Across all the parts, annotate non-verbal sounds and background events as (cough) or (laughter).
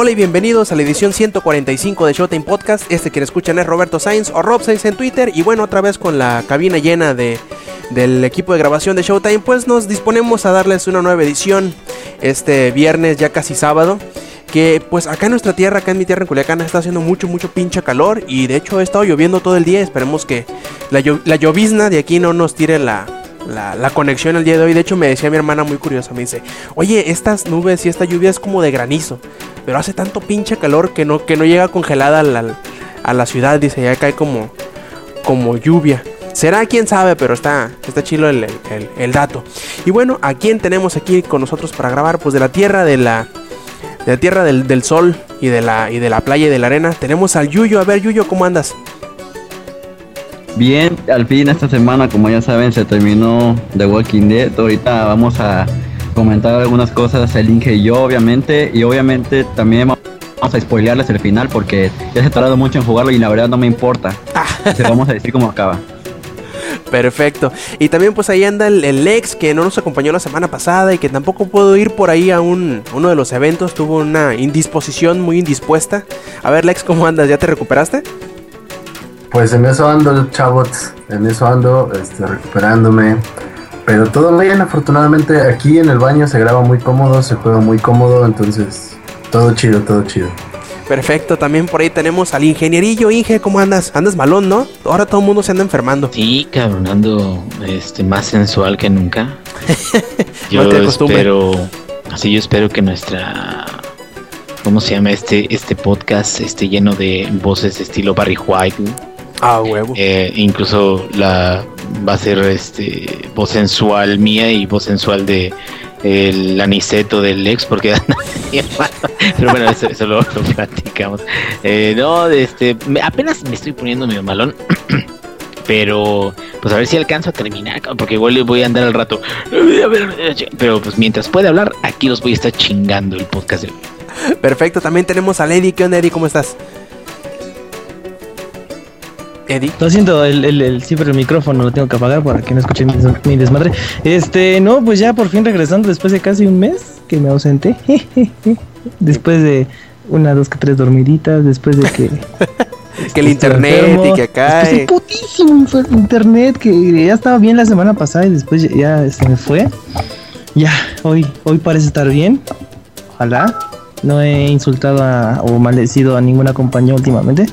Hola y bienvenidos a la edición 145 de Showtime Podcast. Este quien escuchan es Roberto Sainz o Rob Sainz en Twitter. Y bueno, otra vez con la cabina llena de, del equipo de grabación de Showtime, pues nos disponemos a darles una nueva edición este viernes, ya casi sábado. Que pues acá en nuestra tierra, acá en mi tierra en Culiacán, está haciendo mucho, mucho pinche calor. Y de hecho ha estado lloviendo todo el día. Esperemos que la, la llovizna de aquí no nos tire la, la, la conexión el día de hoy. De hecho, me decía mi hermana muy curiosa, me dice, oye, estas nubes y esta lluvia es como de granizo. Pero hace tanto pinche calor que no, que no llega congelada a la, a la ciudad. Dice, ya cae como, como lluvia. Será quién sabe, pero está, está chilo el, el- dato. Y bueno, ¿a quién tenemos aquí con nosotros para grabar? Pues de la tierra de la, de la tierra del, del sol y de la, y de la playa y de la arena. Tenemos al Yuyo. A ver, Yuyo, ¿cómo andas? Bien, al fin esta semana, como ya saben, se terminó The Walking Dead. Ahorita vamos a comentar algunas cosas, el Inge y yo, obviamente. Y obviamente también vamos a spoilearles el final porque ya se ha tardado mucho en jugarlo y la verdad no me importa. Se lo vamos a decir cómo acaba. Perfecto. Y también pues ahí anda el, el Lex que no nos acompañó la semana pasada y que tampoco pudo ir por ahí a un, uno de los eventos. Tuvo una indisposición muy indispuesta. A ver Lex, ¿cómo andas? ¿Ya te recuperaste? Pues en eso ando, chavos. En eso ando, este, recuperándome. Pero todo bien, afortunadamente. Aquí en el baño se graba muy cómodo, se juega muy cómodo, entonces todo chido, todo chido. Perfecto, también por ahí tenemos al ingenierillo. Inge, ¿cómo andas? Andas malón, ¿no? Ahora todo el mundo se anda enfermando. Sí, cabrón, ando este, más sensual que nunca. (laughs) Yo No espero, así yo espero que nuestra, ¿cómo se llama este este podcast esté lleno de voces estilo Barry White. ¿no? Ah, huevo. Eh, incluso la va a ser este voz sensual mía y voz sensual de el aniceto del ex porque (laughs) pero bueno eso, eso lo, lo platicamos Eh, no este me- apenas me estoy poniendo medio malón (clears throat) pero pues a ver si alcanzo a terminar porque igual le voy a andar al rato pero pues mientras pueda hablar aquí los voy a estar chingando el podcast. Perfecto, también tenemos a Eddie. ¿Qué onda, Eddie? ¿Cómo estás? Eddie. Lo siento, el, el, el- siempre el micrófono lo tengo que apagar para que no escuchen mi, des- mi desmadre. Este, no, pues ya por fin regresando después de casi un mes que me ausenté. (laughs) después de una, dos, tres dormiditas, después de que... (laughs) Que el internet enfermo, y que acá. Eh. putísimo internet que ya estaba bien la semana pasada y después ya, ya se me fue. Ya, hoy, hoy parece estar bien. Ojalá. No he insultado a- o maldecido a ninguna compañía últimamente.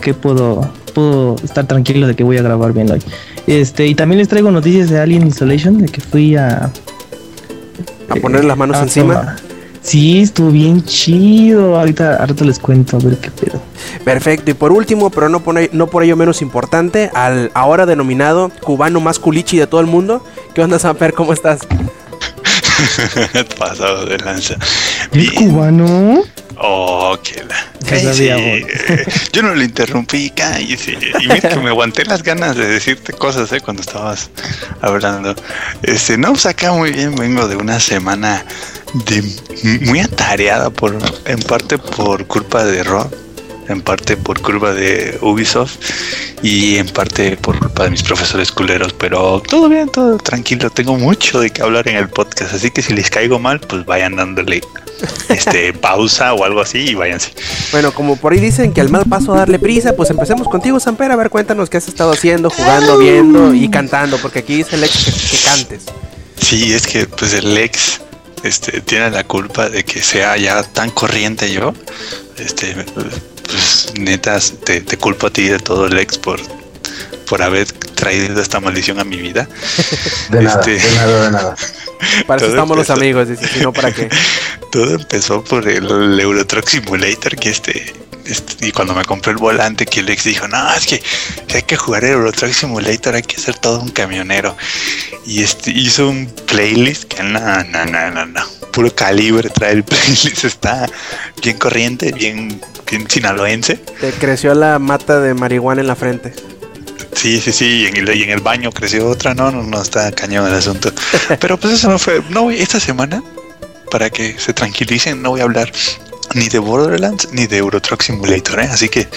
Que, puedo, puedo estar tranquilo de que voy a grabar bien hoy. Este, y también les traigo noticias de Alien Isolation, de que fui a. A poner las manos a- encima. Sí, estuvo bien chido. Ahorita, ahorita les cuento a ver qué pedo. Perfecto. Y por último, pero no por, ello, no por ello menos importante, al ahora denominado cubano más culichi de todo el mundo. ¿Qué onda, Samper? ¿Cómo estás? (laughs) Pasado de lanza. ¿Es Bien. cubano? Oh, que la. (laughs) Cállese. Yo no lo interrumpí, cállese. Y mira que me aguanté las ganas de decirte cosas, ¿eh? Cuando estabas hablando. Este, no, pues acá muy bien. Vengo de una semana de muy atareada, por, en parte por culpa de Rob, en parte por culpa de Ubisoft y en parte por culpa de mis profesores culeros. Pero todo bien, todo tranquilo. Tengo mucho de qué hablar en el podcast, así que si les caigo mal, pues vayan dándole este (laughs) pausa o algo así y váyanse. Bueno, como por ahí dicen que al mal paso darle prisa, pues empecemos contigo, Samper. A ver, cuéntanos qué has estado haciendo, jugando, viendo y cantando, porque aquí dice el ex que, que cantes. Sí, es que pues el ex este, tiene la culpa de que sea ya tan corriente yo. Este, pues neta, te, te culpo a ti de todo el ex por, haber traído esta maldición a mi vida. (laughs) De nada, Este- de nada, de nada. (laughs) Para eso Todo estamos los empezó- amigos, dice, si no, ¿para qué? (laughs) Todo empezó por el Euro Truck Simulator que este, este- y cuando me compré el volante que el ex dijo, no, es que hay que jugar el Euro Truck Simulator, hay que ser todo un camionero. Y este hizo un playlist que no, no, no, no, no. Puro calibre trae el playlist, está bien corriente, bien, bien sinaloense. Te creció la mata de marihuana en la frente. Sí, sí, sí, y en, el, y en el baño creció otra, no, no, no, está cañón el asunto. (laughs) Pero pues eso no fue, no, güey, esta semana, para que se tranquilicen, no voy a hablar ni de Borderlands ni de Euro Truck Simulator, ¿eh? así que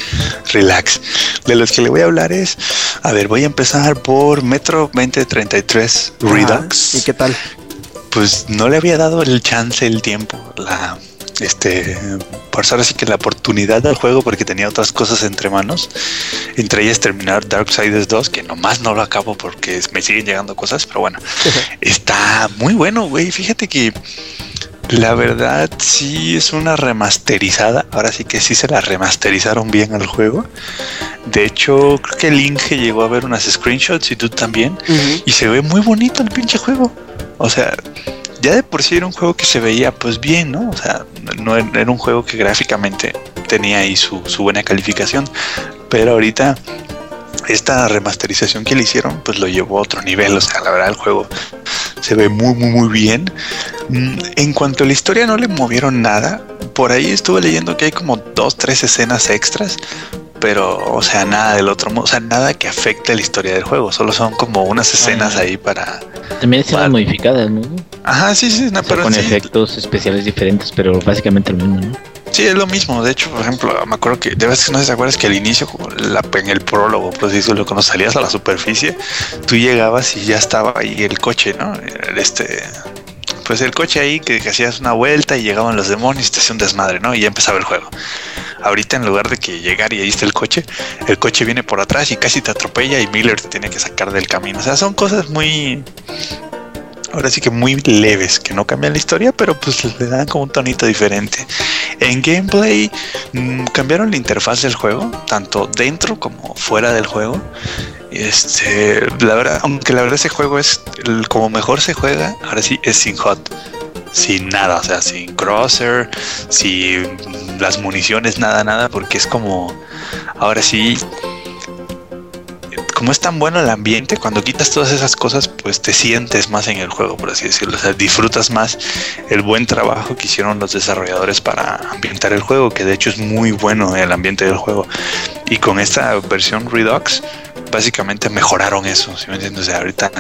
relax. De los que le voy a hablar es, a ver, voy a empezar por Metro 2033 Redux. Ah, ¿Y qué tal? Pues no le había dado el chance, el tiempo, la este por ahora sí que la oportunidad del juego porque tenía otras cosas entre manos entre ellas terminar Darksiders 2 que nomás no lo acabo porque me siguen llegando cosas pero bueno (laughs) está muy bueno güey fíjate que la verdad sí es una remasterizada. Ahora sí que sí se la remasterizaron bien al juego. De hecho, creo que el Inge llegó a ver unas screenshots y tú también. Y se ve muy bonito el pinche juego. O sea, ya de por sí era un juego que se veía pues bien, ¿no? O sea, no era un juego que gráficamente tenía ahí su, su buena calificación. Pero ahorita esta remasterización que le hicieron, pues lo llevó a otro nivel. O sea, la verdad, el juego se ve muy, muy, muy bien. Mm, En cuanto a la historia, no le movieron nada. Por ahí estuve leyendo que hay como dos, tres escenas extras. Pero, o sea, nada del otro modo, o sea, nada que afecte la historia del juego. Solo son como unas escenas ahí para. También están Vale. modificadas, ¿no? Ajá, sí, sí, no, O sea, pero con sí, efectos especiales diferentes, pero básicamente lo mismo, ¿no? Sí, es lo mismo. De hecho, por ejemplo, me acuerdo que, de vez que no sé si te acuerdas que al inicio, como la- en el prólogo, por así decirlo, cuando salías a la superficie, tú llegabas y ya estaba ahí el coche, ¿no? Este, pues el coche ahí que, hacías una vuelta y llegaban los demonios y te hacía un desmadre, ¿no? Y ya empezaba el juego. Ahorita en lugar de que llegar y ahí está el coche, el coche viene por atrás y casi te atropella y Miller te tiene que sacar del camino. O sea, son cosas muy ahora sí que muy leves, que no cambian la historia, pero pues le dan como un tonito diferente. En gameplay mm, cambiaron la interfaz del juego, tanto dentro como fuera del juego. Este, la verdad, aunque la verdad ese juego es como mejor se juega, ahora sí es sin hot. Sin nada, o sea, sin crosser, sin las municiones, nada, nada, porque es como, ahora sí, como es tan bueno el ambiente, cuando quitas todas esas cosas, pues te sientes más en el juego, por así decirlo. O sea, disfrutas más el buen trabajo que hicieron los desarrolladores para ambientar el juego, que de hecho es muy bueno el ambiente del juego. Y con esta versión Redux, básicamente mejoraron eso, ¿sí me entiendes? Ahorita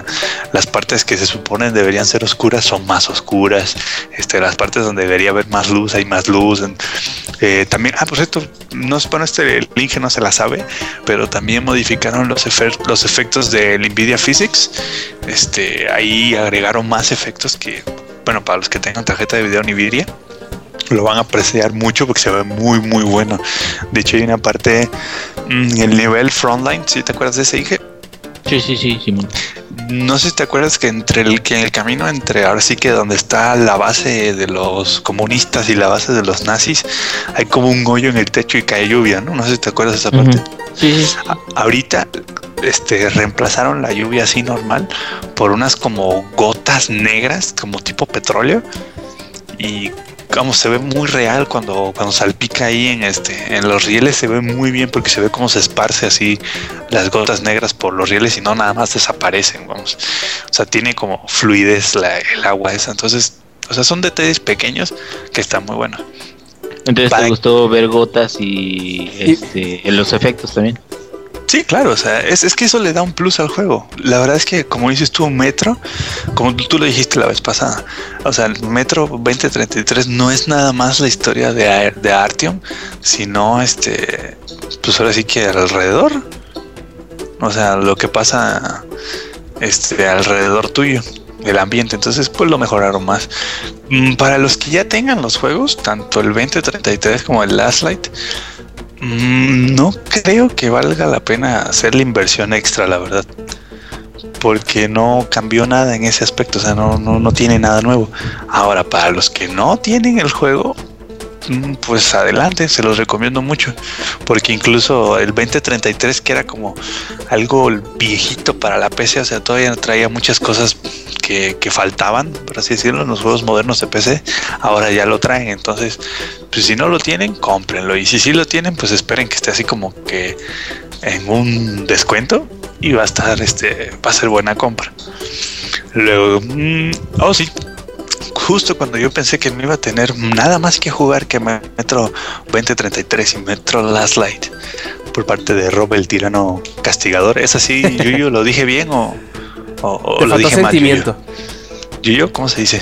las partes que se suponen deberían ser oscuras son más oscuras. Este, las partes donde debería haber más luz, hay más luz. Eh, también, ah, por cierto, no bueno, este el Inge no se la sabe, pero también modificaron los, los efectos del Nvidia Physics. Este, ahí agregaron más efectos que, bueno, para los que tengan tarjeta de video Nvidia, lo van a apreciar mucho porque se ve muy, muy bueno. De hecho, hay una parte, mm, el nivel Frontline, si te acuerdas de ese Inge? Sí, sí, sí, Simón. No sé si te acuerdas que entre el que en el camino entre ahora sí que donde está la base de los comunistas y la base de los nazis hay como un hoyo en el techo y cae lluvia, ¿no? No sé si te acuerdas de esa parte. Sí, sí. A- ahorita este reemplazaron la lluvia así normal por unas como gotas negras como tipo petróleo y como se ve muy real cuando cuando salpica ahí en este en los rieles se ve muy bien porque se ve cómo se esparce así las gotas negras por los rieles y no nada más desaparecen vamos. O sea tiene como fluidez la- el agua esa. Entonces o sea son detalles pequeños que están muy buenos. Entonces Para- te gustó ver gotas y este, en los efectos también. Sí, claro, o sea, es, es que eso le da un plus al juego. La verdad es que, como dices tú, Metro, como tú, lo dijiste la vez pasada, o sea, Metro 2033 no es nada más la historia de, de Artyom, sino este, pues ahora sí que alrededor. O sea, lo que pasa este, alrededor tuyo, el ambiente. Entonces, pues lo mejoraron más. Mm, Para los que ya tengan los juegos, tanto el 2033 como el Last Light, No creo que valga la pena hacer la inversión extra, la verdad. Porque no cambió nada en ese aspecto, o sea, no, no, no tiene nada nuevo. Ahora, para los que no tienen el juego, mm, pues adelante, se los recomiendo mucho. Porque incluso el 2033, que era como algo viejito para la PC, o sea, todavía traía muchas cosas que, que faltaban, por así decirlo, en los juegos modernos de PC, ahora ya lo traen. Entonces, pues si no lo tienen, cómprenlo. Y si sí lo tienen, pues esperen que esté así como que en un descuento y va a estar, este, va a ser buena compra. Luego, mm, oh sí, justo cuando yo pensé que no iba a tener nada más que jugar que Metro 2033 y Metro Last Light, por parte de Rob el tirano castigador. ¿Es así, (laughs) Yuyo? ¿Lo dije bien o, o, o Te lo dije mal? Yuyo? Yuyo, ¿cómo se dice?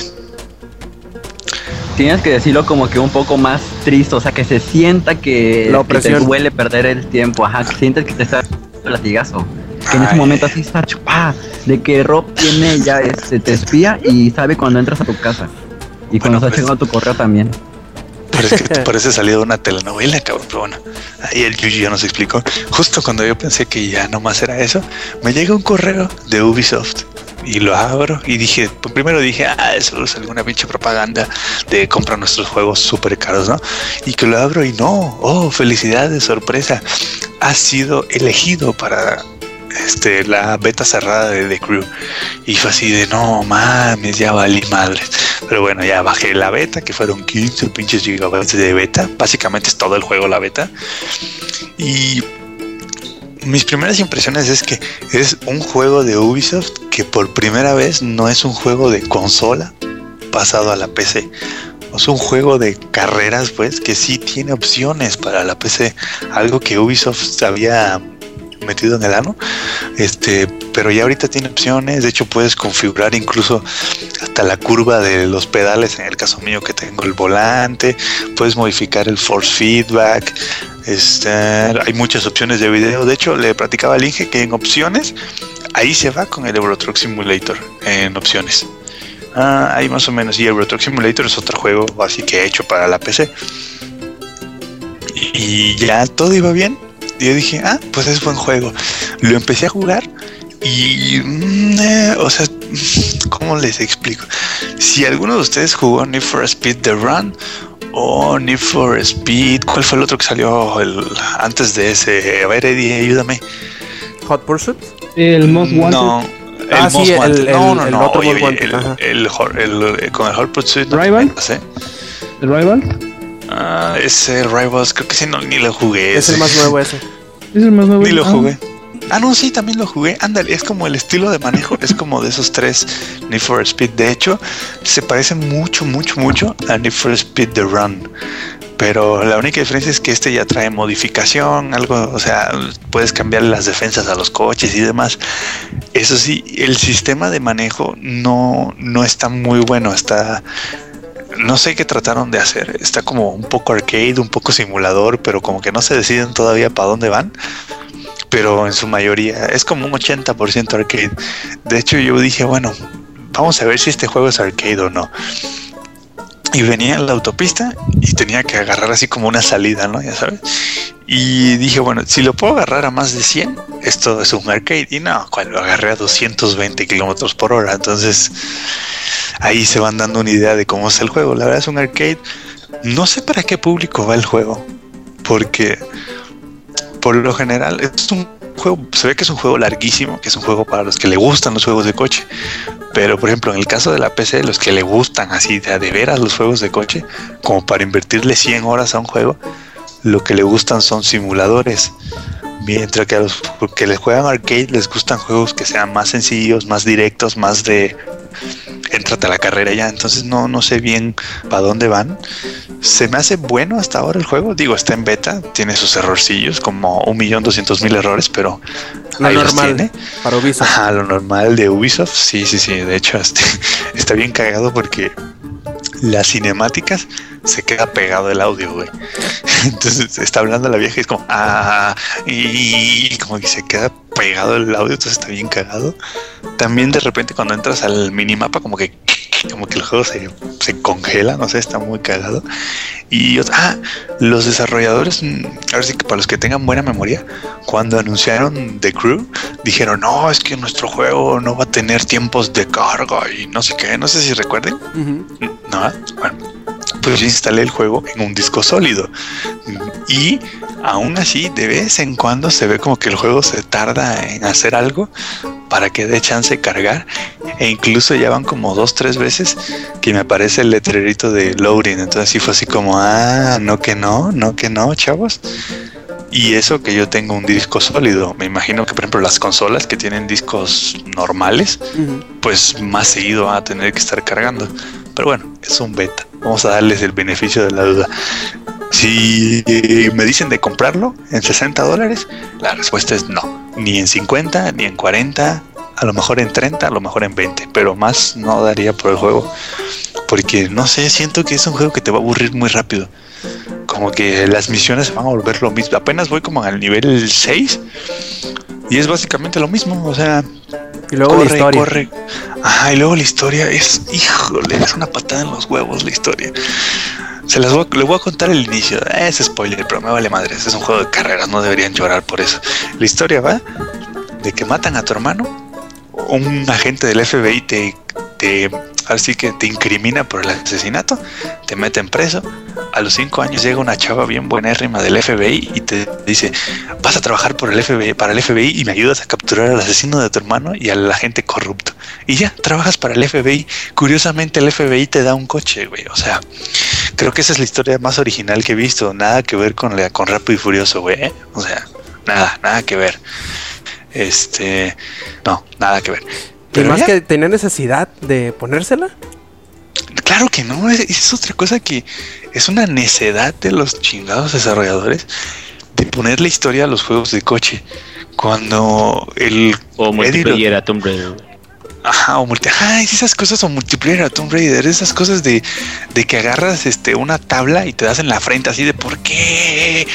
Tienes que decirlo como que un poco más triste, o sea, que se sienta que, La que te duele perder el tiempo, ajá, que sientes que te está latigazo. Que en ese momento así está chupada, de que Rob tiene ya, este, te espía y sabe cuando entras a tu casa. Y cuando Bueno, estás pues- llegando a tu correo también. (laughs) Parece que te parece salido de una telenovela, cabrón. Pero bueno, ahí el Yuji ya nos explicó. Justo cuando yo pensé que ya nomás era eso, me llega un correo de Ubisoft y lo abro y dije, pues primero dije, ah, eso es alguna pinche propaganda de compra nuestros juegos súper caros, ¿no? Y que lo abro y no, oh, felicidades, sorpresa, ha sido elegido para este, la beta cerrada de The Crew. Y fue así de, no mames, ya valí madres. Pero bueno, ya bajé la beta, que fueron 15 pinches gigabytes de beta. Básicamente es todo el juego la beta. Y mis primeras impresiones es que es un juego de Ubisoft que por primera vez no es un juego de consola pasado a la PC. Es un juego de carreras, pues, que sí tiene opciones para la PC. Algo que Ubisoft había metido en el ano. Este, pero ya ahorita tiene opciones. De hecho, puedes configurar incluso hasta la curva de los pedales. En el caso mío, que tengo el volante. Puedes modificar el force feedback. Este, hay muchas opciones de video. De hecho, le platicaba al Inge que en opciones, ahí se va con el Euro Truck Simulator. En opciones. Ah, ahí más o menos. Y Euro Truck Simulator es otro juego así que he hecho para la PC. Y ya todo iba bien. Y yo dije, ah, pues es buen juego. Lo empecé a jugar y, mm, eh, o sea, (laughs) ¿cómo les explico? Si alguno de ustedes jugó Need for Speed The Run o Need for Speed, ¿cuál fue el otro que salió el- antes de ese? A ver, Eddie, ayúdame. Hot Pursuit. El Most Wanted. No. El Ah, sí, Most el- Wanted. el- no, no, el no. otro oye, Most oye, Wanted, el, eh, con el Hot Pursuit. no ¿Rival? ¿eh? ¿El Rival? Ah, ese Rivals, creo que sí, no, ni lo jugué. Es el más nuevo (laughs) ese. Es el más nuevo. Ni lo Ah, jugué. Ah, no, sí, también lo jugué. Ándale, es como el estilo de manejo, es como de esos tres Need for Speed. De hecho, se parece mucho, mucho, mucho a Need for Speed The Run. Pero la única diferencia es que este ya trae modificación, algo, o sea, puedes cambiar las defensas a los coches y demás. Eso sí, el sistema de manejo no, no está muy bueno, está... No sé qué trataron de hacer, está como un poco arcade, un poco simulador, pero como que no se deciden todavía para dónde van pero en su mayoría es como un 80% arcade. De hecho, yo dije, bueno, vamos a ver si este juego es arcade o no. Y venía en la autopista y tenía que agarrar así como una salida, ¿no? Ya sabes. Y dije, bueno, si lo puedo agarrar a más de 100, esto es un arcade. Y no, cuando agarré a 220 kilómetros por hora, entonces ahí se van dando una idea de cómo es el juego. La verdad es un arcade. No sé para qué público va el juego, porque por lo general es un juego, se ve que es un juego larguísimo, que es un juego para los que le gustan los juegos de coche. Pero por ejemplo, en el caso de la PC, los que le gustan así de, veras los juegos de coche, como para invertirle 100 horas a un juego, lo que le gustan son simuladores. Mientras que a los que les juegan arcade les gustan juegos que sean más sencillos, más directos, más de entrate a la carrera ya. Entonces no, no sé bien para dónde van. Se me hace bueno hasta ahora el juego. Digo, está en beta, tiene sus errorcillos, como un millón doscientos mil errores, pero Lo ahí los normal tiene. para Ubisoft. Ajá, lo normal de Ubisoft. Sí, sí, sí. De hecho, este, (laughs) está bien cagado porque las cinemáticas se queda pegado el audio, güey. (laughs) Entonces está hablando la vieja y es como, ah, y como que se queda pegado el audio, entonces está bien cagado. También de repente cuando entras al minimapa, como que como que el juego se, se congela, no sé, está muy cagado. Y ah, los desarrolladores, mm, ahora sí que para los que tengan buena memoria, cuando anunciaron The Crew, dijeron, no, es que nuestro juego no va a tener tiempos de carga y no sé qué, no sé si recuerden. Ujú. No, bueno, pues yo instalé el juego en un disco sólido. Y aún así, de vez en cuando se ve como que el juego se tarda en hacer algo para que dé chance de cargar. E incluso ya van como dos, tres veces que me aparece el letrerito de loading. Entonces sí fue así como, ah, no que no, no que no, chavos. Y eso que yo tengo un disco sólido. Me imagino que, por ejemplo, las consolas que tienen discos normales, pues más seguido van a tener que estar cargando. Pero bueno, es un beta. Vamos a darles el beneficio de la duda. Si eh, me dicen de comprarlo en 60 dólares, la respuesta es no. Ni en 50, ni en 40, a lo mejor en 30, a lo mejor en 20, pero más no daría por el juego. Porque no sé, siento que es un juego que te va a aburrir muy rápido. Como que las misiones se van a volver lo mismo. Apenas voy como al nivel 6 y es básicamente lo mismo. O sea, Y luego la corre, historia. corre. Ajá, y luego la historia es, híjole, es una patada en los huevos la historia. Se las voy a, le voy a contar el inicio. Es spoiler, pero me vale madre. Este es un juego de carreras, no deberían llorar por eso. La historia va de que matan a tu hermano. Un agente del FBI te, te así que te incrimina por el asesinato, te meten preso. A los cinco años llega una chava bien buenérrima del FBI y te dice, vas a trabajar el FBI, para el FBI y me ayudas a capturar al asesino de tu hermano y al agente corrupto. Y ya, trabajas para el FBI. Curiosamente el FBI te da un coche, güey. O sea, creo que esa es la historia más original que he visto. Nada que ver con, con Rápido y Furioso, güey. ¿eh? O sea, nada, nada que ver. Este, no, nada que ver. Y Pero más ya, que tenía necesidad de ponérsela. Claro que no, es, es otra cosa que es una necedad de los chingados desarrolladores de poner la historia a los juegos de coche. Cuando el O multiplayer a Tomb Raider. Ajá, o multi, ajá, es esas cosas o multiplayer a Tomb Raider, esas cosas de, de que agarras este una tabla y te das en la frente así de ¿por qué?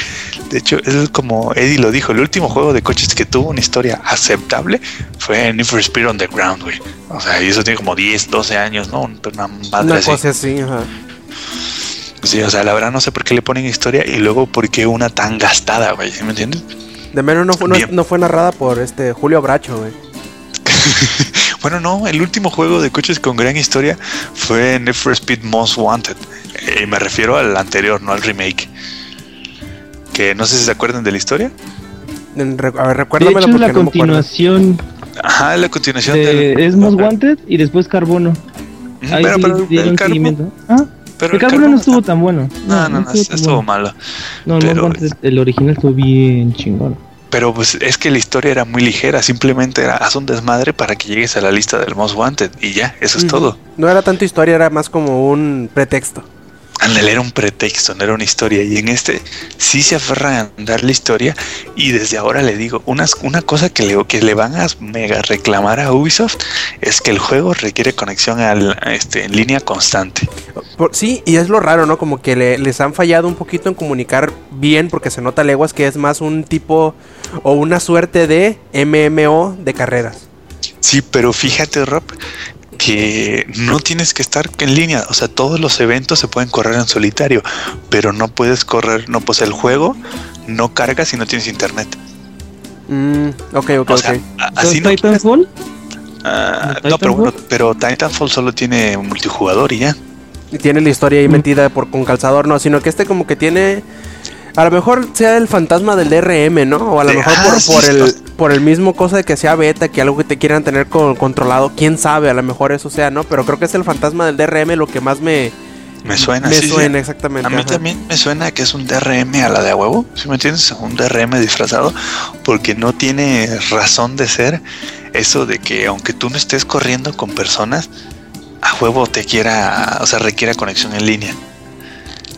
De hecho, es como Eddie lo dijo, el último juego de coches que tuvo una historia aceptable fue Need for Speed Underground, güey. O sea, y eso tiene como 10, 12 años, ¿no? Una madre Una así. cosa así, ajá. Sí, o sea, la verdad no sé por qué le ponen historia y luego por qué una tan gastada, güey, ¿sí me entiendes? De menos no fue, no, no fue narrada por este Julio Bracho, güey. (laughs) Bueno, no, el último juego de coches con gran historia fue Need for Speed Most Wanted. Eh, me refiero al anterior, no al remake. Que no sé si se acuerdan de la historia. Re- A ver, De recuérdamelo hecho, es porque la no me acuerdo. continuación Ajá, la continuación del. de es Most Wanted y después Carbono. Ahí Pero, sí pero dieron el seguimiento. Ah, pero el el Carbono Carbo no estuvo está- tan bueno. No, no, no, estuvo malo. No, el Most pero- Wanted, el original estuvo bien chingón. Pero pues es que la historia era muy ligera, simplemente era haz un desmadre para que llegues a la lista del Most Wanted y ya, eso es todo. No era tanto historia, era más como un pretexto. Ándale, era un pretexto, no era una historia. Y en este sí se aferran a dar la historia. Y desde ahora le digo, unas, una cosa que le, que le van a mega reclamar a Ubisoft es que el juego requiere conexión al, este, en línea constante. Por- sí, y es lo raro, ¿no? Como que le- les han fallado un poquito en comunicar bien, porque se nota leguas que es más un tipo o una suerte de MMO de carreras. Sí, pero fíjate, Rob, que no tienes que estar en línea. O sea, todos los eventos se pueden correr en solitario, pero no puedes correr, no, pues el juego no carga si no tienes internet. Mm, ok, ok, O sea, ok. así ¿Entonces no Titanfall? Ah, ¿No pero bueno, pero Titanfall solo tiene multijugador y ya. Y tiene la historia ahí metida por con calzador, no, sino que este como que tiene a lo mejor sea el fantasma del DRM, ¿no? O a lo De- mejor ah, por, sí, por sí, el por el mismo cosa de que sea beta, que algo que te quieran tener con- controlado, quién sabe, a lo mejor eso sea, ¿no? Pero creo que es el fantasma del DRM lo que más me Me suena, me sí, sí. suena exactamente. A mí ajá. también me suena que es un DRM a la de a huevo, ¿sí me entiendes? Un DRM disfrazado, porque no tiene razón de ser eso de que aunque tú no estés corriendo con personas, a huevo te quiera, o sea, requiera conexión en línea.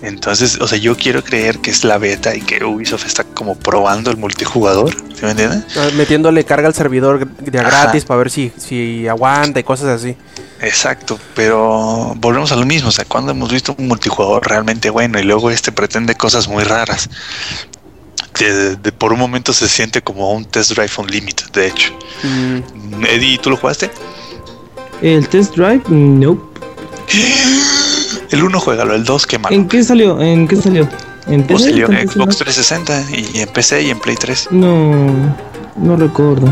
Entonces, o sea, yo quiero creer que es la beta y que Ubisoft está como probando el multijugador, ¿sí me entiendes? Ah, Metiéndole carga al servidor de gratis para ver si, si aguanta y cosas así. Exacto, pero volvemos a lo mismo, o sea, cuando hemos visto un multijugador realmente bueno y luego este pretende cosas muy raras. Que de- de- por un momento se siente como un test drive unlimited, de hecho. Mm, Eddie, ¿tú lo jugaste? El Test Drive, nope. (laughs) El 1 juégalo, el 2 qué malo. ¿En qué salió? ¿En qué salió? ¿En PC? salió en ¿En Xbox PC? 360 y en PC y en Play 3. No, no recuerdo.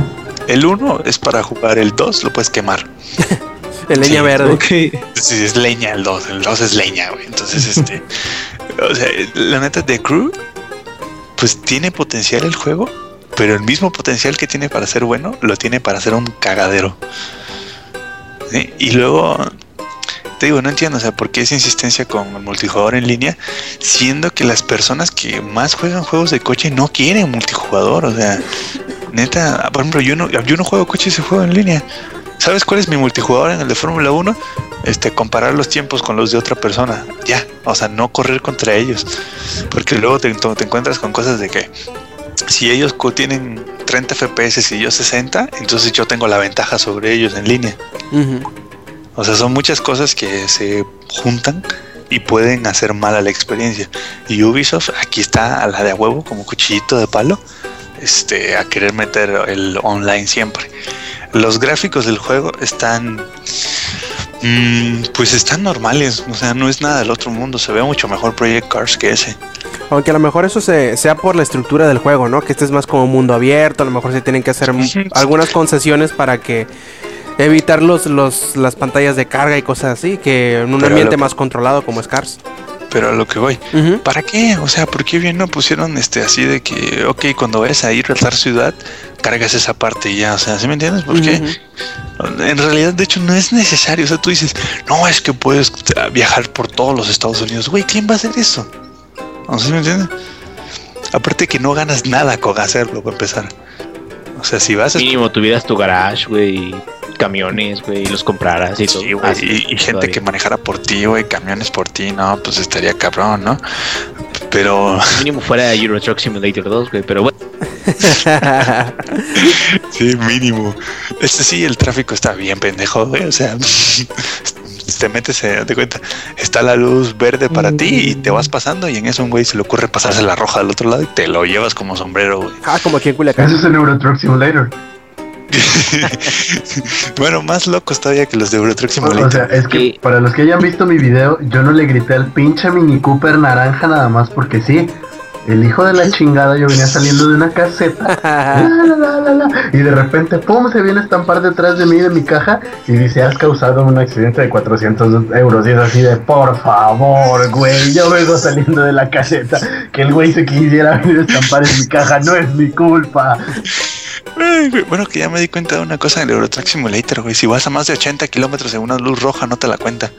El 1 es para jugar, el 2 lo puedes quemar. (laughs) el leña Sí, verde. Ok. Sí, es leña el 2, el 2 es leña, güey. Entonces, este. o sea, la neta de Crew, pues tiene potencial el juego, pero el mismo potencial que tiene para ser bueno, lo tiene para ser un cagadero. ¿Sí? Y luego, te digo, no entiendo, o sea, por qué esa insistencia con el multijugador en línea, siendo que las personas que más juegan juegos de coche no quieren multijugador, o sea, neta, por ejemplo, yo no, yo no juego coches y juego en línea. ¿Sabes cuál es mi multijugador en el de Fórmula 1? este, comparar los tiempos con los de otra persona. Ya, o sea, no correr contra ellos. Porque luego te, te encuentras con cosas de que si ellos tienen 30 FPS y yo 60, entonces yo tengo la ventaja sobre ellos en línea. O sea, son muchas cosas que se juntan y pueden hacer mal a la experiencia. Y Ubisoft aquí está a la de a huevo, como cuchillito de palo, este, a querer meter el online siempre. Los gráficos del juego están, mm, pues están normales, o sea, no es nada del otro mundo. Se ve mucho mejor Project Cars que ese. Aunque a lo mejor eso se, sea por la estructura del juego, ¿no? Que este es más como mundo abierto, a lo mejor se tienen que hacer algunas concesiones para que evitar los, los, las pantallas de carga y cosas así, que en un Pero ambiente más controlado como Scars. Pero a lo que voy. ¿Para qué? O sea, ¿por qué bien no pusieron este así de que, ok, cuando vayas a ir a tal ciudad, cargas esa parte y ya? O sea, ¿sí me entiendes? Porque Ujú. en realidad, de hecho, no es necesario. O sea, tú dices, no, es que puedes viajar por todos los Estados Unidos. Güey, ¿quién va a hacer eso? O sea, ¿sí me entiendes? Aparte que no ganas nada con hacerlo, para empezar. O sea, si vas a... Mínimo tuvieras tu garage, güey, camiones, güey, y los compraras y todo. Sí, güey, Así, y, y gente todavía. que manejara por ti, güey, camiones por ti, no, pues estaría cabrón, ¿no? Pero (laughs) Mínimo fuera Euro Truck Simulator 2, güey, pero bueno. (laughs) Sí, mínimo. Este sí, el tráfico está bien pendejo, güey. O sea, (laughs) te metes, te cuenta, está la luz verde para ti y te vas pasando y en eso un güey se le ocurre pasarse la roja del otro lado y te lo llevas como sombrero, güey. ah, como aquí en Culiacán. Eso es el Euro Truck Simulator. (laughs) bueno, más locos todavía que los de Euro Truck O Simulator. sea, es que Sí. para los que hayan visto mi video, yo no le grité al pinche Mini Cooper naranja nada más porque sí. El hijo de la chingada, yo venía saliendo de una caseta. la, la, la, la, la, y de repente, pum, se viene a estampar detrás de mí, de mi caja, y dice, has causado un accidente de 400 euros. Y es así de, por favor, güey, yo vengo saliendo de la caseta. Que el güey se quisiera venir a estampar en mi caja, no es mi culpa. Bueno, que ya me di cuenta de una cosa en el Euro Truck Simulator, güey. Si vas a más de 80 kilómetros en una luz roja, no te la cuenta.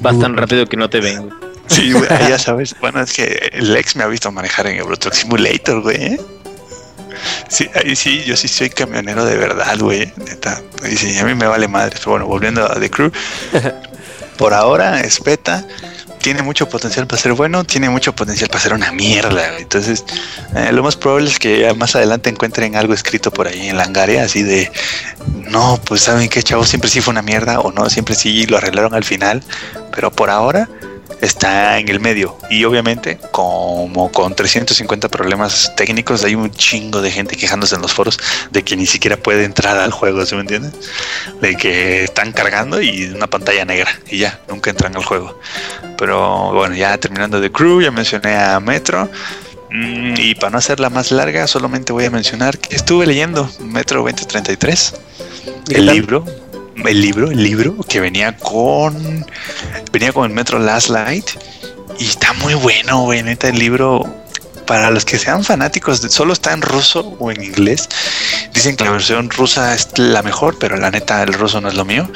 Vas tan rápido que no te ven, güey. Sí, güey, ya sabes. Bueno, es que el ex me ha visto manejar en Euro Truck Simulator, güey. ¿eh? Sí, ahí sí, yo sí soy camionero de verdad, güey. Neta. Y sí, a mí me vale madre. Pero bueno, volviendo a The Crew. (laughs) Por ahora es beta. Tiene mucho potencial para ser bueno, tiene mucho potencial para ser una mierda. güey. Entonces, eh, lo más probable es que más adelante encuentren algo escrito por ahí en la hangaria, así de, no, pues saben que chavo siempre sí fue una mierda o no, siempre sí lo arreglaron al final, pero por ahora está en el medio. Y obviamente, como con 350 problemas técnicos, hay un chingo de gente quejándose en los foros de que ni siquiera puede entrar al juego, ¿se me entiendes? De que están cargando y una pantalla negra y ya, nunca entran al juego. Pero bueno, ya terminando de Crew, ya mencioné a Metro. Mm, Y para no hacerla más larga, solamente voy a mencionar que estuve leyendo Metro 2033, ¿Y qué el libro, el libro, el libro que venía con venía con el Metro Last Light y está muy bueno, güey, neta el libro para los que sean fanáticos de solo está en ruso o en inglés. Dicen que la versión rusa es la mejor, pero la neta el ruso no es lo mío.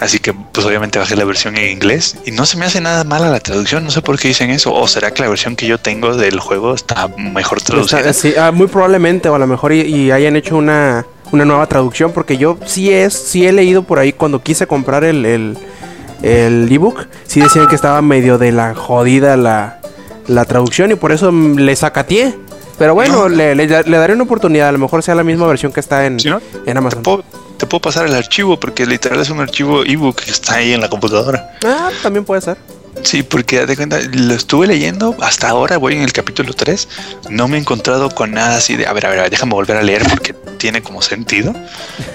Así que pues obviamente bajé la versión en inglés y no se me hace nada mala la traducción, no sé por qué dicen eso, o será que la versión que yo tengo del juego está mejor traducida. Sí, ah, muy probablemente, o a lo mejor y hayan hecho una, una nueva traducción, porque yo sí es, sí he leído por ahí cuando quise comprar el, el, el ebook, sí decían que estaba medio de la jodida la, la traducción y por eso le sacateé. Pero bueno, No. le, le- le daré una oportunidad, a lo mejor sea la misma versión que está en, Si no, en te Amazon. puedo, te puedo pasar el archivo porque literal es un archivo ebook que está ahí en la computadora. Ah, también puede ser. Sí, porque de cuenta, lo estuve leyendo, hasta ahora voy en el capítulo 3, no me he encontrado con nada así de, a ver, a ver, déjame volver a leer porque tiene como sentido.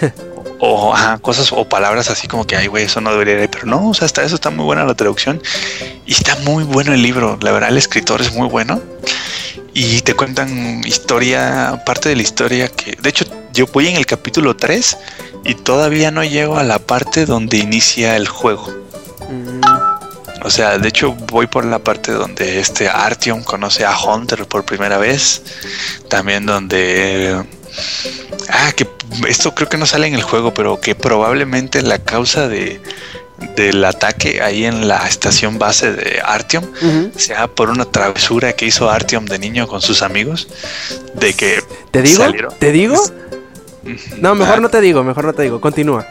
(laughs) O ajá, cosas o palabras así como que, ay, güey, eso no debería ir, pero no, o sea, hasta eso está muy buena la traducción y está muy bueno el libro, la verdad, el escritor es muy bueno y te cuentan historia, parte de la historia que, de hecho, yo voy en el capítulo 3 y todavía no llego a la parte donde inicia el juego. Mm, O sea, de hecho voy por la parte donde este Artyom conoce a Hunter por primera vez. También donde... Ah, que esto creo que no sale en el juego, pero que probablemente la causa de del ataque ahí en la estación base de Artyom sea por una travesura que hizo Artyom de niño con sus amigos de que ¿Te digo? salieron. ¿Te digo? No, mejor Ah, no te digo, mejor no te digo. Continúa.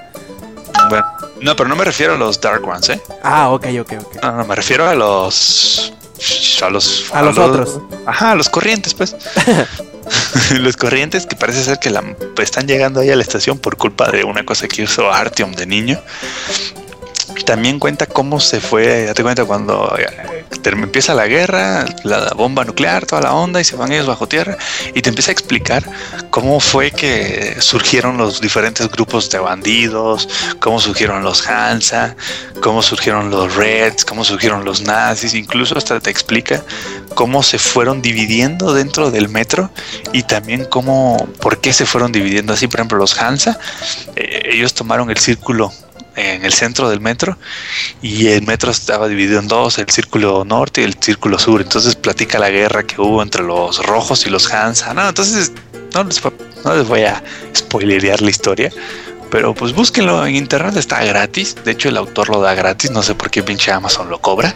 Bueno, no, pero no me refiero a los Dark Ones, ¿eh? Ah, ok, ok, ok. No, no, me refiero a los. A los. A los otros. Ajá, a los corrientes, pues. (laughs) (laughs) los corrientes que parece ser que la, están llegando ahí a la estación por culpa de una cosa que hizo Artyom de niño. También cuenta cómo se fue, date cuenta, cuando eh, empieza la guerra, la bomba nuclear, toda la onda, y se van ellos bajo tierra, y te empieza a explicar cómo fue que surgieron los diferentes grupos de bandidos, cómo surgieron los Hansa, cómo surgieron los Reds, cómo surgieron los nazis, incluso hasta te explica cómo se fueron dividiendo dentro del metro y también cómo, por qué se fueron dividiendo. Así, por ejemplo, los Hansa, eh, ellos tomaron el círculo en el centro del metro y el metro estaba dividido en dos, el círculo norte y el círculo sur. Entonces platica la guerra que hubo entre los rojos y los Hansa. No, entonces no les, no les voy a spoilerear la historia. Pero pues búsquenlo en internet, está gratis. De hecho, el autor lo da gratis. No sé por qué pinche Amazon lo cobra.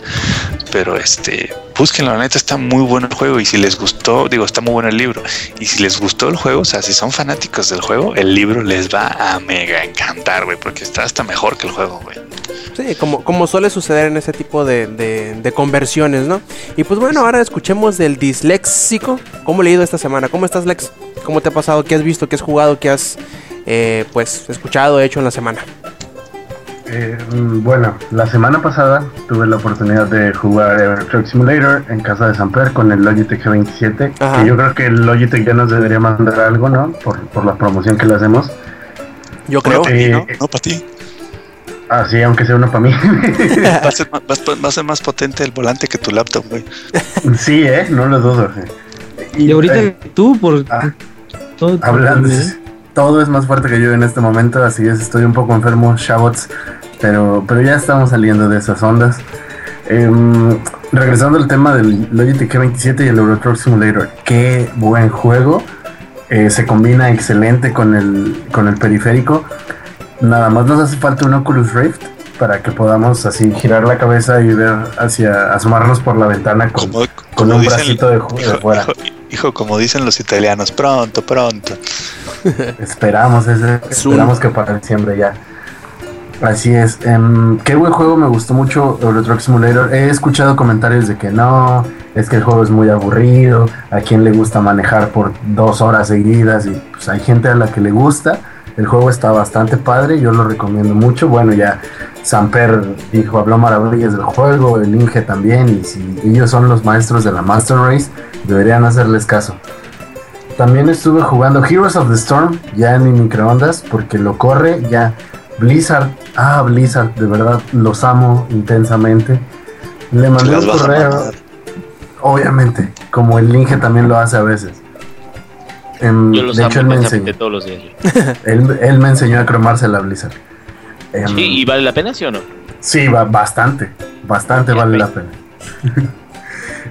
Pero este, búsquenlo, la neta está muy bueno el juego. Y si les gustó, digo, está muy bueno el libro. Y si les gustó el juego, o sea, si son fanáticos del juego, el libro les va a mega encantar, güey. Porque está hasta mejor que el juego, güey. Sí, como, como suele suceder en ese tipo de, de- de conversiones, ¿no? Y pues bueno, ahora escuchemos del disléxico. ¿Cómo he leído esta semana? ¿Cómo estás, Lex? ¿Cómo te ha pasado? ¿Qué has visto? ¿Qué has jugado? ¿Qué has, eh, pues, escuchado, hecho en la semana? Eh, mm, bueno, la semana pasada tuve la oportunidad de jugar Ever Truck Simulator en casa de Samper con el Logitech G27. Ajá. Que yo creo que el Logitech ya nos debería mandar algo, ¿no? Por, por la promoción que le hacemos. Yo creo. Eh, ¿no? No para ti. Ah, sí, aunque sea uno para mí. Va a, ser, más- va a- va a ser más potente el volante que tu laptop, güey. sí, ¿eh? No lo dudo. Y ahorita eh, tú, por. ah, todo, Hablando, ¿eh? todo es más fuerte que yo en este momento, así es, estoy un poco enfermo, Shabots, pero, pero ya estamos saliendo de esas ondas. Em, regresando al tema del Logitech G27 y el Euro Truck Simulator, qué buen juego, eh, se combina excelente con el, con el periférico. Nada más nos hace falta un Oculus Rift para que podamos así girar la cabeza y ver hacia asomarnos por la ventana con, Como, con un dicen, bracito de, ju- de hijo, fuera. hijo- hijo, como dicen los italianos, pronto, pronto. (laughs) Esperamos, ese, esperamos que para diciembre ya. Así es. em, qué buen juego, me gustó mucho Euro Truck Simulator. He escuchado comentarios de que no, es que el juego es muy aburrido, a quien le gusta manejar por dos horas seguidas y pues hay gente a la que le gusta. El juego está bastante padre, yo lo recomiendo mucho. Bueno, ya Samper dijo, habló maravillas del juego, el Inge también, y si ellos son los maestros de la Master Race, deberían hacerles caso. También estuve jugando Heroes of the Storm ya en mi microondas porque lo corre ya. Blizzard, ah, Blizzard, de verdad los amo intensamente. Le mandé un correo, obviamente, como el Inge también lo hace a veces. Em, Yo los de amo hecho, él me, enseñó, todos los días. (laughs) él, él me enseñó a cromarse la Blizzard. Em, Sí, ¿Y vale la pena, sí o no? Sí, va, bastante, bastante vale la pena. (laughs)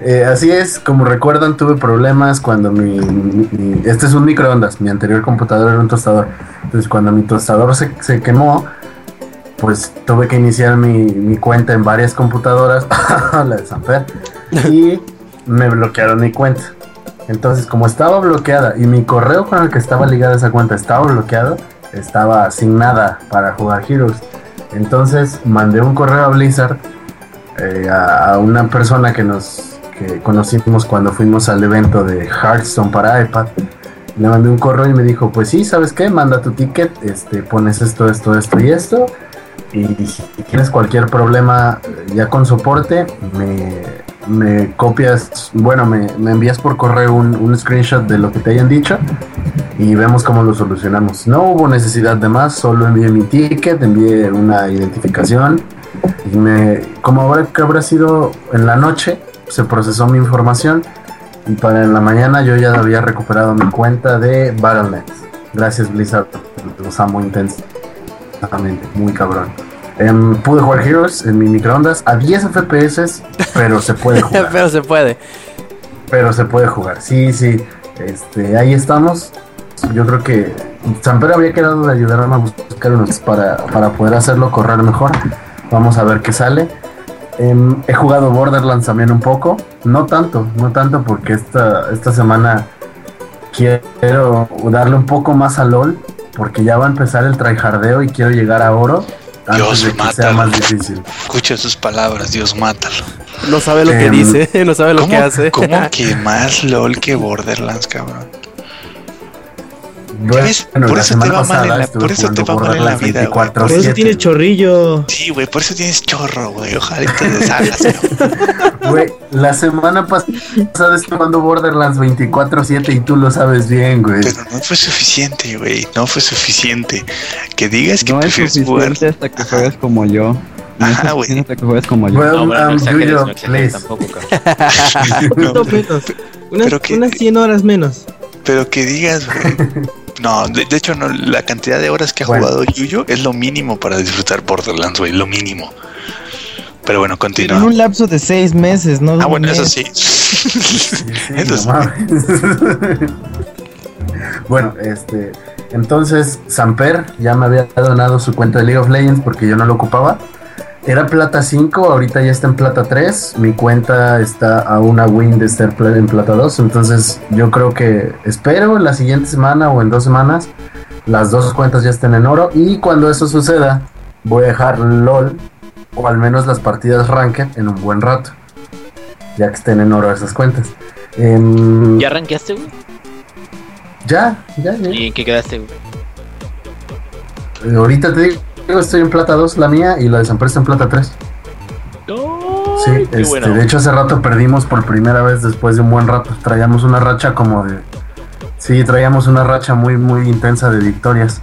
Eh, así es, como recuerdan, tuve problemas cuando mi, mi- mi- Este es un microondas, mi anterior computador era un tostador. Entonces, cuando mi tostador se, se quemó, pues tuve que iniciar mi, mi cuenta en varias computadoras, (laughs) la de Sanfer, y me bloquearon mi cuenta. Entonces, como estaba bloqueada y mi correo con el que estaba ligada esa cuenta estaba bloqueado, estaba sin nada para jugar Heroes. Entonces mandé un correo a Blizzard eh, a, una persona que nos que conocimos cuando fuimos al evento de Hearthstone para iPad. Le mandé un correo y me dijo, pues sí, ¿sabes qué? Manda tu ticket, este, pones esto, esto, esto y esto. Y si tienes cualquier problema eh, ya con soporte, me, me copias, bueno, me, me envías por correo un, un screenshot de lo que te hayan dicho y vemos cómo lo solucionamos. No hubo necesidad de más, solo envié mi ticket, envié una identificación y me, como ahora que habrá sido en la noche, se procesó mi información y para la mañana yo ya había recuperado mi cuenta de Battle.net. Gracias Blizzard, los amo intensamente, muy cabrón. Em, pude jugar Heroes en mi microondas a 10 FPS, pero se puede (laughs) jugar Pero se puede. pero se puede jugar. Sí, sí. Este, ahí estamos. Yo creo que Samper había quedado de ayudarme a buscar unos para, para poder hacerlo correr mejor. Vamos a ver qué sale. Em, he jugado Borderlands también un poco. No tanto, no tanto porque esta, esta semana quiero darle un poco más a LOL. Porque ya va a empezar el tryhardeo y quiero llegar a oro. Dios, de sea mátalo. más difícil. Escucha sus palabras, Dios, mátalo. No sabe lo que Em, dice, (laughs) no sabe lo ¿Cómo, que hace. ¿Cómo (laughs) que más LOL que Borderlands, cabrón? Bueno, ves? la Por eso te va mal en la- estuve por eso te va mal en la Borderlands vida, güey. 24/7. Por eso tienes chorrillo. Sí, güey, por eso tienes chorro, güey. Ojalá te (laughs) deshagas. Güey, la semana pasada estuve jugando Borderlands 24-7 y tú lo sabes bien, güey. Pero no fue suficiente, güey. No fue suficiente. Que digas que No es prefieres jugar. suficiente hasta que juegues como yo. No es Ajá, güey. hasta que juegues como yo. Well, No, bueno, no um, exageres, Yuyo, no exageres tampoco, cabrón. (laughs) Menos. Unas, Pero que- unas 100 horas menos. Pero que digas, güey. No, de, de hecho, no, la cantidad de horas que ha Bueno. jugado Yuyo es lo mínimo para disfrutar Borderlands, güey. Lo mínimo. Pero bueno, En continúa. un lapso de 6 meses, ¿no? Ah, bueno, Un eso mes. sí. Sí, (laughs) sí, Eso no sí. (laughs) bueno, este. Entonces, Samper ya me había donado su cuenta de League of Legends porque yo no lo ocupaba. Era plata 5, ahorita ya está en plata 3. Mi cuenta está a una win de estar en plata 2. Entonces, yo creo que espero la siguiente semana o en dos semanas las dos cuentas ya estén en oro. Y cuando eso suceda, voy a dejar LOL o al menos las partidas Ranked en un buen rato. Ya que estén en oro esas cuentas. ¿Ya arranqueaste, güey? ya, ya, ya. ¿Y en qué quedaste, güey? Ahorita te digo, estoy en plata 2 la mía y la de San Pedro está en plata 3. Sí, este, bueno. de hecho hace rato perdimos por primera vez después de un buen rato. Traíamos una racha como de... Sí, traíamos una racha muy, muy intensa de victorias.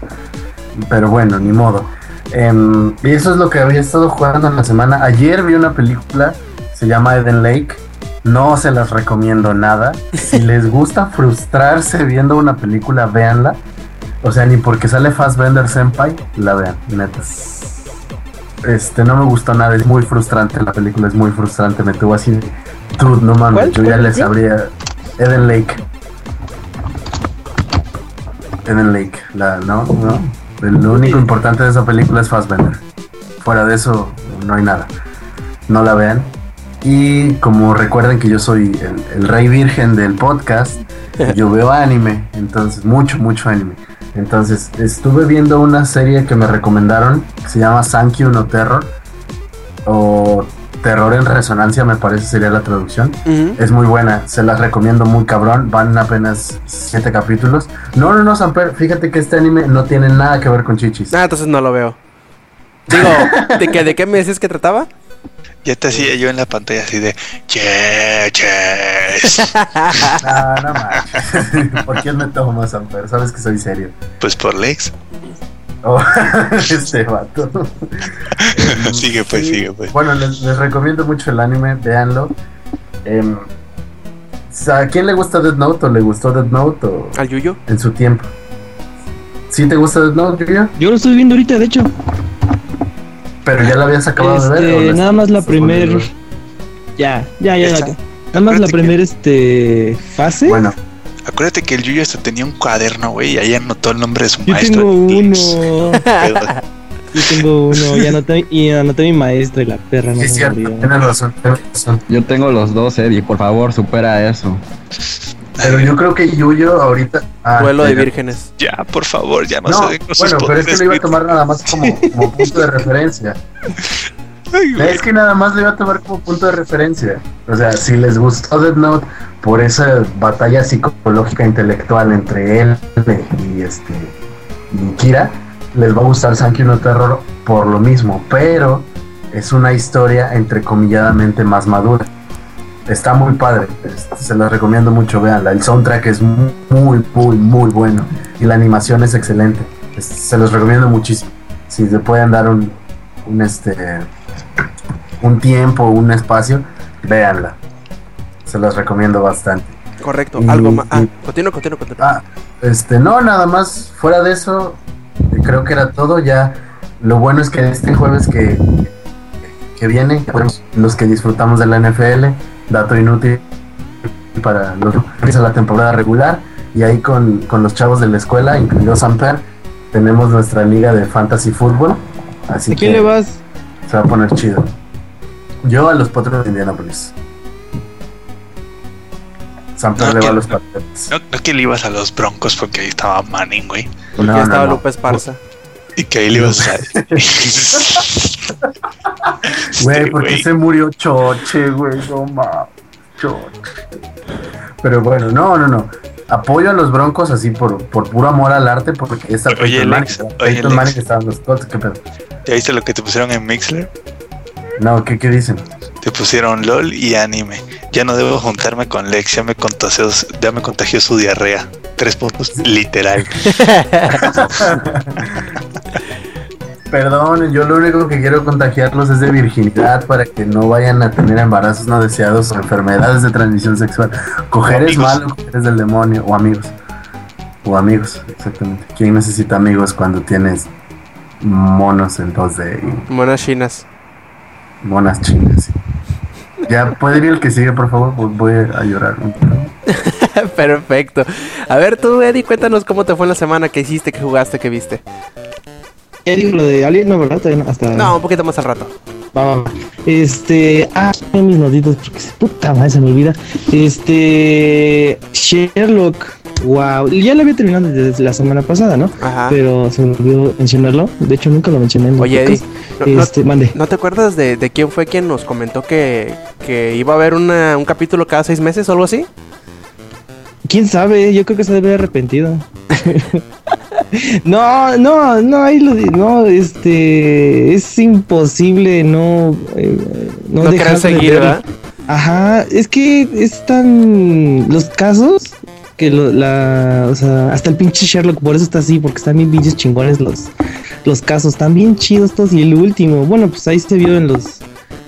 Pero bueno, ni modo. Em, y eso es lo que había estado jugando en la semana. Ayer vi una película, se llama Eden Lake. No se las recomiendo nada. Si les gusta frustrarse viendo una película, véanla. O sea, ni porque sale Fassbender Senpai, la vean, neta. Este, no me gustó nada, es muy frustrante la película, es muy frustrante, me tuvo así de, dude, no mames, yo ya les habría... Eden Lake. Eden Lake, la, no, no. Lo único importante de esa película es Fassbender. Fuera de eso, no hay nada. No la vean. Y como recuerden que yo soy el, el rey virgen del podcast, (laughs) yo veo anime, entonces mucho, mucho anime. Entonces estuve viendo una serie que me recomendaron, que se llama Sankey no Terror, o Terror en Resonancia me parece sería la traducción. Es muy buena, se las recomiendo muy cabrón, van apenas siete capítulos. No, no, no, Samper, fíjate que este anime no tiene nada que ver con chichis. Ah, entonces no lo veo. Digo, (laughs) ¿de qué, de qué me decías que trataba? Ya te hacía yo en la pantalla así de che, che. (laughs) (laughs) Ah, no manches. ¿Por qué me tomas, Samper? Sabes que soy serio. Pues por Lex. Oh, (laughs) este vato. sigue pues, Sí, sigue pues. Bueno, les, les recomiendo mucho el anime, véanlo. Em, ¿A quién le gusta Dead Note o le gustó Dead Note o ¿Al Yuyo? en su tiempo? ¿Sí te gusta Dead Note, Yuya? Yo lo estoy viendo ahorita, de hecho. Pero ya la habías acabado de ver. ¿o Este, nada más la estás primer. volviendo? Ya, ya, ya. La- Nada más la primera este fase. Bueno, Acuérdate que el Yuyo hasta tenía un cuaderno, güey, y ahí anotó el nombre de su yo maestro. tengo uno. (laughs) Yo tengo uno. Y anoté, y anoté mi maestro y la perra no sí, cierto, murió. tienes razón, tienes razón. Yo tengo los dos, Eddie. Por favor, supera eso. Pero yo creo que Yuyo ahorita. ah, Duelo de ya. vírgenes. Ya, por favor, ya no, No, se den con sus bueno, pero es que lo iba a tomar nada más como, (laughs) como punto de referencia. Ay. Es que nada más lo iba a tomar como punto de referencia. O sea, si les gustó Dead Note por esa batalla psicológica intelectual entre él y este y Kira, les va a gustar Sankey no Terror por lo mismo, pero es una historia entrecomilladamente más madura. Está muy padre, este, se la recomiendo mucho, véanla. El soundtrack es muy, muy, muy, bueno y la animación es excelente. Es- se los recomiendo muchísimo. Si se pueden dar un, un este un tiempo, un espacio, véanla. Se las recomiendo bastante. Correcto. Y- Algo más. Ah, continúa, continúa, continúa. Ah, este, no, nada más. Fuera de eso, eh, creo que era todo. Ya, lo bueno es que este jueves que, que viene, los que disfrutamos de la NFL, dato inútil para los empieza la temporada regular. Y ahí con, con los chavos de la escuela, incluido Samper, tenemos nuestra liga de fantasy fútbol. Así ¿A quién que le vas? se va a poner chido. Yo a los Potros de Indianapolis. Samper No, le va a los Patriots. No, no que le ibas a los broncos porque ahí estaba Manning, güey. No, no, estaba no. López Parza. Y que ahí le ibas a. (laughs) Güey, ¿por qué güey. se murió Choche, güey? No mames, Choche. Pero bueno, no, no, no. Apoyo a los Broncos así por, por puro amor al arte, porque esta Oye, Peyton Manning, Lex, oye, Peyton Lex. Manning estaba en los Colts, ¿qué pedo? ¿Ya viste lo que te pusieron en Mixler? No, ¿qué, qué dicen? Pusieron LOL y anime. Ya no debo juntarme con Lex, ya me contagió, ya me contagió su diarrea. Tres puntos, literal. (laughs) Perdón, yo lo único que quiero contagiarlos es de virginidad para que no vayan a tener embarazos no deseados o enfermedades de transmisión sexual. Coger es malo, coger es del demonio, o amigos. O amigos, exactamente. ¿Quién necesita amigos cuando tienes monos en 2D y Monas chinas. monas chinas? sí? Ya puede ir el que sigue, por favor, Voy- voy a llorar. un (laughs) poco. Perfecto. A ver, tú, Eddie, cuéntanos cómo te fue en la semana, qué hiciste, qué jugaste, qué viste. Ya digo lo de Alien, no, ¿verdad? Hasta. No, un poquito más al rato. Va, va, va. Este. Ah, mis notitos porque se- puta madre se me olvida. Este. Sherlock. Wow. Ya lo había terminado desde la semana pasada, ¿no? Ajá. Pero se me olvidó mencionarlo. De hecho, nunca lo mencioné en Oye, Eddie. ¿no, no- Este, mande. ¿no te acuerdas de, de quién fue quien nos comentó que, que iba a haber una, un capítulo cada seis meses o algo así? ¿Quién sabe? Yo creo que se debe haber arrepentido. (laughs) no, no, no, ahí lo di- no, este, es imposible no, eh, no, No, dejar querer de seguir. ¿verdad? Ajá, es que están los casos que lo, la, o sea, hasta el pinche Sherlock por eso está así, porque están bien pinches chingones los, los casos, están bien chidos todos y el último, bueno, pues ahí se vio en los,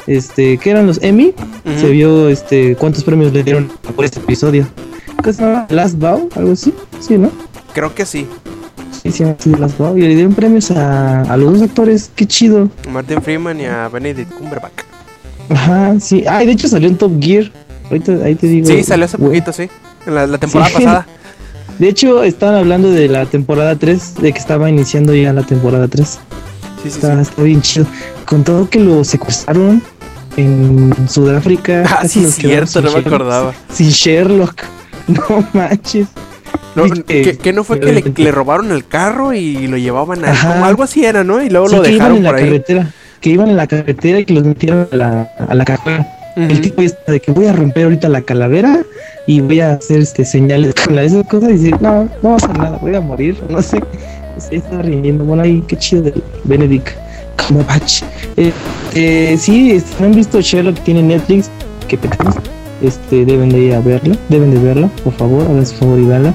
este, ¿qué eran los Emmy? Se vio, este, cuántos premios le dieron por este episodio. ¿Qué se llama? Last Bow, algo así, sí, ¿no? Creo que sí. Sí, sí, sí, Last Bow y le dieron premios a, a los dos actores, qué chido. Martin Freeman y a Benedict Cumberbatch. Ajá, sí, ah, y de hecho salió en Top Gear. Ahorita ahí te digo. Sí, salió hace poquito, sí. La, la temporada Sí. pasada. De hecho, estaban hablando de la temporada 3, de que estaba iniciando ya la temporada 3. Sí, sí, Está, sí. está bien chido. Con todo que lo secuestraron en Sudáfrica. (laughs) Ah, sí, quedamos cierto, no sin me Sherlock. acordaba. Sin Sherlock. (laughs) No manches. No, que, que no fue que le, le robaron el carro y lo llevaban a... Como algo así era, ¿no? Y luego Sí, lo que iban dejaron en la por ahí. carretera. Que iban en la carretera y que los metieron a la, a la El tipo está de que voy a romper ahorita la calavera y voy a hacer este señales con la- esas cosas y decir, no, no va a hacer nada, voy a morir, (laughs) no sé. Se está riendo, bueno, ahí, qué chido del Benedict Cumberbatch. Eh, eh, sí, este, no han visto Sherlock, tiene Netflix, que pecados. Este, deben de ir a verla, deben de verla, por favor, hagan su favor y verla.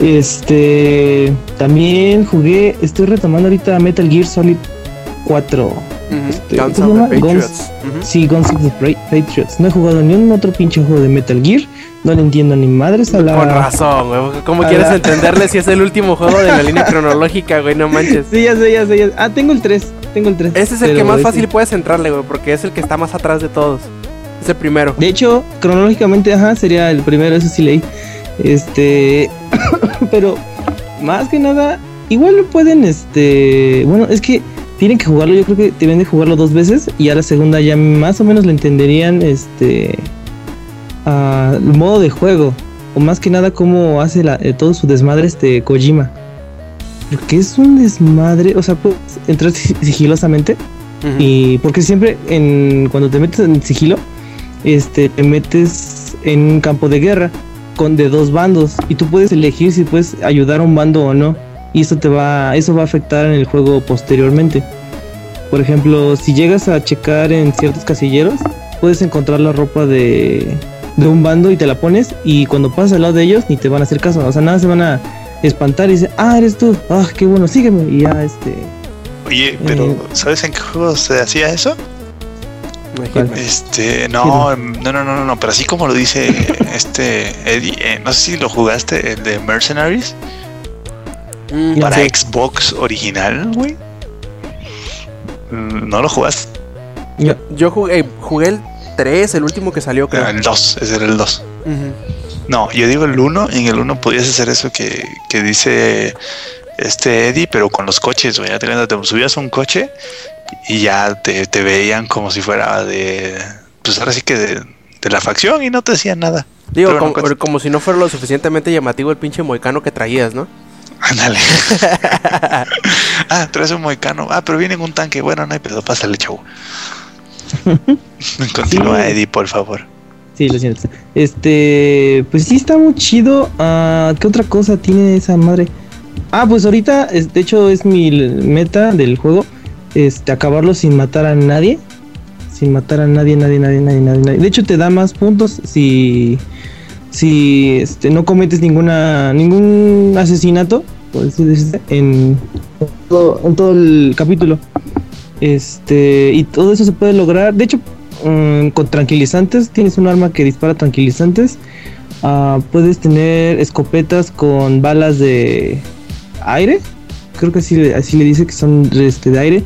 Este, también jugué, estoy retomando ahorita Metal Gear Solid 4. Este, Guns ¿cómo of se the llama? Sí, Guns of the Patriots. No he jugado ni un otro pinche juego de Metal Gear. No le entiendo ni madres a la. Con razón, güey. ¿Cómo a quieres la- entenderle si es el último juego de la línea (laughs) cronológica, güey? No manches. Sí, ya sé, ya sé, ya sé. Ah, tengo el 3. Tengo el 3. Ese es el que más fácil puedes entrarle, güey, porque es el que está más atrás de todos. Es el primero. De hecho, cronológicamente, ajá, sería el primero, eso sí leí. Este. (coughs) pero, más que nada, igual lo pueden, este. Bueno, es que tienen que jugarlo, yo creo que deben de jugarlo dos veces. Y a la segunda ya más o menos le entenderían, este. ah, el modo de juego. O más que nada, cómo hace la- eh, todo su desmadre este Kojima. Porque es un desmadre, o sea, puedes entrar sig- sigilosamente. Y porque siempre en cuando te metes en sigilo, este te metes en un campo de guerra con de dos bandos y tú puedes elegir si puedes ayudar a un bando o no y eso te va eso va a afectar en el juego posteriormente. Por ejemplo, si llegas a checar en ciertos casilleros, puedes encontrar la ropa de de un bando y te la pones y cuando pasas al lado de ellos ni te van a hacer caso, o sea, nada se van a espantar y dicen, "Ah, eres tú. Ah, qué bueno, sígueme." Y ya este Oye, pero Eh. ¿sabes en qué juego se hacía eso? Imagínate. Este, no, no, no, no, no, no, pero así como lo dice este Eddie, eh, no sé si lo jugaste, el de Mercenaries, Mm, para sí. Xbox original, güey. No lo jugaste, Yo, yo jugué, jugué el 3, el último que salió, creo. el 2, ese era el 2. Ujú. No, yo digo el 1, en el 1 podías hacer eso que, que dice este Eddie, pero con los coches, güey, ya te, te subías a un coche y ya te, te veían como si fuera de, pues ahora sí que de, de la facción y no te decían nada. Digo, como, no como si no fuera lo suficientemente llamativo el pinche moicano que traías, ¿no? Ándale. (laughs) ah, traes un moicano. Ah, pero viene en un tanque. Bueno, no hay pedo, pásale, chavo. (laughs) Continúa. Eddie, por favor. Sí, lo siento. Este, pues sí está muy chido. Ah, ¿Qué otra cosa tiene esa madre? Ah, pues ahorita, es- de hecho, es mi meta del juego. Este, acabarlo sin matar a nadie. Sin matar a nadie, nadie, nadie, nadie, nadie. nadie. De hecho, te da más puntos si, si este, no cometes ninguna, ningún asesinato, en todo, en todo el capítulo. Este, y todo eso se puede lograr. De hecho, mm, con tranquilizantes, tienes un arma que dispara tranquilizantes. Ah, puedes tener escopetas con balas de aire. Creo que así, le- así le dice que son este, de aire.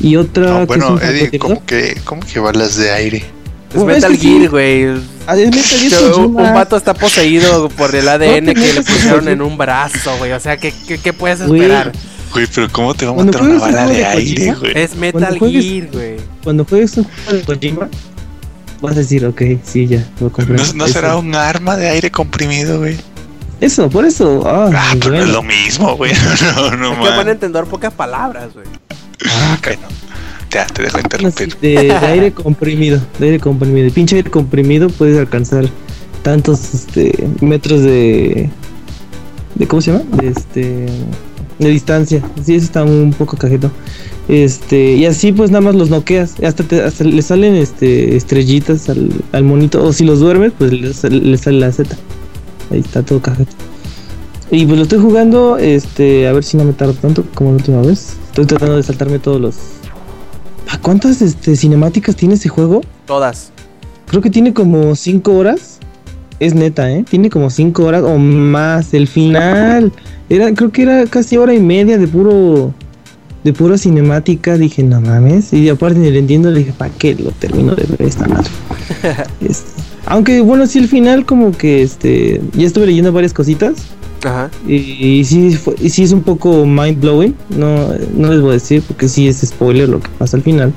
Y otra. No, que es bueno, un Eddie, francotirador. ¿cómo que, ¿cómo que balas de aire? Es Bueno, es Metal que sí. Gear, güey. Ah, es Metal Gear Que un, vato está poseído por el ADN No que le pusieron en un brazo, güey. O sea, ¿qué, qué, qué puedes Güey. esperar? Güey, pero ¿cómo te va a matar una bala de de aire, güey? Es Metal juegues- Gear, güey. Cuando juegues un juego de Kojima, vas a decir, ok, sí, ya, lo compré. ¿No, no será un arma de aire comprimido, güey? Eso, por eso. Ah, Ah, pero no es lo mismo, güey. (laughs) No, no, Es que van a entender pocas palabras, güey. Ah, bueno. Ya, te dejo No, interrumpir. de, de aire comprimido, de aire comprimido. El pinche aire comprimido puedes alcanzar tantos este, metros de, de ¿cómo se llama? De este de distancia. Sí, eso está un poco cajeto. Este, y así pues nada más los noqueas, hasta te, hasta le salen este estrellitas al, al monito o si los duermes, pues le, sale- le sale la Z. Ahí está todo cajeto. Y pues lo estoy jugando, este, a ver si no me tardo tanto como la última vez. Estoy tratando de saltarme todos los ¿A cuántas este, cinemáticas tiene ese juego? Todas. Creo que tiene como 5 horas. Es neta, ¿eh? Tiene como 5 horas o más. El final. Era, creo que era casi hora y media de puro. De pura cinemática. Dije, no mames. Y aparte ni le entiendo. Le dije, ¿para qué lo termino de ver esta madre? (laughs) Este, aunque bueno, sí, el final, como que este. Ya estuve leyendo varias cositas. Ajá. Y, y sí, fue- y sí es un poco mind blowing. No, no les voy a decir porque sí es spoiler lo que pasa al final.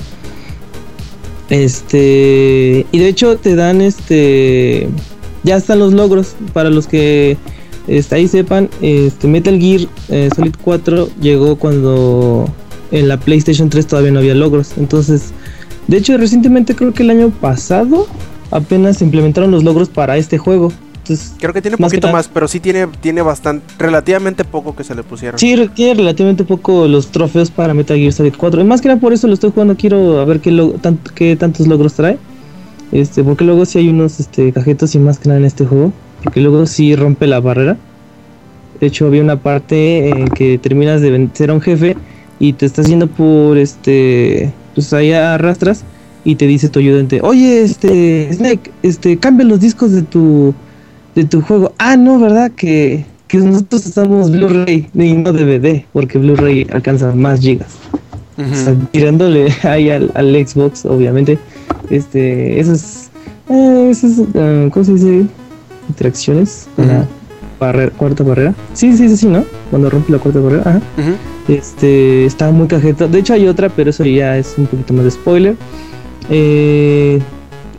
Este. Y de hecho te dan este. Ya están los logros. Para los que este, ahí sepan. Este Metal Gear eh, Solid 4 llegó cuando en la PlayStation 3 todavía no había logros. Entonces. De hecho, recientemente creo que el año pasado. Apenas se implementaron los logros para este juego. Entonces, Creo que tiene que poquito más, pero sí tiene, tiene bastante, relativamente poco que se le pusieron. Sí, tiene relativamente poco los trofeos para Metal Gear Solid 4. Y más que nada por eso lo estoy jugando. Quiero a ver qué, tant- qué tantos logros trae. Este, porque luego sí hay unos este, cajetos y más que nada en este juego. Porque luego sí rompe la barrera. De hecho, había una parte en que terminas de vencer a un jefe y te estás yendo por este. Pues ahí arrastras y te dice tu ayudante: Oye, este, Snake, este, cambia los discos de tu de tu juego. Ah, no, ¿verdad? Que, que nosotros estamos Blu-ray y no DVD, porque Blu-ray alcanza más gigas. O sea, tirándole (laughs) ahí al, al Xbox, obviamente. Este, esas, eh, esas eh, ¿cómo se dice? Interacciones Ujú. barrera, cuarta barrera. Sí, sí, sí, sí, ¿no? Cuando rompe la cuarta barrera. Ajá. Este, está muy cajeta. De hecho, hay otra, pero eso ya es un poquito más de spoiler. Eh,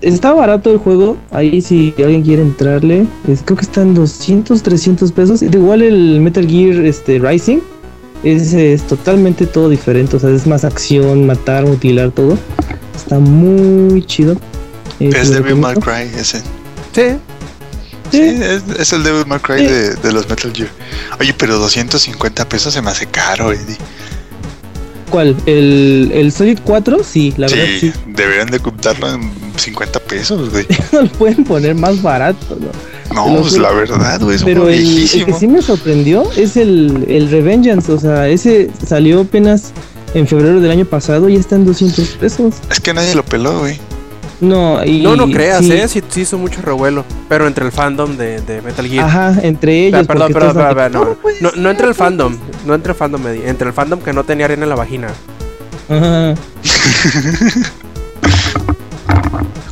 está barato el juego. Ahí, si alguien quiere entrarle, es- creo que están 200, 300 pesos. Igual el Metal Gear este, Rising es, es totalmente todo diferente. O sea, es más acción, matar, mutilar, todo. Está muy chido. Eh, Es Devil May. Cry ese. Sí. Sí, Sí. es, es el Devil May Cry Sí. de, de los Metal Gear. Oye, pero 250 pesos se me hace caro, Eddie. ¿Cuál? ¿El, ¿El Solid 4? Sí, la verdad Sí, deberían de ocultarlo en 50 pesos, güey. (laughs) No lo pueden poner más barato, ¿no? No, pues la verdad, güey, Pero el, el que sí me sorprendió es el, el Revengeance. O sea, ese salió apenas en febrero del año pasado y está en 200 pesos. Es que nadie lo peló, güey. No, y, No, no creas, sí, ¿eh? Sí, sí hizo mucho revuelo. Pero entre el fandom de, de Metal Gear. Ajá, entre ellos. perdón, perdón, perdón, perdón, no, no, entre el fandom, no entre el fandom, Eddie, entre el fandom que no tenía arena en la vagina. (laughs) ser". Ajá.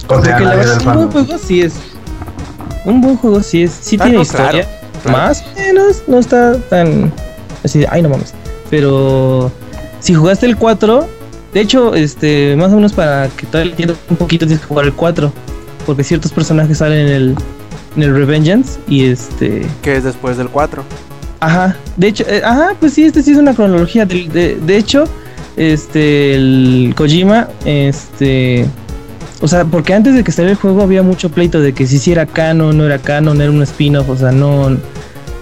Porque la verdad, del un buen juego sí es. Un buen juego sí es. Sí Ah, tiene no, historia. claro, claro. Más o menos. No está tan. Así de, ay, no mames. Pero. Si jugaste el 4. De hecho, este. Más o menos para que todavía entiendas un poquito tienes que jugar el 4. Porque ciertos personajes salen en el. En el Revengeance. Y este. Que es después del 4. Ajá, de hecho, eh, ajá, pues sí, este sí es una cronología. De, de- de hecho, este, el Kojima, este, o sea, porque antes de que saliera el juego había mucho pleito de que si sí era canon, no era canon, era un spin-off, o sea, no,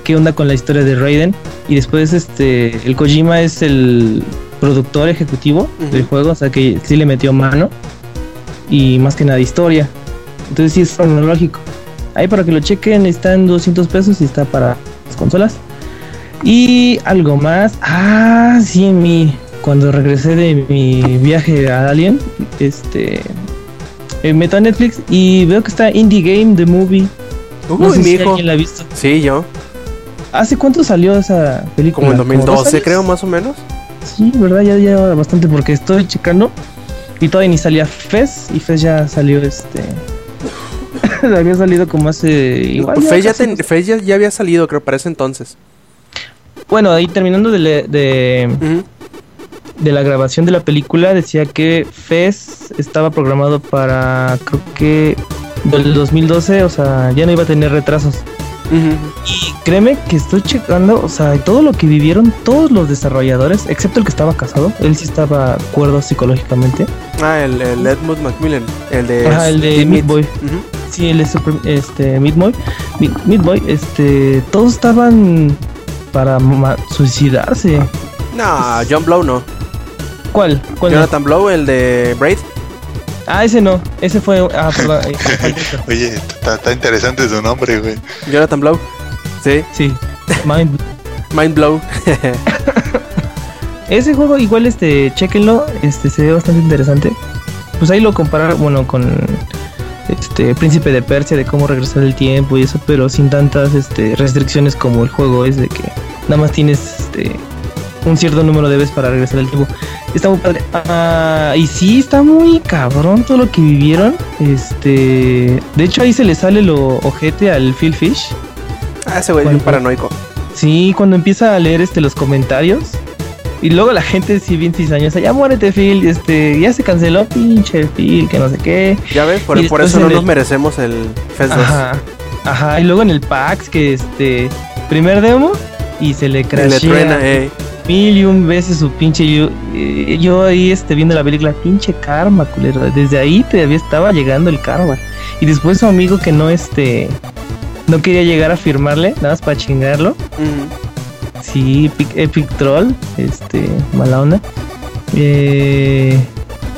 qué onda con la historia de Raiden. Y después, este, el Kojima es el productor ejecutivo del juego, o sea, que sí le metió mano y más que nada historia. Entonces sí es cronológico. Ahí para que lo chequen está en 200 pesos y está para las consolas. Y algo más. Ah, sí, en mi cuando regresé de mi viaje a Alien, este eh, meto a Netflix y veo que está Indie Game The Movie. Uy, no sé mi si hijo. alguien la ha visto. Sí, yo. ¿Hace cuánto salió esa película? Como en dos 2012, años? creo, más o menos. Sí, verdad, ya lleva bastante porque estoy checando y todavía ni salía Fez y Fez ya salió este (laughs) había salido como hace igual Fe ya, casi- ten- Fe ya, ya había salido, creo, para ese entonces. Bueno, ahí terminando de, le- de, de la grabación de la película decía que Fez estaba programado para creo que del 2012, o sea, ya no iba a tener retrasos. Y créeme que estoy checando, o sea, todo lo que vivieron todos los desarrolladores, excepto el que estaba casado, él sí estaba cuerdo psicológicamente. Ah, el, el Edmund Macmillan. El de, Ajá, el de Meat. Boy. Sí, él es super- este Meat Boy. Meat, Meat Boy, este, todos estaban para suicidarse. No, John Blow no. ¿Cuál? ¿Cuál? no? Jonathan Blow, el de Braid. Ah, ese no, ese fue, ah, (laughs) perdón, Oye, está, está interesante su nombre, güey. Jonathan Blow. Sí, sí, Mind. Mind Blow. (laughs) Ese juego igual, este, chequenlo, este, se ve bastante interesante. Pues ahí lo comparar, bueno, con este Príncipe de Persia, de cómo regresar el tiempo y eso, pero sin tantas este, restricciones como el juego es de que nada más tienes este, un cierto número de veces para regresar el tiempo. Está muy padre. Ah, y sí, está muy cabrón todo lo que vivieron. Este, de hecho ahí se le sale lo ojete al Phil Fish. Ah, ese güey es paranoico. Sí, cuando empieza a leer este los comentarios y luego la gente sí bien cizañosa, ya muérete Phil, este, ya se canceló pinche Phil, que no sé qué. Ya ves, por, eso no nos merecemos el FES 2. Ajá. Ajá, y luego en el PAX que este primer demo y se le Y le crashea truena, eh. Mil y un veces su pinche yo, eh, yo ahí este viendo la película, pinche karma, culero. Desde ahí todavía estaba llegando el karma. Y después su amigo que no este no quería llegar a firmarle, nada más para chingarlo. Ujú. Sí, Epic, Epic Troll, este, mala onda. Eh,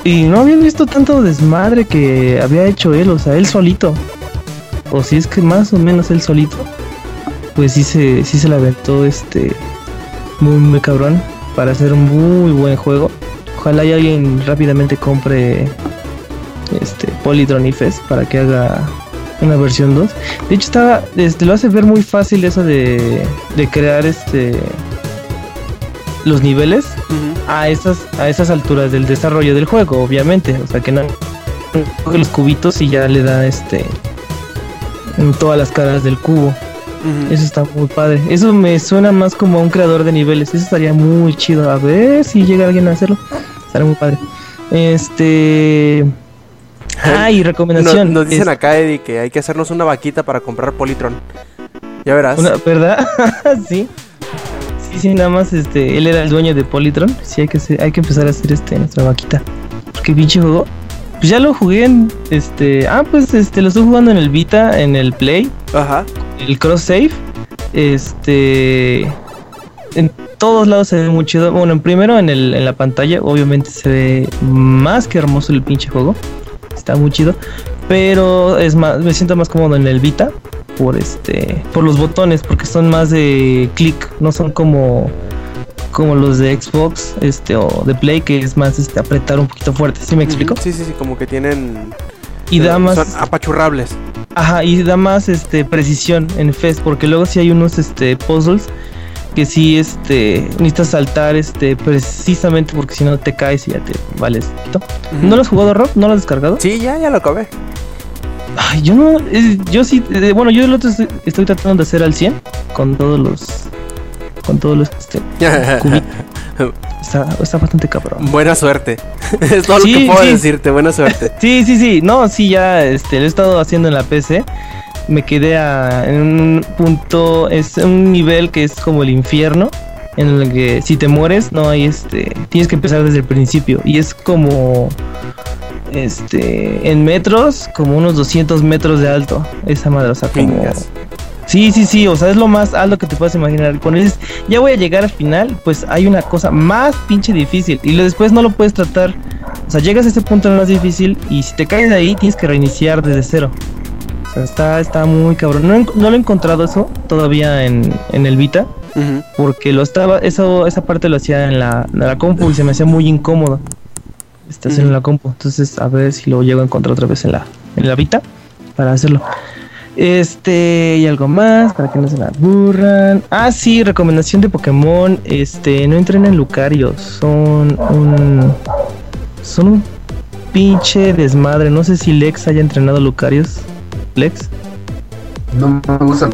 y no habían visto tanto desmadre que había hecho él, o sea, él solito. O si es que más o menos él solito. Pues sí se, sí se la aventó este muy, muy cabrón para hacer un muy buen juego. Ojalá y alguien rápidamente compre este Polytron y Fest para que haga una versión 2. De hecho, estaba, este, lo hace ver muy fácil eso de, de crear este los niveles a esas a esas alturas del desarrollo del juego, obviamente. O sea que no coge los cubitos y ya le da este en todas las caras del cubo. Eso está muy padre. Eso me suena más como a un creador de niveles. Eso estaría muy chido. A ver si llega alguien a hacerlo. Estaría muy padre. Este. Ah, y recomendación. nos dicen es- acá, Eddie, que hay que hacernos una vaquita para comprar Polytron. Ya verás. Una- ¿Verdad? (laughs) sí. Sí, sí, nada más este, él era el dueño de Polytron. Sí, hay que hacer- hay que empezar a hacer este nuestra vaquita. Porque pinche juego. Pues ya lo jugué en este. Ah, pues este lo estoy jugando en el Vita, en el Play, Ajá. El cross save. Este. En todos lados se ve muy chido. Bueno, en primero en el, en la pantalla, obviamente se ve más que hermoso el pinche juego. Está muy chido. Pero es más, me siento más cómodo en el Vita por este, por los botones, porque son más de clic, no son como como los de Xbox, este o de Play, que es más este apretar un poquito fuerte. ¿Sí me explico? Sí, sí, sí, como que tienen. Y da más, Son apachurrables. Ajá, y da más este precisión en Fest, porque luego sí hay unos este puzzles que sí este necesitas saltar este precisamente porque si no te caes y ya te vales. ¿no? ¿No lo has jugado Rob? ¿No lo has descargado? Sí, ya, ya lo acabé. Ay, yo no, yo sí, eh, bueno, yo el otro estoy, estoy tratando de hacer al 100 con todos los con todos los este, (laughs) cubitos. Está, está bastante cabrón. Buena suerte. (laughs) es todo Sí, lo que puedo sí. decirte, buena suerte. (laughs) Sí, sí, sí. No, sí, ya este, lo he estado haciendo en la PC. me quedé a- en un punto, es un nivel que es como el infierno, en el que si te mueres no hay este, tienes que empezar desde el principio y es como este en metros, como unos 200 metros de alto, esa madre, o sea, como. Sí, sí, sí, o sea, es lo más alto que te puedes imaginar. Cuando dices, ya voy a llegar al final, pues hay una cosa más pinche difícil y lo- después no lo puedes tratar. O sea, llegas a ese punto más difícil y si te caes de ahí tienes que reiniciar desde cero. O sea, está, está muy cabrón. No, lo he encontrado eso todavía en, en el Vita, porque lo estaba, eso, esa parte lo hacía en la, en la compu y se me hacía muy incómodo. En Ujú. la compu. Entonces, a ver si lo llego a encontrar otra vez en la, en la Vita para hacerlo. Este, y algo más para que no se la aburran. Ah, sí, recomendación de Pokémon. Este, no entren en Lucarios. Son un. Son un pinche desmadre. No sé si Lex haya entrenado Lucarios. Lex, No me gustan.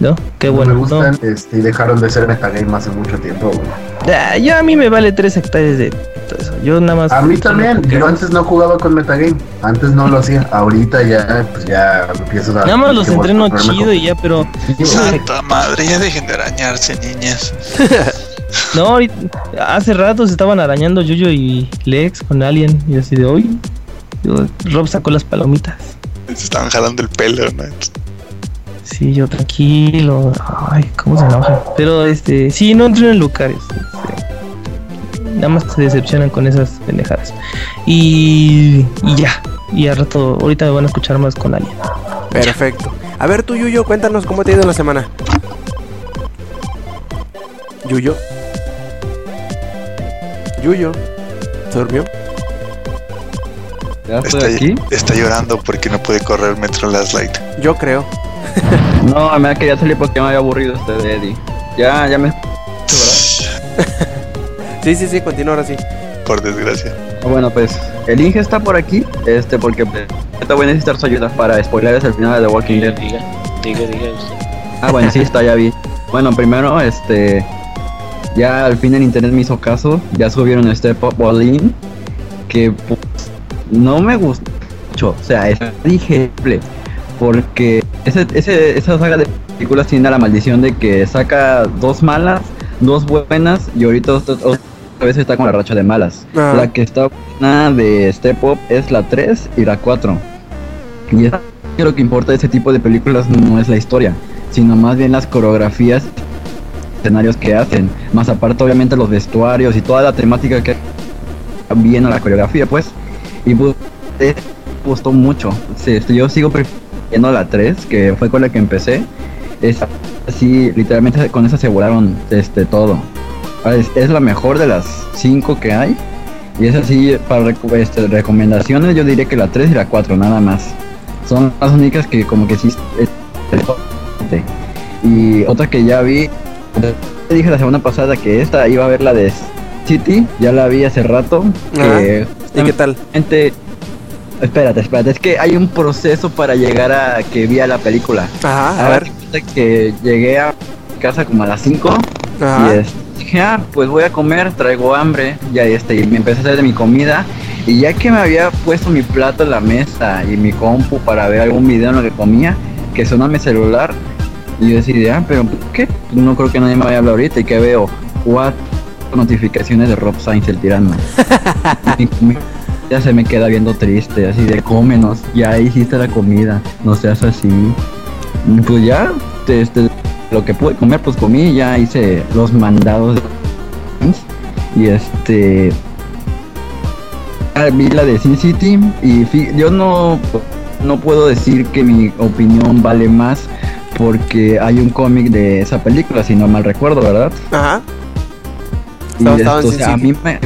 ¿no? Qué no bueno. me no. gustan este, y dejaron de ser metagame hace mucho tiempo. Ah, yo a mí me vale 3 hectáreas de todo eso. Yo nada más. A mí también. Yo antes no jugaba con metagame. Antes no lo hacía. Ahorita ya, pues ya empiezo a. Nada más los entreno chido con- y ya, pero. Santa madre, ya dejen de arañarse, niñas. (laughs) No, ahorita- hace rato se estaban arañando Yuyo y Lex con Alien. Y así de hoy. Rob sacó las palomitas. Se estaban jalando el pelo, ¿no? Sí, yo tranquilo. Ay, cómo se enoja. Pero este, sí, no entren en Lucarios. este, nada más se decepcionan con esas pendejadas. Y, y ya. Y al rato, ahorita me van a escuchar más con Alien. Perfecto. A ver tú, Yuyo, cuéntanos cómo te ha ido en la semana. Yuyo. Yuyo. ¿Se durmió? Ya estoy Está, aquí. está llorando porque no puede correr Metro Last Light. Yo creo. No, me quería salir porque me había aburrido este de Eddie. Ya, ya me. (laughs) Sí, sí, sí, continúa ahora sí. Por desgracia. Bueno, pues el Inge está por aquí, este, porque pues, te voy a necesitar su ayuda para spoilers el final de The Walking Diga, Dead. diga, diga, diga usted. Ah, bueno, sí, está, ya vi. Bueno, primero, este, ya al fin el internet me hizo caso, ya subieron este Pop que pues, no me gustó mucho, o sea, es digerible, porque ese, ese, esa saga de películas tiene la maldición de que saca dos malas, dos buenas, y ahorita otra vez está con la racha de malas. Ah. La que está buena de Step Up es la 3 y la 4. Y es que lo que importa de ese tipo de películas no es la historia, sino más bien las coreografías, escenarios que hacen. Más aparte, obviamente, los vestuarios y toda la temática que viene a la coreografía, pues. Y pues, eh, me gustó mucho. Sí, este, yo sigo prefiriendo la 3, que fue con la que empecé. Es así, literalmente con esa aseguraron este, todo. Es, es la mejor de las 5 que hay. Y es así, para este, recomendaciones, yo diría que la 3 y la 4, nada más. Son las únicas que como que sí... es- es- Y otra que ya vi, te dije la semana pasada que esta iba a ver la de City, ya la vi hace rato. Que ¿Y qué tal? Gente, espérate, espérate, es que hay un proceso para llegar a que vi a la película. Ajá, a ver. Que llegué a casa como a las 5 Ajá. y es- dije, ah, pues voy a comer, traigo hambre, este, y me empecé a hacer de mi comida. Y ya que me había puesto mi plato en la mesa y mi compu para ver algún video en lo que comía, que sonó mi celular, y yo ah, pero ¿por ¿qué? No creo que nadie me vaya a hablar ahorita. Y que veo cuatro notificaciones de Rob Sainz el tirano. (laughs) Ya se me queda viendo triste, así de cómenos, ya hiciste la comida, no seas así. Pues ya, te- este, lo que pude comer, pues comí, ya hice los mandados de y este vi la de Sin City y yo no no puedo decir que mi opinión vale más porque hay un cómic de esa película si no mal recuerdo verdad Ajá. y esto, o sea, a mí me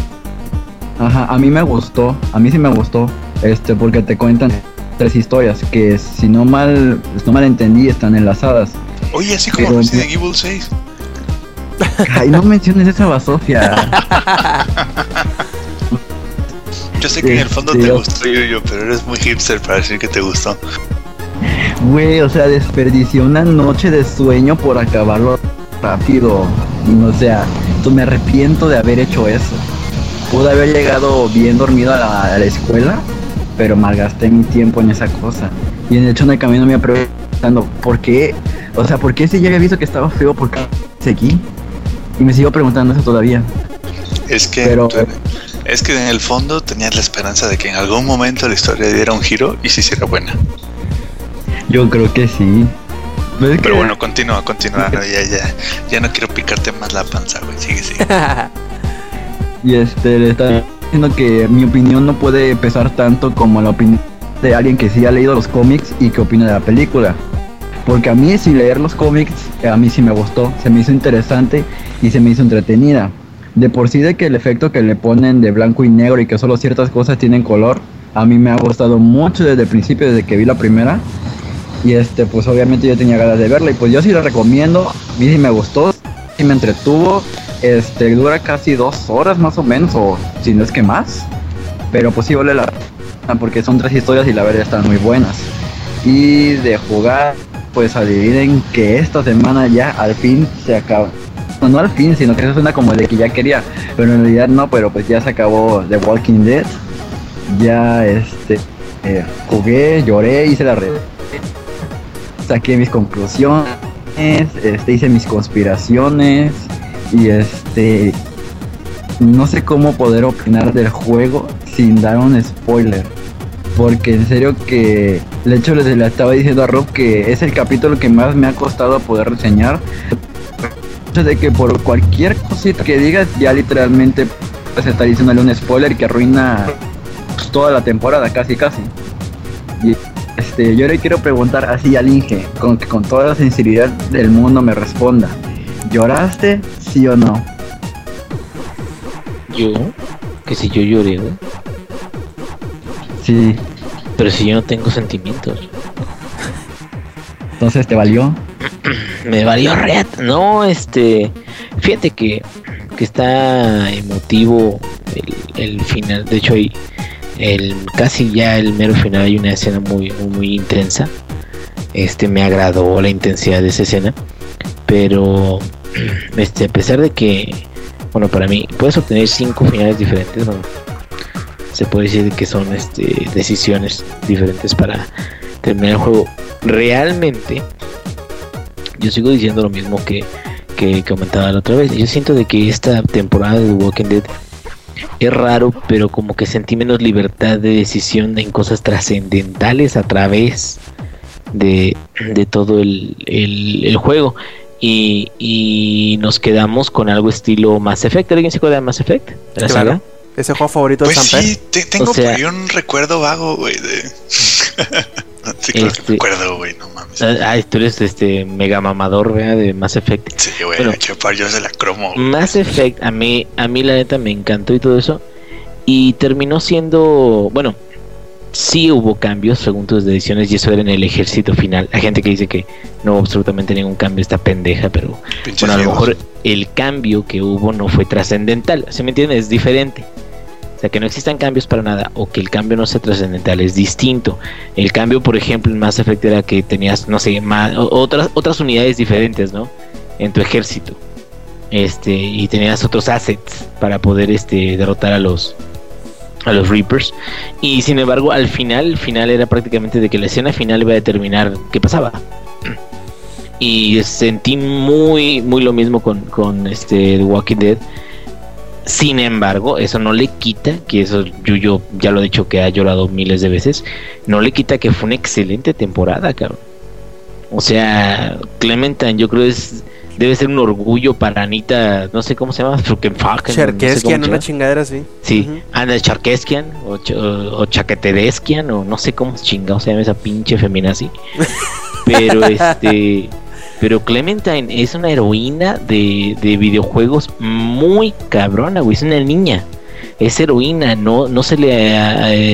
ajá, a mí me gustó a mí sí me gustó este porque te cuentan tres historias que si no mal si no mal entendí están enlazadas Oye, así como Pero- Resident Evil 6. (laughs) ay no menciones esa basofia (laughs) Yo sé que en el fondo Este, te yo- gustó Yuyo, pero eres muy hipster para decir que te gustó. Güey, o sea, desperdicié una noche de sueño por acabarlo rápido. O sea, me arrepiento de haber hecho eso. Pude haber llegado bien dormido a la, a la escuela, pero malgasté mi tiempo en esa cosa. Y en el hecho de camino me iba preguntando, ¿por qué? O sea, ¿por qué si ya había visto que estaba feo? ¿Por seguí? Y me sigo preguntando eso todavía. Es que, Pero- es que en el fondo tenías la esperanza de que en algún momento la historia diera un giro y se hiciera buena. Yo creo que sí. Pero es Pero que- bueno, continúa, continúa. no, (laughs) ya, ya, ya no quiero picarte más la panza, güey. Sigue, sigue. (laughs) Y este, le está diciendo que mi opinión no puede pesar tanto como la opinión de alguien que sí ha leído los cómics y que opina de la película. Porque a mí, sin leer los cómics, a mí sí me gustó, se me hizo interesante y se me hizo entretenida. De por sí de que el efecto que le ponen de blanco y negro y que solo ciertas cosas tienen color, a mí me ha gustado mucho desde el principio, desde que vi la primera. Y este, pues obviamente yo tenía ganas de verla y pues yo sí la recomiendo. A mí sí me gustó, sí me entretuvo. Este, dura casi dos horas más o menos, o si no es que más. Pero pues sí vale la pena porque son tres historias y la verdad están muy buenas. Y de jugar, pues adivinen que esta semana ya al fin se acaba. No, no al fin, sino que eso suena como de que ya quería, pero en realidad no, pero pues ya se acabó The Walking Dead. Ya este eh, jugué, lloré, hice la red. Saqué mis conclusiones, este, hice mis conspiraciones y este no sé cómo poder opinar del juego sin dar un spoiler. Porque en serio que de hecho le, le estaba diciendo a Rob que es el capítulo que más me ha costado poder reseñar. De que por cualquier cosita que digas ya literalmente puedes estar diciéndole un spoiler que arruina pues, toda la temporada casi casi. Y este, yo le quiero preguntar así al Inge, con con toda la sinceridad del mundo me responda. ¿Lloraste? ¿Sí o no? Yo, que si yo lloré, güey. Sí. Pero si yo no tengo sentimientos. Entonces te valió. (clears throat) Me valió red. No, este. Fíjate que, que está emotivo el, el final. De hecho, hay el casi ya el mero final hay una escena muy, muy, muy intensa. Este me agradó la intensidad de esa escena. Pero (clears throat) este, a pesar de que, bueno, para mí, puedes obtener cinco finales diferentes, ¿no? Se puede decir que son este, decisiones diferentes para terminar el juego. Realmente, yo sigo diciendo lo mismo que, que comentaba la otra vez. Yo siento de que esta temporada de The Walking Dead es raro, pero como que sentí menos libertad de decisión en cosas trascendentales a través de, de todo el, el, el juego. Y, y nos quedamos con algo estilo Mass Effect. ¿Alguien se acuerda de Mass Effect? ¿De la Claro. saga? Ese juego favorito de Pues Samper. sí, te- tengo O sea- por ahí un recuerdo vago, güey, de... (laughs) sí, claro que Este- recuerdo, güey, no mames. Ah, tú eres este mega mamador ¿verdad? de Mass Effect. Sí, güey, bueno. yo se la cromo. güey. Mass Effect a mí, a mí la neta me encantó y todo eso. Y terminó siendo, bueno, sí hubo cambios según tus decisiones y eso era en el ejército final. Hay gente que dice que no hubo absolutamente ningún cambio, esta pendeja, pero Pinches bueno, a lo mejor el cambio que hubo no fue trascendental. ¿Se me entiende? Es diferente. O sea, que no existan cambios para nada o que el cambio no sea trascendental, es distinto. El cambio, por ejemplo, en Mass Effect era que tenías, no sé, más, otras, otras unidades diferentes, ¿no? En tu ejército. Este, y tenías otros assets para poder este, derrotar a los a los Reapers. Y sin embargo, al final, el final era prácticamente de que la escena final iba a determinar qué pasaba. Y sentí muy, muy lo mismo con, con este The Walking Dead. Sin embargo, eso no le quita, que eso Yuyo ya lo he dicho que ha llorado miles de veces, no le quita que fue una excelente temporada, cabrón. O sea, Clementine yo creo es debe ser un orgullo para Anita, no sé cómo se llama, Frukenfaken, Cherkeskian, una chingadera así. Sí, Ujú. Ana Charkeskian o, Ch- o, o Chaquetedeskian o no sé cómo chingado se llama esa pinche feminazi. (laughs) Pero este pero Clementine es una heroína de, de videojuegos muy cabrona, güey, es una niña. Es heroína, no, no se le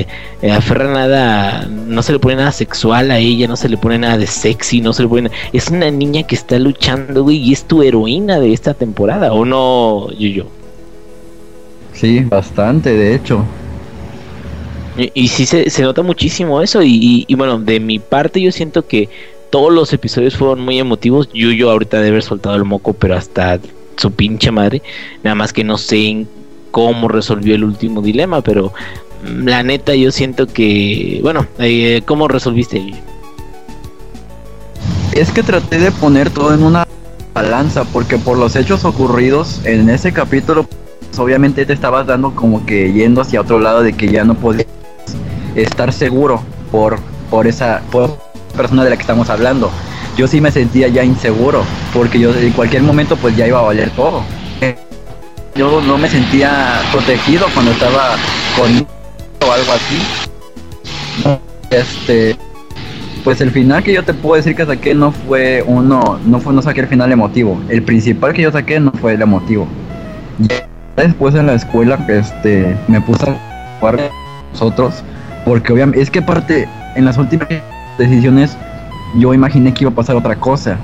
eh, eh, aferra nada, no se le pone nada sexual a ella, no se le pone nada de sexy, no se le pone Es una niña que está luchando, güey, y es tu heroína de esta temporada, ¿o no, Yuyo? Sí, bastante, de hecho. Y, y sí se, se nota muchísimo eso. Y, y- y bueno, de mi parte yo siento que todos los episodios fueron muy emotivos. Yo, yo ahorita de haber soltado el moco, pero hasta su pinche madre. Nada más que no sé en cómo resolvió el último dilema, pero mm, la neta yo siento que... Bueno, eh, ¿cómo resolviste? Es que traté de poner todo en una balanza, porque por los hechos ocurridos en ese capítulo, pues, obviamente te estabas dando como que yendo hacia otro lado de que ya no podías estar seguro por, por esa persona de la que estamos hablando. Yo sí me sentía ya inseguro, porque yo en cualquier momento pues ya iba a valer todo. Yo no me sentía protegido cuando estaba con o algo así. Este, pues el final que yo te puedo decir que saqué no fue uno, no fue no saqué el final emotivo. El principal que yo saqué no fue el emotivo. Después en la escuela, este, me puse a jugar con nosotros, porque obviamente es que aparte en las últimas decisiones yo imaginé que iba a pasar otra cosa.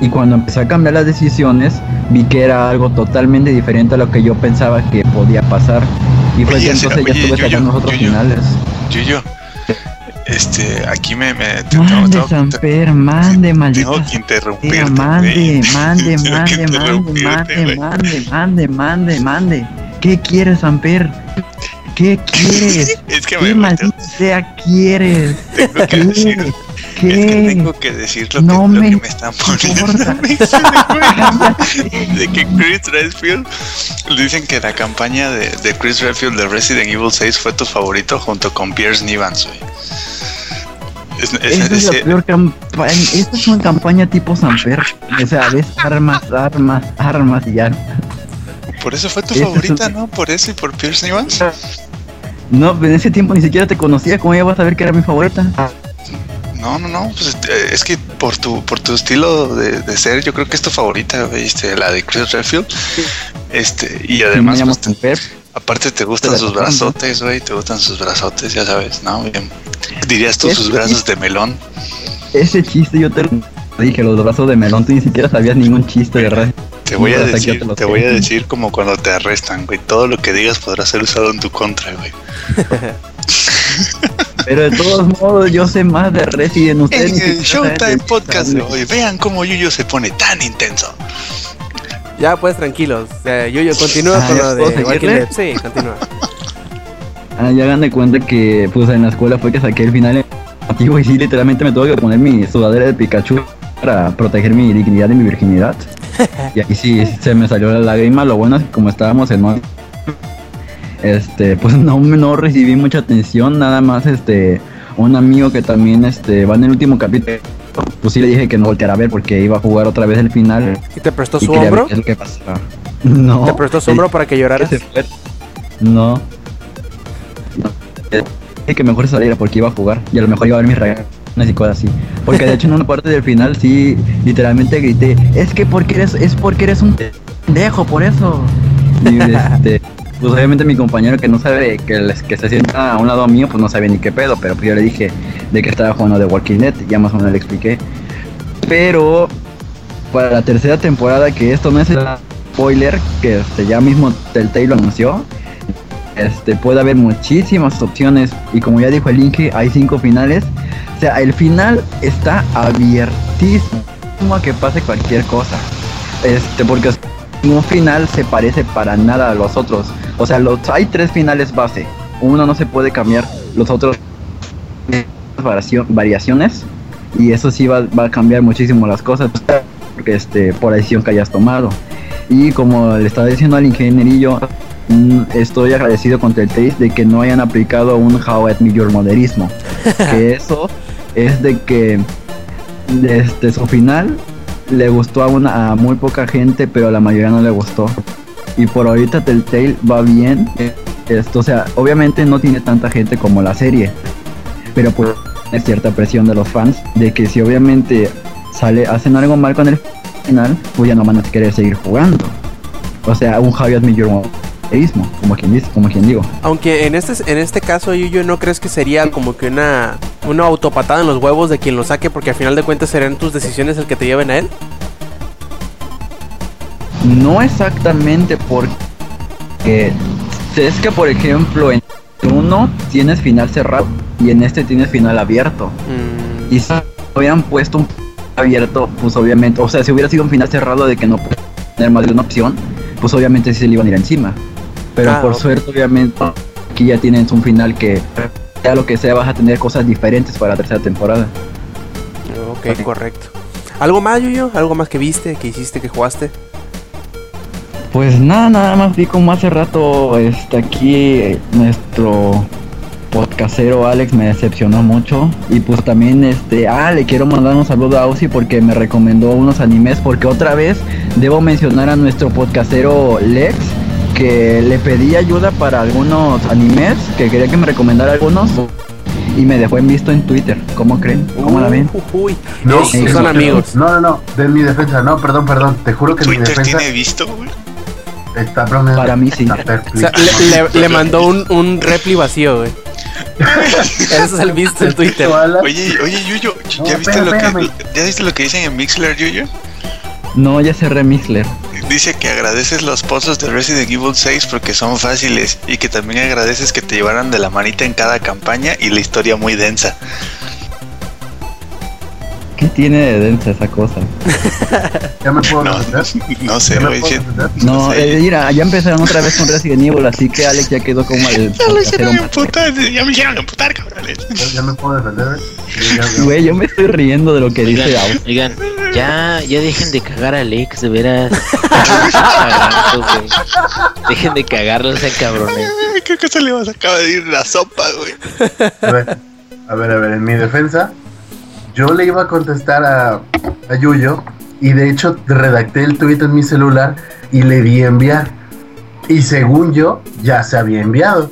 Y cuando empecé a cambiar las decisiones, vi que era algo totalmente diferente a lo que yo pensaba que podía pasar. Y fue Oye, que entonces oye, ya estuve sacando los otros finales. Yuyo, este, aquí me, me te- Mande, tengo- Samper, mande, maldita tengo que interrumpirte. mande, güey. mande, mande, mande, mande, güey. mande, mande, mande, mande. ¿Qué quieres, Samper? ¿Qué (laughs) quieres? Es que ¿Qué me, me maldita sea quieres? (laughs) tengo que ¿Qué? decir, es que ¿Qué? tengo que decir lo, No que, lo me que me están poniendo. (laughs) de que Chris Redfield dicen que la campaña de, de Chris Redfield de Resident Evil 6 fue tu favorito junto con Pierce Nivans. Es- es- Esa es la peor campaña. Esta es una campaña tipo Samper. O sea, ves armas, armas, armas y ya. por eso fue tu favorita, un- ¿no? Por eso y por Pierce Nivans. No, en ese tiempo ni siquiera te conocía. ¿Cómo ibas a saber que era mi favorita? No, no, no, pues eh, es que por tu, por tu estilo de, de ser, yo creo que es tu favorita, este, la de Chris Redfield. Este, y además, pues, te- aparte te gustan sus brazotes, güey, te gustan sus brazotes, ya sabes, ¿no? Bien. Dirías tú sus brazos de melón. Ese chiste yo te lo dije, los brazos de melón. Tú ni siquiera sabías ningún chiste, ¿verdad? Te voy a decir, te voy a decir como cuando te arrestan, güey. Todo lo que digas podrá ser usado en tu contra, güey. (laughs) Pero de todos modos, yo sé más de Resident ni En el Showtime Podcast de hoy, vean cómo Yuyo se pone tan intenso. Ya, pues tranquilos. Eh, yo, yo continúa Ah, con ¿ya lo de Walking seguirle? Dead. Sí, continúa. (laughs) Ah, ya hagan de cuenta que pues en la escuela fue que saqué el final y sí, literalmente me tuve que poner mi sudadera de Pikachu para proteger mi dignidad y mi virginidad. Y ahí sí se me salió la lágrima. Lo bueno es que como estábamos en este, pues no, no recibí mucha atención, nada más este un amigo que también este va en el último capítulo. Pues sí le dije que no volteara a ver porque iba a jugar otra vez el final. ¿Y te prestó y su ver hombro? qué es lo que pasaba. No. ¿Te prestó su hombro para que lloraras? No. No. Dije que mejor saliera porque iba a jugar y a lo mejor iba a ver mis reacciones y cosas así. Porque de hecho en una parte del final sí literalmente grité, es que porque eres, es porque eres un pendejo, por eso. Y este, (laughs) pues obviamente mi compañero que no sabe que, les- que se sienta a un lado mío, pues no sabe ni qué pedo, pero pues yo le dije de que estaba jugando de Walking Dead, ya más o menos le expliqué. Pero para la tercera temporada, que esto no es el spoiler, que este, ya mismo Telltale lo anunció, este, puede haber muchísimas opciones y como ya dijo el Inge, hay cinco finales. O sea, el final está abiertísimo a que pase cualquier cosa. Este, porque ningún final se parece para nada a los otros. O sea, los, hay tres finales base. Uno no se puede cambiar, los otros variaciones y eso sí va, va a cambiar muchísimo las cosas porque este por la decisión que hayas tomado y como le estaba diciendo al ingenierillo estoy agradecido con Telltale de que no hayan aplicado un How I Met Your moderismo (laughs) que eso es de que este su final le gustó a una a muy poca gente pero a la mayoría no le gustó. Y por ahorita Telltale va bien. Esto o sea obviamente no tiene tanta gente como la serie pero pues es cierta presión de los fans de que si obviamente sale hacen algo mal con el final pues ya no van a querer seguir jugando. O sea un Javier Millor como quien dice como quien digo Aunque en este en este caso Yuyo no crees que sería como que una una autopatada en los huevos de quien lo saque porque al final de cuentas serán tus decisiones el que te lleven a él. No exactamente porque es que por ejemplo en uno tienes final cerrado y en este tienes final abierto. Mm, Y si hubieran puesto un abierto, pues obviamente, o sea, si hubiera sido un final cerrado de que no puedes tener más de una opción, pues obviamente sí se le iban a ir encima. Pero Ah, por suerte, obviamente, aquí ya tienes un final que sea lo que sea, vas a tener cosas diferentes para la tercera temporada. ok, correcto. ¿Algo más, Yuyo? ¿Algo más que viste, que hiciste, que jugaste? Pues nada, nada más vi como hace rato este aquí eh, nuestro podcastero Alex me decepcionó mucho y pues también este ah le quiero mandar un saludo a Ozzy porque me recomendó unos animes porque otra vez debo mencionar a nuestro podcastero Lex que le pedí ayuda para algunos animes que quería que me recomendara algunos y me dejó en visto en Twitter. ¿Cómo creen? ¿Cómo la ven? Uy, uy. No, sí, son sí. amigos. No, no, no, de mi defensa, no, perdón, perdón, te juro que en mi Twitter defensa tiene visto, güey. está bromeando. Para mí sí. O sea, le, le- le mandó un, un repli vacío, güey. (laughs) Ese es el visto en Twitter. Oye, oye, Yuyo, ¿ya, No, viste lo que. ¿ya viste lo que dicen en Mixler, Yuyo? No, ya cerré Mixler. Dice que agradeces los pozos de Resident Evil 6 porque son fáciles y que también agradeces que te llevaran de la manita en cada campaña y la historia muy densa. ¿Qué tiene de densa esa cosa? (laughs) ¿Ya me puedo No, defender? no sé, ¿Ya me güey. No, sé. eh, mira, ya empezaron otra vez con Resident Evil, así que Alex ya quedó como el Ya lo hicieron podcastero emputar, ya me hicieron emputar, cabrones. ¿Ya- ¿Ya me puedo defender? Güey, yo me estoy riendo de lo que dice Aus. oigan, ya, ya dejen de cagar a Alex, de veras. (laughs) Dejen de cagarlo, sean cabrones. Que se le vas a acabar de ir la sopa, güey. A ver, a ver, a ver, en mi defensa, yo le iba a contestar a, a Yuyo y de hecho redacté el tweet en mi celular y le di enviar. Y según yo, ya se había enviado.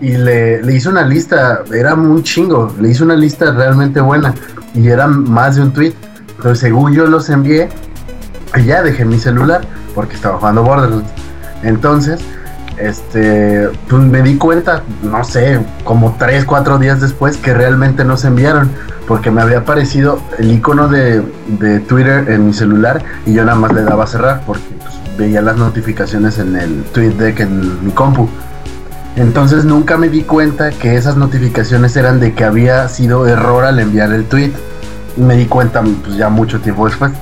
Y le, le hice una lista, era un chingo, le hice una lista realmente buena y era más de un tweet. Entonces, según yo los envié, ya dejé mi celular porque estaba jugando Borderlands. Entonces, este, pues me di cuenta, no sé, como 3, 4 días después que realmente no se enviaron, porque me había aparecido el icono de, de Twitter en mi celular y yo nada más le daba a cerrar porque pues, veía las notificaciones en el tweet deck en mi compu. Entonces nunca me di cuenta que esas notificaciones eran de que había sido error al enviar el tweet. Me di cuenta pues, ya mucho tiempo después.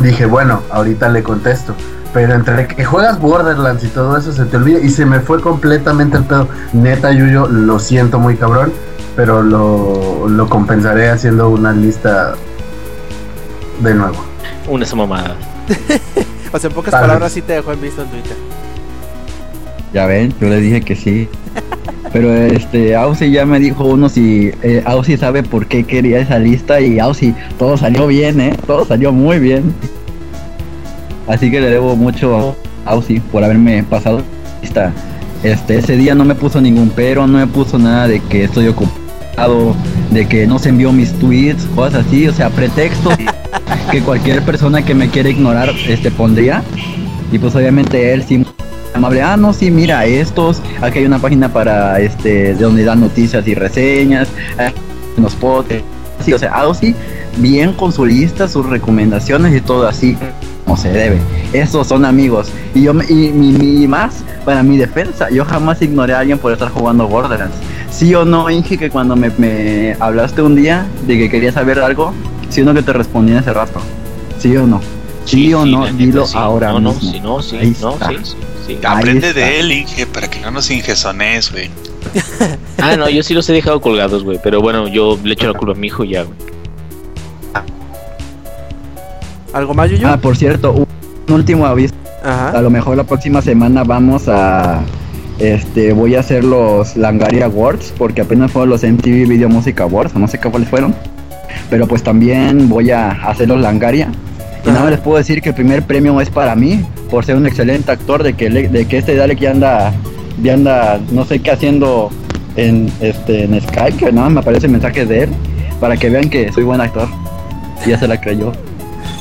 Dije, bueno, ahorita le contesto. Pero entre que juegas Borderlands y todo eso se te olvida y se me fue completamente el pedo. Neta, Yuyo, lo siento muy cabrón, pero lo, lo compensaré haciendo una lista de nuevo. Una esa mamada. (laughs) O sea, en pocas Tal palabras vez. sí te dejó en visto en Twitter. Ya ven, yo le dije que sí. Pero este, Ausi ya me dijo uno si eh, Ausi sabe por qué quería esa lista y Ausi, todo salió bien, ¿eh? Todo salió muy bien. Así que le debo mucho a Ausi por haberme pasado la lista. Este, ese día no me puso ningún pero, no me puso nada de que estoy ocupado, de que no se envió mis tweets, cosas así, o sea, pretextos (laughs) que cualquier persona que me quiera ignorar este pondría. Y pues obviamente él sí amable, ah no sí mira estos, aquí hay una página para este de donde dan noticias y reseñas, unos podcasts, sí, o sea, algo así, bien con su lista, sus recomendaciones y todo así como se debe. Esos son amigos. Y yo y mi, mi más para mi defensa, yo jamás ignoré a alguien por estar jugando Borderlands. Sí o no, Inge, que cuando me, me hablaste un día de que querías saber algo, sí o no que te respondí en ese rato. Sí o no. Sí, o no, dilo sí. ahora No, no, mismo. sí, no, sí, Ahí no, está. sí, sí, sí. Aprende de él, Inge, para que no nos ingesones, güey. (laughs) Ah, no, yo sí los he dejado colgados, güey. Pero bueno, yo le echo la culpa a mi hijo y ya, güey. ¿Algo más, Yuyo? Ah, por cierto, un último aviso. A Ajá. lo mejor la próxima semana vamos a. Este, voy a hacer los Langaria Awards, porque apenas fueron los MTV Video Music Awards, o no sé qué cuáles fueron. Pero pues también voy a hacer los Langaria. Y nada más les puedo decir que el primer premio es para mí, por ser un excelente actor, de que, le- de que este Dalek ya anda, ya anda, no sé qué haciendo en, este, en Skype, que nada más me aparecen mensajes de él, para que vean que soy buen actor. Y ya se la creyó.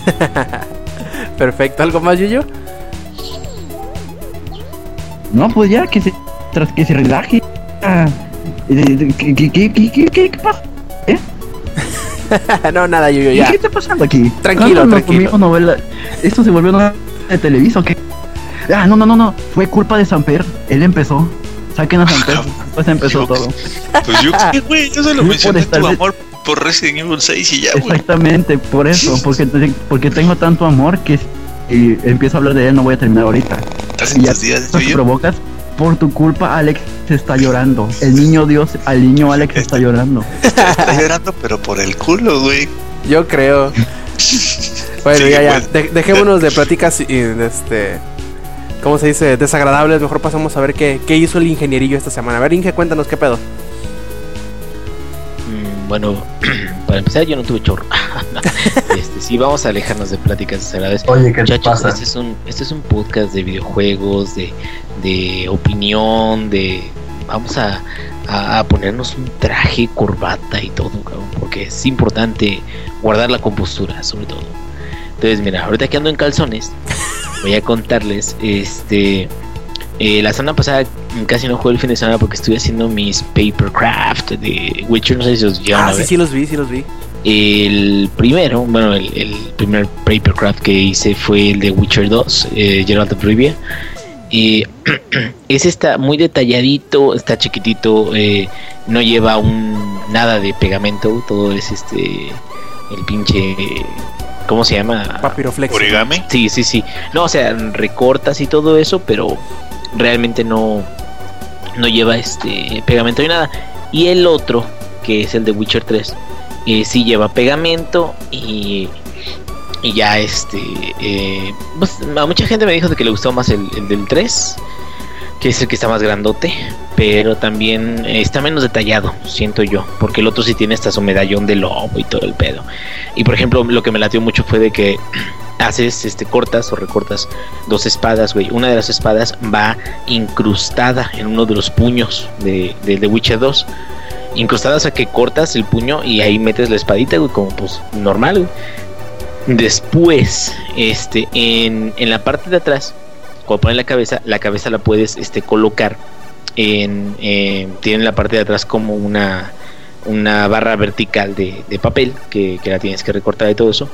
(laughs) Perfecto. ¿Algo más, Yuyo? No, pues ya, que se, tras que se relaje. Ah, ¿Qué, qué, qué, qué, qué, qué, qué pasa? (laughs) no, nada, Yuyo, ya. ¿Qué está pasando aquí? Tranquilo, no, tranquilo. conmigo novela. Esto se volvió una de Televisa, ¿o qué? Ah, no, no, no, no. Fue culpa de Samper. Él empezó. Saquen a Samper. (laughs) Después empezó Yo- todo. Pues yo qué, güey, yo solo (laughs) Yo mencioné por estar tu de- amor por Resident Evil 6 y ya, güey. Exactamente, por eso. Porque, porque tengo tanto amor que si empiezo a hablar de él no voy a terminar ahorita. Estás en Y ya tus días, Yuyo. provocas, por tu culpa Alex está llorando. El niño Dios, al niño Alex está llorando. (laughs) Está llorando, pero por el culo, güey. Yo creo. (laughs) Bueno, Sí, ya, ya. pues. de- dejémonos de pláticas y de este. ¿Cómo se dice? Desagradables. Mejor pasamos a ver qué, qué hizo el ingenierillo esta semana. A ver, Inge, cuéntanos qué pedo. Mm, Bueno, (clears throat) para empezar, yo no tuve chorro. (laughs) este, sí, vamos a alejarnos de pláticas desagradables. Oye, ¿qué Muchachos, pasa? este es un, este es un podcast de videojuegos, de, de opinión, de vamos a, a- a ponernos un traje, corbata y todo, cabrón, porque es importante guardar la compostura, sobre todo. Entonces, mira, ahorita que ando en calzones, voy a contarles, este, eh, la semana pasada casi no jugué el fin de semana porque estuve haciendo mis papercraft de Witcher, no sé si os llegaron Ah, a sí, ver. sí los vi, sí los vi. El primero, bueno, el, el primer papercraft que hice fue el de Witcher 2, eh, Geralt of Rivia. Y (clears throat) ese está muy detalladito, está chiquitito, eh, no lleva un nada de pegamento, todo es este el pinche ¿cómo se llama? Papiroflex. Origami. Sí, sí, sí. No, o sea, recortas y todo eso, pero realmente no no lleva este pegamento ni nada. Y el otro, que es el de Witcher 3, eh, sí lleva pegamento y, y ya este eh, pues, a mucha gente me dijo de que le gustó más el, el del 3 que es el que está más grandote pero también está menos detallado siento yo porque el otro sí tiene hasta su medallón de lobo y todo el pedo y por ejemplo lo que me latió mucho fue de que haces este cortas o recortas dos espadas güey una de las espadas va incrustada en uno de los puños de, de Witcher 2 incrustadas a que cortas el puño y ahí metes la espadita, güey, como pues normal. Después, este, en, en la parte de atrás, cuando pones la cabeza, la cabeza la puedes este, colocar en, en- tiene en la parte de atrás como una, una barra vertical de, de papel que, que la tienes que recortar y todo eso.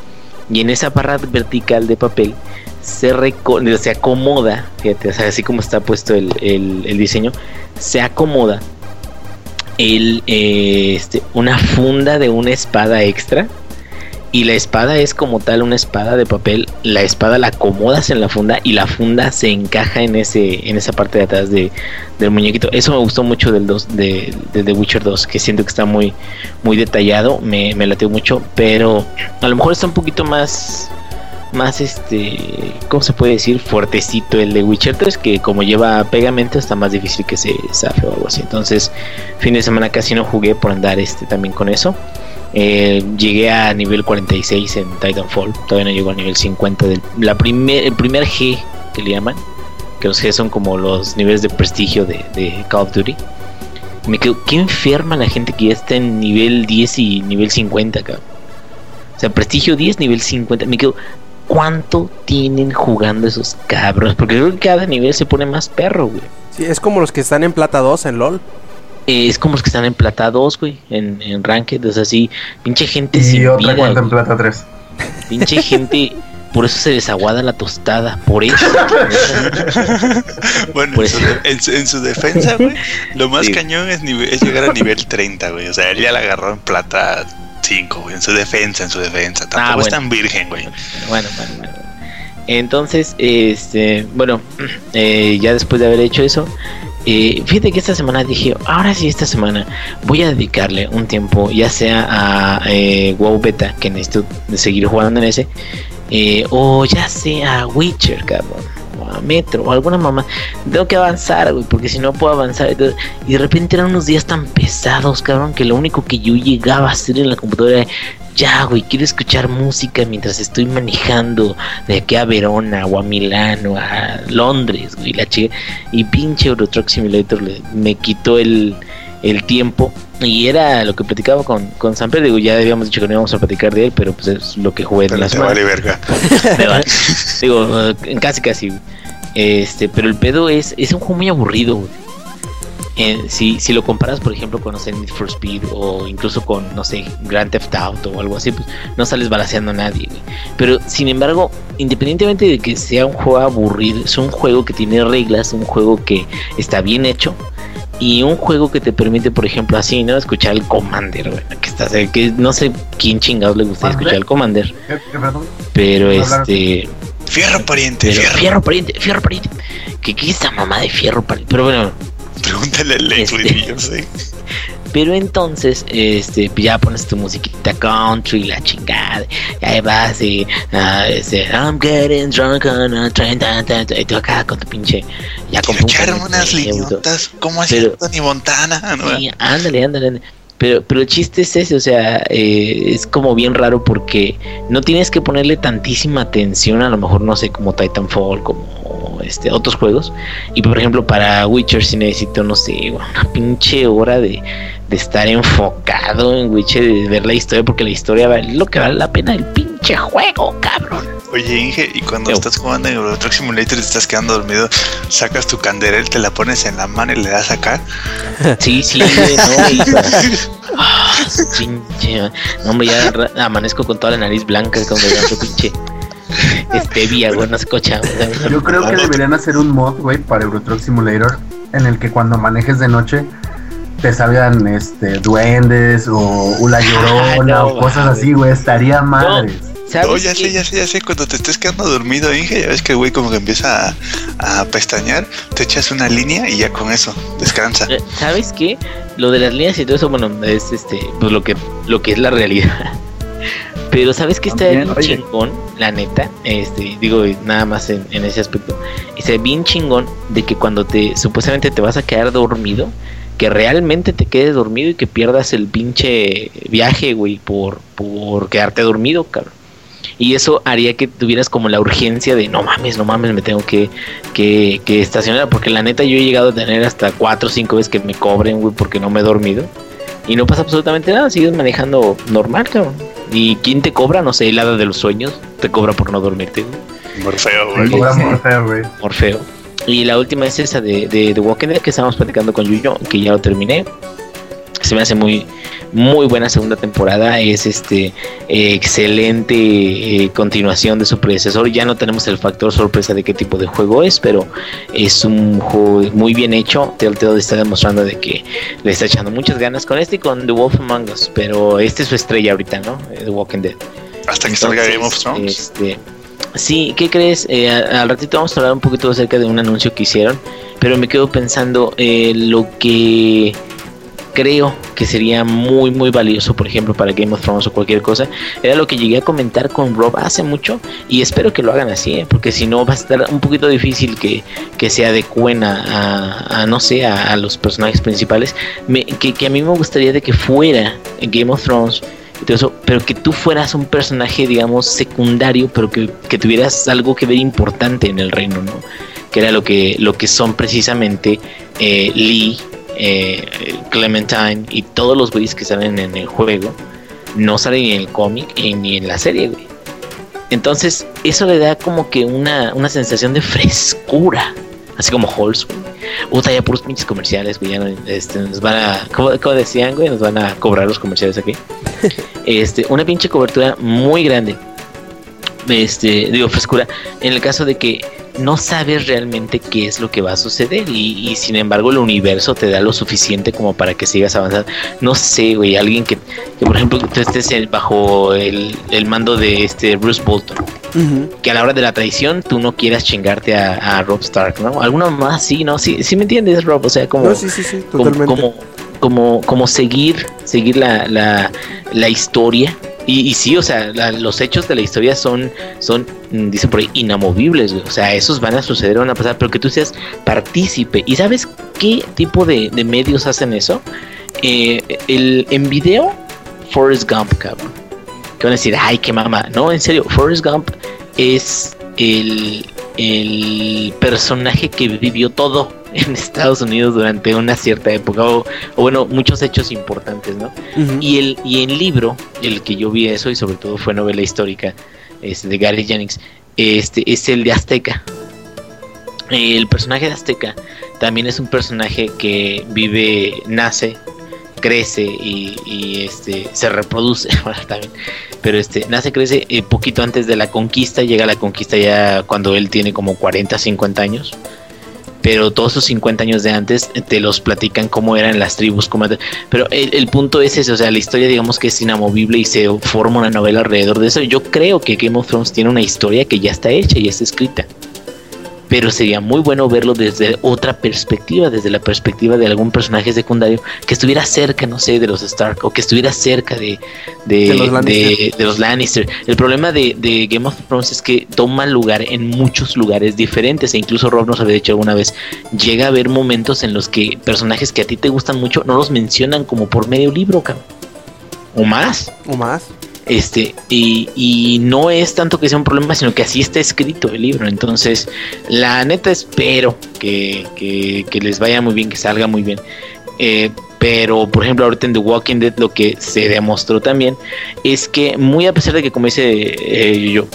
Y en esa barra vertical de papel se, se acomoda, fíjate, así como está puesto el, el- el diseño, se acomoda el, eh, este, una funda de una espada extra. Y la espada es como tal una espada de papel. La espada la acomodas en la funda y la funda se encaja en ese en esa parte de atrás de, del muñequito. Eso me gustó mucho del 2 de, de The Witcher 2, que siento que está muy muy detallado, me, me mucho, pero a lo mejor está un poquito más más este, ¿cómo se puede decir? Fuertecito el de Witcher 3, que como lleva pegamento está más difícil que se zafe o algo así. Entonces, fin de semana casi no jugué por andar este también con eso. Eh, llegué a nivel 46 en Titanfall, todavía no llego al nivel 50 del la primer, el primer G que le llaman, que los G son como los niveles de prestigio de, Call of Duty. Me quedo, qué enferma la gente que ya está en nivel 10 y nivel 50, cabrón. O sea, prestigio 10, nivel 50. Me quedo, ¿cuánto tienen jugando esos cabros? Porque creo que cada nivel se pone más perro, güey. Sí, es como los que están en plata 2 en LOL. Eh, es como los que están en plata 2, güey, en, en Ranked, o sea, así, pinche gente Y sin otra vida, cuenta en plata 3. pinche gente, por eso se desaguada la tostada, por eso. (laughs) Bueno, en, sí. su, en su- en su defensa, güey, lo más Sí. cañón es, nive- es llegar a nivel 30, güey. O sea, él ya la agarró en plata 5, güey. En su defensa, en su defensa. Tampoco Ah, bueno. es tan virgen, güey. Bueno, bueno, bueno. Entonces, este, bueno, (clears throat) eh, ya después de haber hecho eso, eh, fíjate que esta semana dije, ahora sí, esta semana voy a dedicarle un tiempo, ya sea a eh, WoW Beta, que necesito seguir jugando en ese, eh, o ya sea a Witcher, cabrón, o a Metro, o alguna mamá. Tengo que avanzar, güey, porque si no puedo avanzar. y de repente eran unos días tan pesados, cabrón, que lo único que yo llegaba a hacer en la computadora era, ya, güey, quiero escuchar música mientras estoy manejando de aquí a Verona o a Milán o a Londres, güey, la chica. Y pinche Euro Truck Simulator le- me quitó el, el tiempo. Y era lo que platicaba con, con Samper, digo, ya habíamos dicho que no íbamos a platicar de él, pero pues es lo que jugué en Pero la te semana. vale verga. (laughs) Me vale. Digo, casi casi. Este, pero el pedo es, es un juego muy aburrido, güey. Eh, si, si lo comparas, por ejemplo, con no sé, Need for Speed o incluso con, no sé, Grand Theft Auto o algo así, pues no sales balaseando a nadie, güey. Pero sin embargo, independientemente de que sea un juego aburrido, es un juego que tiene reglas, un juego que está bien hecho y un juego que te permite, por ejemplo, así, ¿no? Escuchar el Commander, güey. Que, está, que no sé quién chingados le gustaría escuchar el Commander, ¿Qué, qué, perdón? pero este. Fierro pariente, Pero fierro. fierro pariente, fierro pariente. ¿Qué, qué es esa mamá de fierro pariente? Pero bueno, Pregúntale al Lex, güey, Este. yo sé. (laughs) Pero entonces, este, ya pones tu musiquita country, la chingada, y ahí vas y, ah, este, I'm getting drunk on a train, tan, tan, tan, y tú acá con tu pinche, ya con unas liñotas, como hacía Tony Montana. (laughs) ¿no? Sí, ándale, ándale. ándale. Pero, pero el chiste es ese, o sea, eh, es como bien raro porque no tienes que ponerle tantísima atención, a lo mejor, no sé, como Titanfall, como este otros juegos. Y por ejemplo, para Witcher sí necesito, no sé, una pinche hora de, de estar enfocado en Witcher, de ver la historia, porque la historia vale lo que vale la pena el pinche juego, cabrón. Oye, Inge, y cuando Yo. estás jugando en Euro Truck Simulator y te estás quedando dormido, sacas tu canderel, te la pones en la mano y le das acá. (laughs) Sí, sí, no, y (laughs) Ah, pinche, no, hombre, ya amanezco con toda la nariz blanca cuando veo otro (laughs) pinche stevia, güey, no cocha. Yo creo que deberían hacer un mod, güey, para Euro Truck Simulator, en el que cuando manejes de noche te salgan este duendes o una llorona no o cosas así, güey, estaría madres. ¿Sabes No, ya qué? sé, ya sé, ya sé. Cuando te estés quedando dormido, Inge, ya ves que el güey como que empieza a, a pestañear, te echas una línea y ya con eso, descansa. Eh, ¿Sabes qué? Lo de las líneas y todo eso, bueno, es este, pues lo que, lo que es la realidad. Pero ¿sabes qué está bien chingón? La neta, este, digo, nada más en, en ese aspecto. Está bien chingón de que cuando te, supuestamente te vas a quedar dormido, que realmente te quedes dormido y que pierdas el pinche viaje, güey, por, por quedarte dormido, cabrón. Y eso haría que tuvieras como la urgencia de no mames, no mames, me tengo que, que, que estacionar. Porque la neta yo he llegado a tener hasta cuatro o cinco veces que me cobren, güey, porque no me he dormido. Y no pasa absolutamente nada, sigues manejando normal, cabrón. ¿Y quién te cobra? No sé, el hada de los sueños te cobra por no dormirte. Morfeo, güey. Cobra muy feo, güey. Morfeo. Y la última es esa de, de The Walking Dead que estábamos platicando con Yuyo, que ya lo terminé. Se me hace muy, muy buena segunda temporada. Es este eh, excelente eh, continuación de su predecesor. Ya no tenemos el factor sorpresa de qué tipo de juego es, pero es un juego muy bien hecho. Telltale está demostrando de que le está echando muchas ganas con este y con The Wolf Among Us. Pero este es su estrella ahorita, ¿no? Eh, The Walking Dead. Hasta que salga Game of Thrones. Este, sí, ¿qué crees? Eh, al ratito vamos a hablar un poquito acerca de un anuncio que hicieron, pero me quedo pensando eh, lo que creo que sería muy muy valioso, por ejemplo, para Game of Thrones o cualquier cosa, era lo que llegué a comentar con Rob hace mucho y espero que lo hagan así, ¿eh? porque si no va a estar un poquito difícil que, que se adecuen a, no sé, a, los personajes principales, que, a mí me gustaría de que fuera Game of Thrones pero que tú fueras un personaje, digamos, secundario, pero que, que tuvieras algo que ver importante en el reino, ¿no? Que era lo que, lo que son precisamente eh, Lee, eh, Clementine y todos los güeyes que salen en el juego, no salen ni en el cómic ni en la serie, güey. Entonces, eso le da como que una, una sensación de frescura. Así como Halls, güey. Puta, ya puros pinches comerciales, güey. Ya no, este, nos van a. ¿cómo, cómo decían, güey? Nos van a cobrar los comerciales aquí. (laughs) este, una pinche cobertura muy grande. Este, digo, frescura. En el caso de que no sabes realmente qué es lo que va a suceder. Y, y sin embargo, el universo te da lo suficiente como para que sigas avanzando. No sé, güey. Alguien que, que por ejemplo, tú estés bajo el, el mando de este Bruce Bolton que a la hora de la traición tú no quieras chingarte a, a Rob Stark, ¿no? Alguna más, sí, ¿no? Sí, sí me entiendes, Rob, o sea, como, No, sí, sí, sí, como, como, como, como seguir, seguir la, la, la historia. Y, y sí, o sea, los hechos de la historia son, son, mm, dice por ahí, inamovibles, güey. O sea, esos van a suceder, van a pasar, pero que tú seas partícipe. ¿Y sabes qué tipo de, de medios hacen eso? Eh, el, en video, Forrest Gump, cabrón que van a decir, ay, qué mamá. No, en serio, Forrest Gump es el, el personaje que vivió todo (laughs) en Estados Unidos durante una cierta época, o, o bueno, muchos hechos importantes, ¿no? Y el, y el libro, el que yo vi eso, y sobre todo fue novela histórica, este, de Gary Jennings, este, es el de Azteca. El personaje de Azteca también es un personaje que vive, nace, crece y, este se reproduce (laughs) también pero este nace crece eh, poquito antes de la conquista llega la conquista ya cuando él tiene como 40 50 años pero todos esos 50 años de antes te los platican cómo eran las tribus cómo pero el, el punto es ese o sea la historia digamos que es inamovible y se forma una novela alrededor de eso. Yo creo que Game of Thrones tiene una historia que ya está hecha y está escrita pero sería muy bueno verlo desde otra perspectiva, desde la perspectiva de algún personaje secundario que estuviera cerca, no sé, de los Stark o que estuviera cerca de, de, De los Lannister. de- de los Lannister. El problema de, de Game of Thrones es que toma lugar en muchos lugares diferentes e incluso Rob nos había dicho alguna vez, llega a haber momentos en los que personajes que a ti te gustan mucho no los mencionan como por medio libro, cabrón. O más. O más. Este, y, y no es tanto que sea un problema, sino que así está escrito el libro. Entonces, la neta espero que, que, que les vaya muy bien, que salga muy bien. Eh, pero, por ejemplo, ahorita en The Walking Dead lo que se demostró también es que, muy a pesar de que, como dice eh, yo,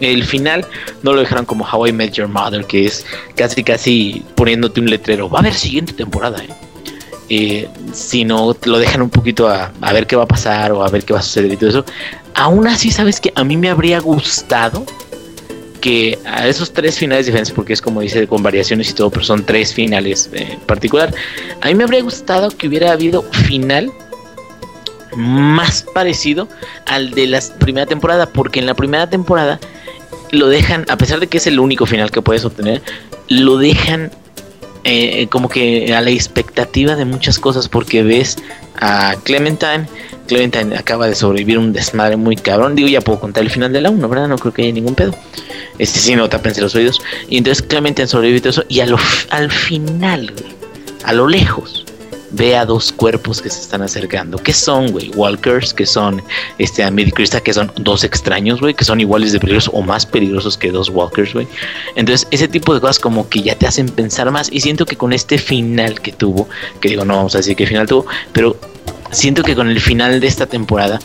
el final no lo dejaron como How I Met Your Mother, que es casi, casi poniéndote un letrero. Va a haber siguiente temporada, ¿eh? Eh, sino lo dejan un poquito a, a ver qué va a pasar o a ver qué va a suceder y todo eso. Aún así, sabes que a mí me habría gustado que a esos tres finales diferentes, porque es como dice con variaciones y todo, pero son tres finales en particular. A mí me habría gustado que hubiera habido final más parecido al de la primera temporada, porque en la primera temporada lo dejan, a pesar de que es el único final que puedes obtener, lo dejan eh, como que a la expectativa de muchas cosas porque ves a Clementine Clementine acaba de sobrevivir un desmadre muy cabrón digo ya puedo contar el final de la 1 verdad no creo que haya ningún pedo. Este sí no tapense los oídos. Y entonces Clementine sobrevive todo eso y a lo, al final a lo lejos ve a dos cuerpos que se están acercando. ¿Qué son, güey? Walkers, que son este a Krista, que son dos extraños, güey, que son iguales de peligrosos o más peligrosos que dos Walkers, güey. Entonces, ese tipo de cosas como que ya te hacen pensar más y siento que con este final que tuvo, que digo, no vamos a decir qué final tuvo, pero siento que con el final de esta temporada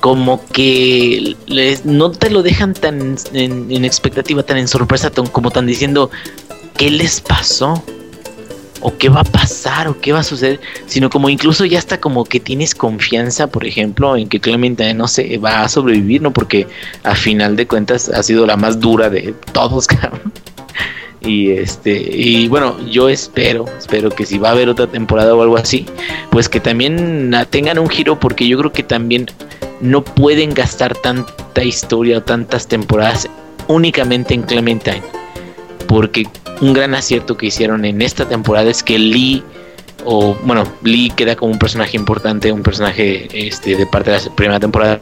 como que no te lo dejan tan en, en expectativa, tan en sorpresa, tan- como tan diciendo, ¿qué les pasó? O qué va a pasar o qué va a suceder, sino como incluso ya está como que tienes confianza, por ejemplo, en que Clementine no sé, va a sobrevivir, ¿no? Porque a final de cuentas ha sido la más dura de todos. (laughs) Y este, y bueno, yo espero, espero que si va a haber otra temporada o algo así, pues que también tengan un giro, porque yo creo que también no pueden gastar tanta historia o tantas temporadas únicamente en Clementine porque un gran acierto que hicieron en esta temporada es que Lee o bueno Lee queda como un personaje importante un personaje este de parte de la primera temporada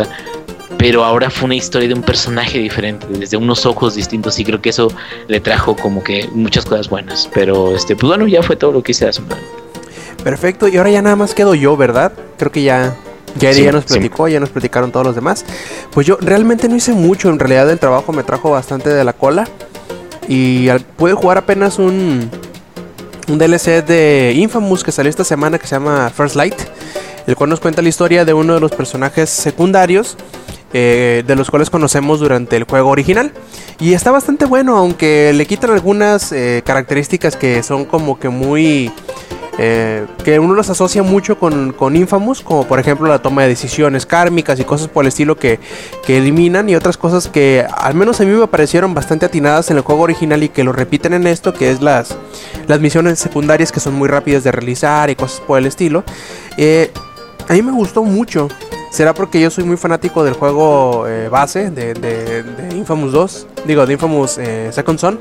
pero ahora fue una historia de un personaje diferente desde unos ojos distintos y creo que eso le trajo como que muchas cosas buenas pero este pues bueno ya fue todo lo que hice la semana Perfecto, y ahora ya nada más quedo yo, ¿verdad? Creo que ya, ya, Sí, ya nos sí. platicó, ya nos platicaron todos los demás. Pues yo realmente no hice mucho, en realidad el trabajo me trajo bastante de la cola. Y al- jugar apenas un, un DLC de Infamous que salió esta semana que se llama First Light, el cual nos cuenta la historia de uno de los personajes secundarios. eh, de los cuales conocemos durante el juego original. Y está bastante bueno, aunque le quitan algunas eh, características que son como que muy eh, que uno los asocia mucho con, con Infamous, como por ejemplo la toma de decisiones kármicas y cosas por el estilo que, que eliminan, y otras cosas que al menos a mí me parecieron bastante atinadas en el juego original y que lo repiten en esto, que es las, las misiones secundarias que son muy rápidas de realizar y cosas por el estilo. Eh, a mí me gustó mucho. Será porque yo soy muy fanático del juego eh, base de, de- Infamous 2, digo, de Infamous eh, Second Son.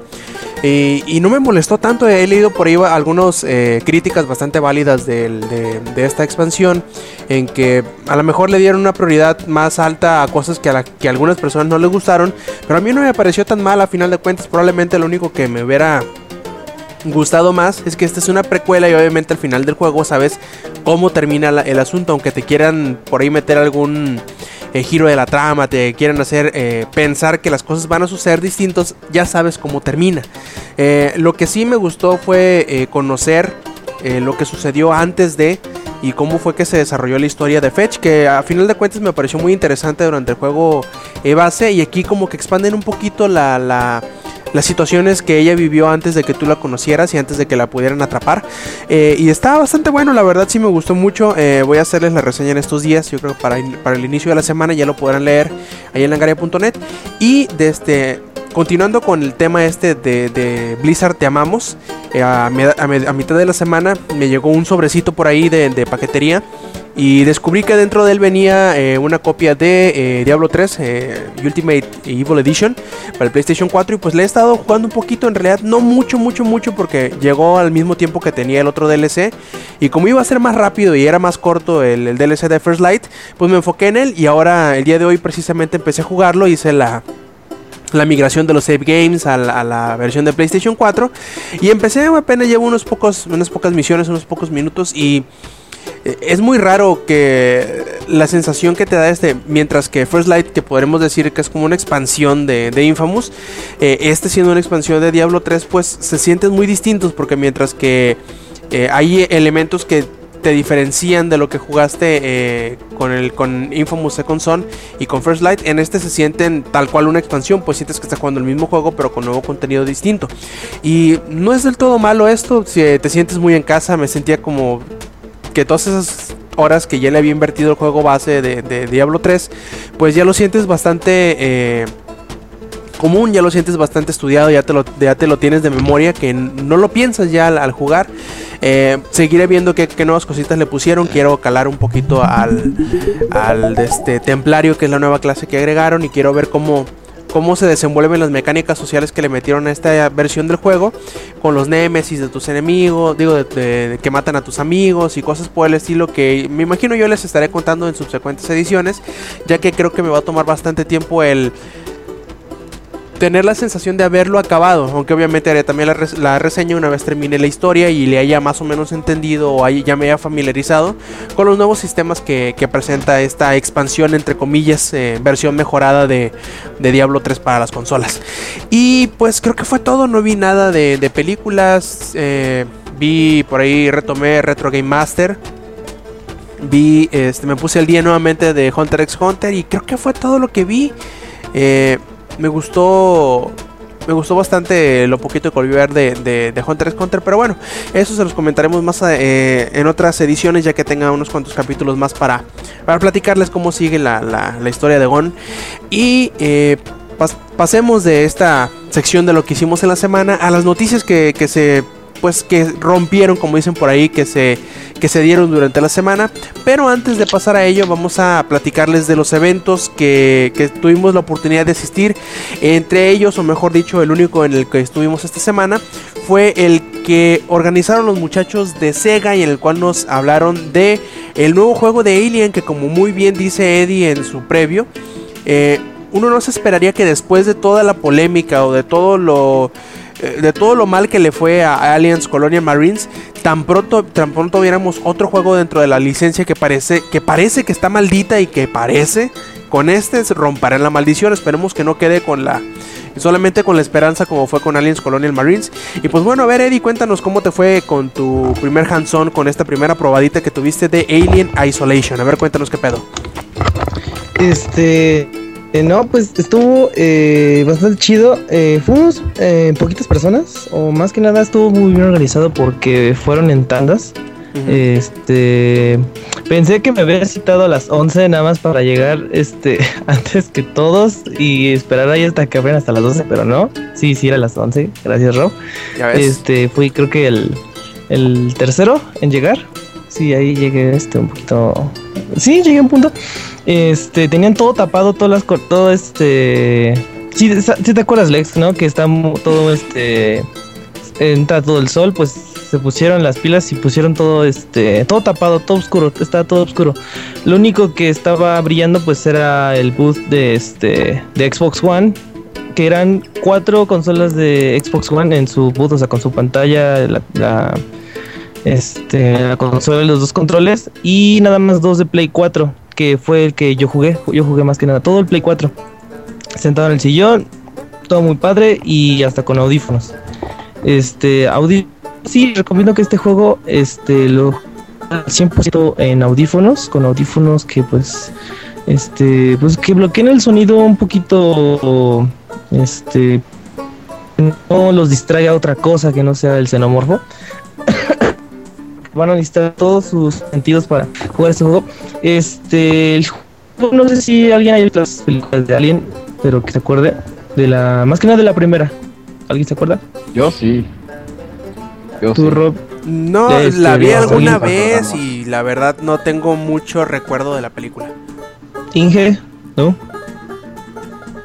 Y, no me molestó tanto, he leído por ahí algunas críticas bastante válidas de, de esta expansión, en que a lo mejor le dieron una prioridad más alta a cosas que a, que a algunas personas no les gustaron, pero a mí no me pareció tan mal a final de cuentas, probablemente lo único que me hubiera gustado más es que esta es una precuela y obviamente al final del juego sabes cómo termina el asunto, aunque te quieran por ahí meter algún eh, giro de la trama, te quieran hacer eh, pensar que las cosas van a suceder distintos, ya sabes cómo termina. Eh, lo que sí me gustó fue conocer eh, lo que sucedió antes de y cómo fue que se desarrolló la historia de Fetch, que a final de cuentas me pareció muy interesante durante el juego eh, base y aquí como que expanden un poquito la, la- las situaciones que ella vivió antes de que tú la conocieras y antes de que la pudieran atrapar. Eh, y está bastante bueno, la verdad sí me gustó mucho. Voy a hacerles la reseña en estos días, yo creo que para, para el inicio de la semana ya lo podrán leer ahí en langaria.net. Y desde... Continuando con el tema este de, Blizzard Te Amamos, eh, a, mi- a mi- a mitad de la semana me llegó un sobrecito por ahí de, paquetería Y descubrí que dentro de él venía eh, una copia de eh, Diablo 3 eh, Ultimate Evil Edition para el PlayStation 4 y pues le he estado jugando un poquito, en realidad no mucho, mucho, mucho porque llegó al mismo tiempo que tenía el otro DLC y como iba a ser más rápido y era más corto el, el DLC de First Light, pues me enfoqué en él y ahora el día de hoy precisamente empecé a jugarlo, hice la, la migración de los save games a la, versión de PlayStation 4 y empecé apenas llevo unos pocos unas pocas misiones unos pocos minutos y eh, es muy raro que la sensación que te da este, mientras que First Light, que podremos decir que es como una expansión de, de Infamous, eh, este siendo una expansión de Diablo 3, pues se sienten muy distintos porque mientras que eh, hay elementos que te diferencian de lo que jugaste eh, con el con Infamous Second Son y con First Light. En este se sienten tal cual una expansión, pues sientes que estás jugando el mismo juego pero con nuevo contenido distinto. Y no es del todo malo esto, si te sientes muy en casa, me sentía como que todas esas horas que ya le había invertido el juego base de, de Diablo 3, pues ya lo sientes bastante... Eh, común, ya lo sientes bastante estudiado, ya te lo, ya te lo tienes de memoria, que no lo piensas ya al, jugar. Eh, seguiré viendo qué, nuevas cositas le pusieron. Quiero calar un poquito al, al de este templario, que es la nueva clase que agregaron, y quiero ver cómo, cómo se desenvuelven las mecánicas sociales que le metieron a esta versión del juego, con los némesis de tus enemigos, digo, de, de que matan a tus amigos y cosas por el estilo que me imagino yo les estaré contando en subsecuentes ediciones, ya que creo que me va a tomar bastante tiempo el tener la sensación de haberlo acabado, aunque obviamente haré también la, res la, reseña una vez termine la historia y le haya más o menos entendido o ya me haya familiarizado con los nuevos sistemas que, presenta esta expansión, entre comillas, eh, versión mejorada de, Diablo 3 para las consolas. Y pues creo que fue todo, no vi nada de, de películas, eh, vi por ahí, retomé Retro Game Master. Vi, este, me puse el día nuevamente de Hunter x Hunter y creo que fue todo lo que vi. Eh, me gustó me gustó bastante lo poquito que volví a ver de, de, de, Hunter x Hunter, pero bueno, eso se los comentaremos más eh, en otras ediciones, ya que tenga unos cuantos capítulos más para, para platicarles cómo sigue la, la, historia de Gon. Y eh, pas, pasemos de esta sección de lo que hicimos en la semana a las noticias que, que se pues que rompieron, como dicen por ahí, que se, que se dieron durante la semana. Pero antes de pasar a ello, vamos a platicarles de los eventos que, que tuvimos la oportunidad de asistir. Entre ellos, o mejor dicho, el único en el que estuvimos esta semana, fue el que organizaron los muchachos de Sega y en el cual nos hablaron de el nuevo juego de Alien, que como muy bien dice Eddie en su previo, eh, uno no se esperaría que después de toda la polémica o de todo lo de todo lo mal que le fue a Aliens Colonial Marines, tan pronto, tan pronto viéramos otro juego dentro de la licencia que parece, que parece que está maldita y que parece con este romperán la maldición. Esperemos que no quede con la solamente con la esperanza como fue con Aliens Colonial Marines. Y pues bueno, a ver Eddie, cuéntanos cómo te fue con tu primer hands-on, con esta primera probadita que tuviste de Alien Isolation. A ver, cuéntanos qué pedo. Este, eh, no, pues estuvo eh, bastante chido. Eh, fuimos eh, poquitas personas, o más que nada estuvo muy bien organizado porque fueron en tandas. Uh -huh. Este pensé que me había citado a las 11 nada más para llegar este (laughs) antes que todos y esperar ahí hasta que abrieran hasta las 12, pero no. Sí, sí era a las 11. Gracias, Rob. Este fui creo que el, el tercero en llegar. Sí, ahí llegué este un poquito. Sí, llegué a un punto. Este, tenían todo tapado, todas las todo este. Sí, sí te acuerdas, Lex, ¿no? Que está todo este. Entra todo el sol, pues se pusieron las pilas y pusieron todo este. Todo tapado, todo oscuro, estaba todo oscuro. Lo único que estaba brillando, pues era el booth de este. de Xbox One. Que eran cuatro consolas de Xbox One en su booth, o sea, con su pantalla, la, la este, la consola de los dos controles y nada más dos de Play 4, que fue el que yo jugué. Yo jugué más que nada todo el Play 4. Sentado en el sillón, todo muy padre y hasta con audífonos. Este, sí, recomiendo que este juego este lo 100% en audífonos, con audífonos que pues este, pues que bloqueen el sonido un poquito este no los distraiga otra cosa que no sea el xenomorfo (coughs) van a necesitar todos sus sentidos para jugar este juego. Este, el juego, no sé si alguien haya visto las películas de Alien, pero que se acuerde de la, más que nada de la primera. ¿Alguien se acuerda? Yo sí. Yo ¿Tú, sí. Rob? No, Este, la vi lo alguna vez y la verdad no tengo mucho recuerdo de la película. Inge, ¿no?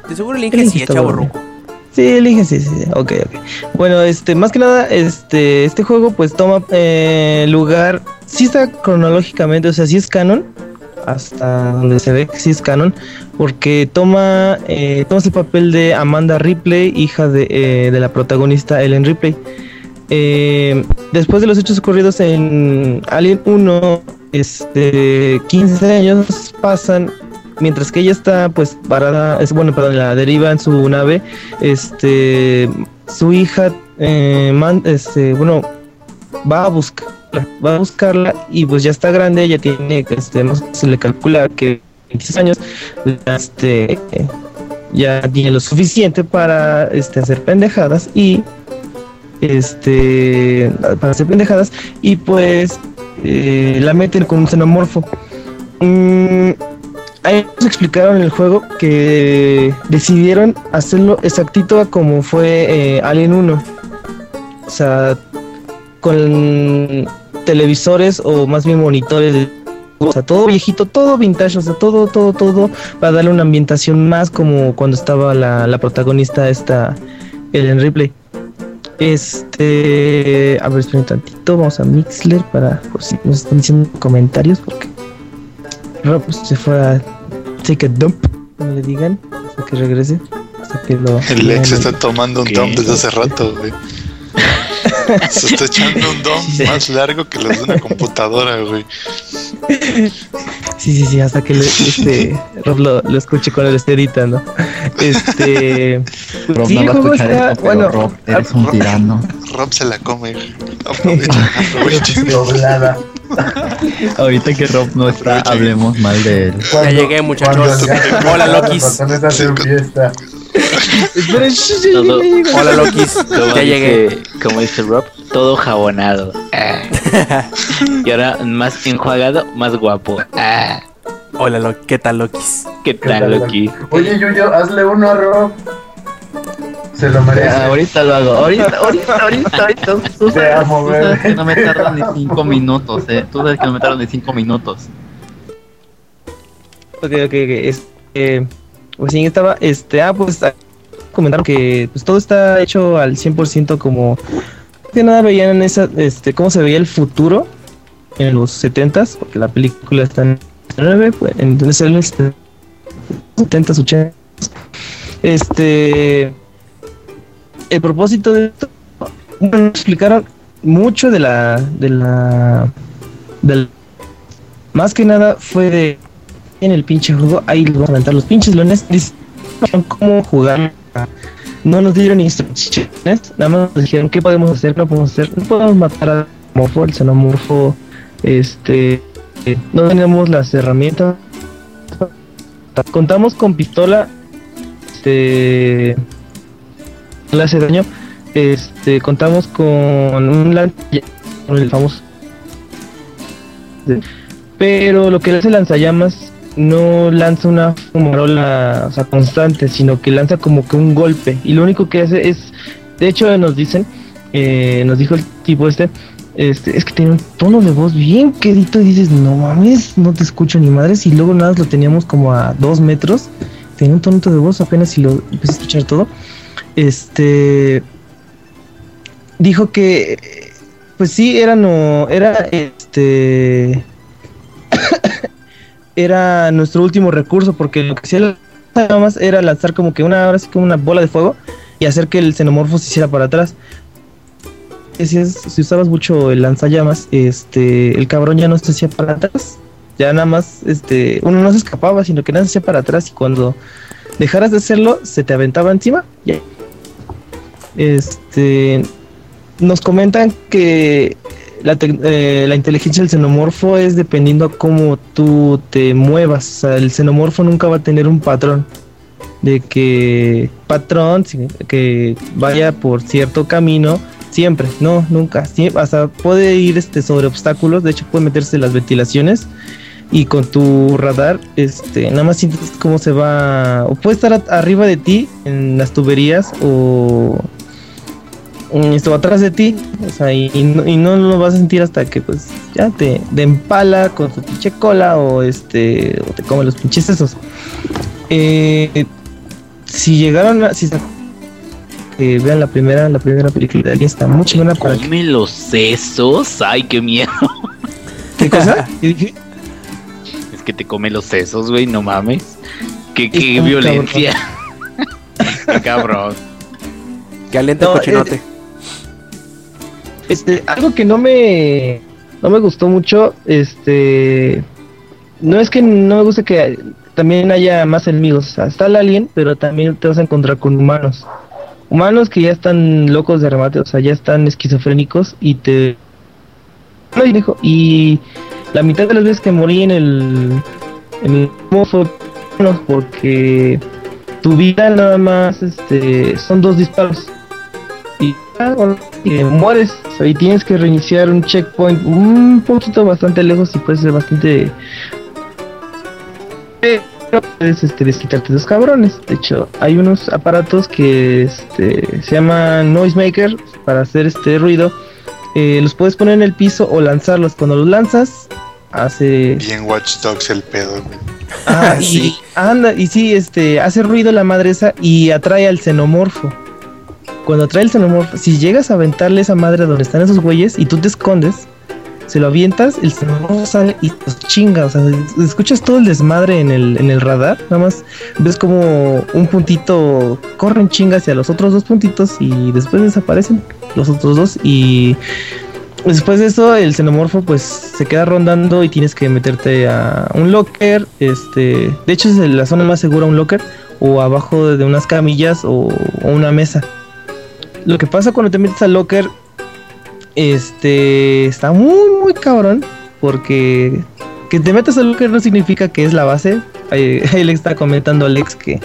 De seguro el El Inge Inge sí, es estaba chavo ruco. Sí, elige, sí, sí. Ok, ok. Bueno, este, más que nada, este, este juego pues toma eh, lugar, sí está cronológicamente, o sea, sí es canon, hasta donde se ve que sí es canon, porque toma, eh, toma el papel de Amanda Ripley, hija de, eh, de la protagonista Ellen Ripley. Eh, después de los hechos ocurridos en Alien 1, este, 15 años pasan mientras que ella está pues parada, es bueno, perdón, la deriva en su nave, este, su hija, eh, este, bueno, va a buscarla, va a buscarla y pues ya está grande, ya tiene, este, no sé, se le calcula que 26 años, este, ya tiene lo suficiente para, este, hacer pendejadas y, este, para hacer pendejadas y pues eh, la meten con un xenomorfo. Mm, Ahí nos explicaron el juego que decidieron hacerlo exactito como fue eh, Alien 1. O sea, con televisores o más bien monitores. de- O sea, todo viejito, todo vintage, o sea, todo, todo, todo para darle una ambientación más como cuando estaba la, la protagonista esta Ellen Ripley. Este, a ver, esperen tantito, vamos a Mixler para por si nos están diciendo comentarios porque Rob se fue a take a dump, como le digan, hasta que regrese, hasta que lo El lean ex en- está tomando un ¿Qué? dump desde hace rato, güey. (laughs) Se está echando un dump más largo que los de una computadora, güey. Sí, sí, sí, hasta que le- este Rob lo, lo escuche cuando lo esté editando. Este (laughs) Rob sí, no va a escuchar está, esto, pero bueno, Rob, eres un tirano. Rob se la come. güey. Aprovechen, (laughs) aprovechen. Doblada. Ahorita que Rob no está, hablemos mal de él. Cuando- llegué, muchachos. Hola, Lokis. ya Todo- ya. Hola Lokis, Como ya llegué. dice, como dice Rob, todo jabonado. Ah. (laughs) y ahora más enjuagado, más guapo. Ah. Hola Loki, ¿qué tal Lokis? ¿Qué ¿Qué tal, tal, Loki? Oye, Yuyo, hazle uno a Rob. Se lo merece. Ya, ahorita lo hago. Ahorita, (laughs) ahorita, ahorita, ahorita. Tú Te sabes, amo, tú sabes que no me tardan ni cinco minutos, eh. Tú sabes que no me tardan ni cinco minutos. Ok, ok, ok. Este, pues sí, estaba, este, ah, pues ah, comentaron que pues todo está hecho al 100% como que nada veían esa, este, cómo se veía el futuro en los 70s, porque la película está en 9, pues, entonces en los 70s, 80s. Este, el propósito de esto, bueno, explicaron mucho de la, de la, del, más que nada fue de en el pinche juego, ahí les vamos a aventar los pinches leones, dicen cómo jugar. No nos dieron instrucciones, nada más nos dijeron qué podemos hacer, no podemos hacer. No podemos matar al xenomorfo, el xenomorfo, este, no tenemos las herramientas. Contamos con pistola, este, le hace daño. Este, contamos con un lanza, el famoso. Pero lo que hace lanzallamas no lanza una fumarola o sea, constante, sino que lanza como que un golpe. Y lo único que hace es, de hecho nos dicen, eh, nos dijo el tipo este, este, es que tiene un tono de voz bien quedito y dices, no mames, no te escucho ni madres. Y luego nada, lo teníamos como a dos metros. Tenía un tono de voz apenas si lo empecé a escuchar todo. Este dijo que pues sí era no era este (coughs) era nuestro último recurso porque lo que hacía más era lanzar como que una ahora sí como una bola de fuego y hacer que el xenomorfo se hiciera para atrás si, si usabas mucho el lanzallamas este el cabrón ya no se hacía para atrás ya nada más este uno no se escapaba sino que nada se hacía para atrás y cuando dejaras de hacerlo se te aventaba encima y. este nos comentan que la, eh, la inteligencia del xenomorfo es dependiendo a cómo tú te muevas. El xenomorfo nunca va a tener un patrón de que patrón que vaya por cierto camino siempre. No, nunca. Sie- hasta puede ir este sobre obstáculos. De hecho, puede meterse las ventilaciones y con tu radar, este, nada más sientes cómo se va. O puede estar arriba de ti en las tuberías o estuvo atrás de ti, o sea, y, y no, y no lo vas a sentir hasta que pues ya te, te empala con su pinche cola o este o te come los pinches sesos. Eh, si llegaron a, si se- que vean la primera, la primera película de está muy chingona para que- Come los sesos. Ay, qué miedo. (laughs) ¿Qué cosa? (laughs) Es que te come los sesos, güey, no mames. Qué, qué violencia. (laughs) qué cabrón. Caliente No, cochinote. Este, algo que no me no me gustó mucho, este no es que no me guste que también haya más enemigos, está el alien, pero también te vas a encontrar con humanos. Humanos que ya están locos de remate, o sea, ya están esquizofrénicos y te y la mitad de las veces que morí en el en el fue porque tu vida nada más este son dos disparos y, ah, y mueres. Y tienes que reiniciar un checkpoint un poquito bastante lejos y puede ser bastante. Pero puedes este, desquitarte de los cabrones. De hecho, hay unos aparatos que este, se llaman Noisemaker para hacer este ruido. Eh, los puedes poner en el piso o lanzarlos. Cuando los lanzas, hace Bien Watch Dogs el pedo, güey. Ah, (laughs) y Sí. anda, y sí, este, hace ruido la madre esa y atrae al xenomorfo. Cuando atrae el xenomorfo, si llegas a aventarle esa madre donde están esos güeyes y tú te escondes, se lo avientas, el xenomorfo sale y los chinga. O sea, escuchas todo el desmadre en el, en el radar, nada más ves como un puntito corre en chinga hacia los otros dos puntitos y después desaparecen los otros dos y Después de eso, el xenomorfo pues se queda rondando y tienes que meterte a un locker. Este, de hecho, es la zona más segura un locker o abajo de, unas camillas o una mesa. Lo que pasa cuando te metes al locker, este, está muy muy cabrón porque que te metas al locker no significa que es la base. Ahí, (laughs) ahí le está comentando Alex que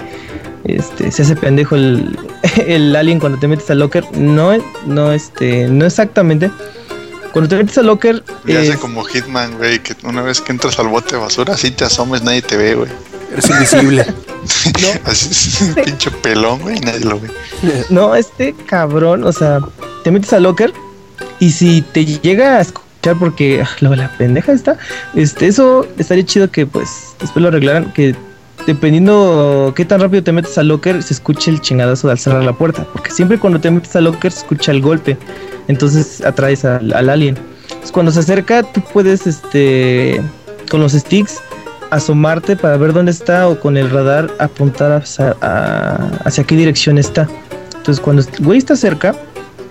este se hace pendejo el, (laughs) el alien cuando te metes al locker. No, no, este, no exactamente. Cuando te metes al locker, Le hace como Hitman, güey, que una vez que entras al bote de basura, así te asomes, nadie te ve, güey. Eres invisible. (laughs) Así, pinche pelón, güey, y nadie lo ve. no, este cabrón, o sea, te metes al locker y si te llega a escuchar porque ah, luego la pendeja está, este, eso estaría chido que pues después lo arreglaran, que dependiendo qué tan rápido te metes al locker, se escuche el chingadazo de al cerrar la puerta, porque siempre cuando te metes al locker se escucha el golpe, entonces atraes al, al alien. Entonces, cuando se acerca, tú puedes, este, con los sticks, asomarte para ver dónde está o con el radar apuntar hacia, a- hacia qué dirección está. Entonces, cuando el güey está cerca,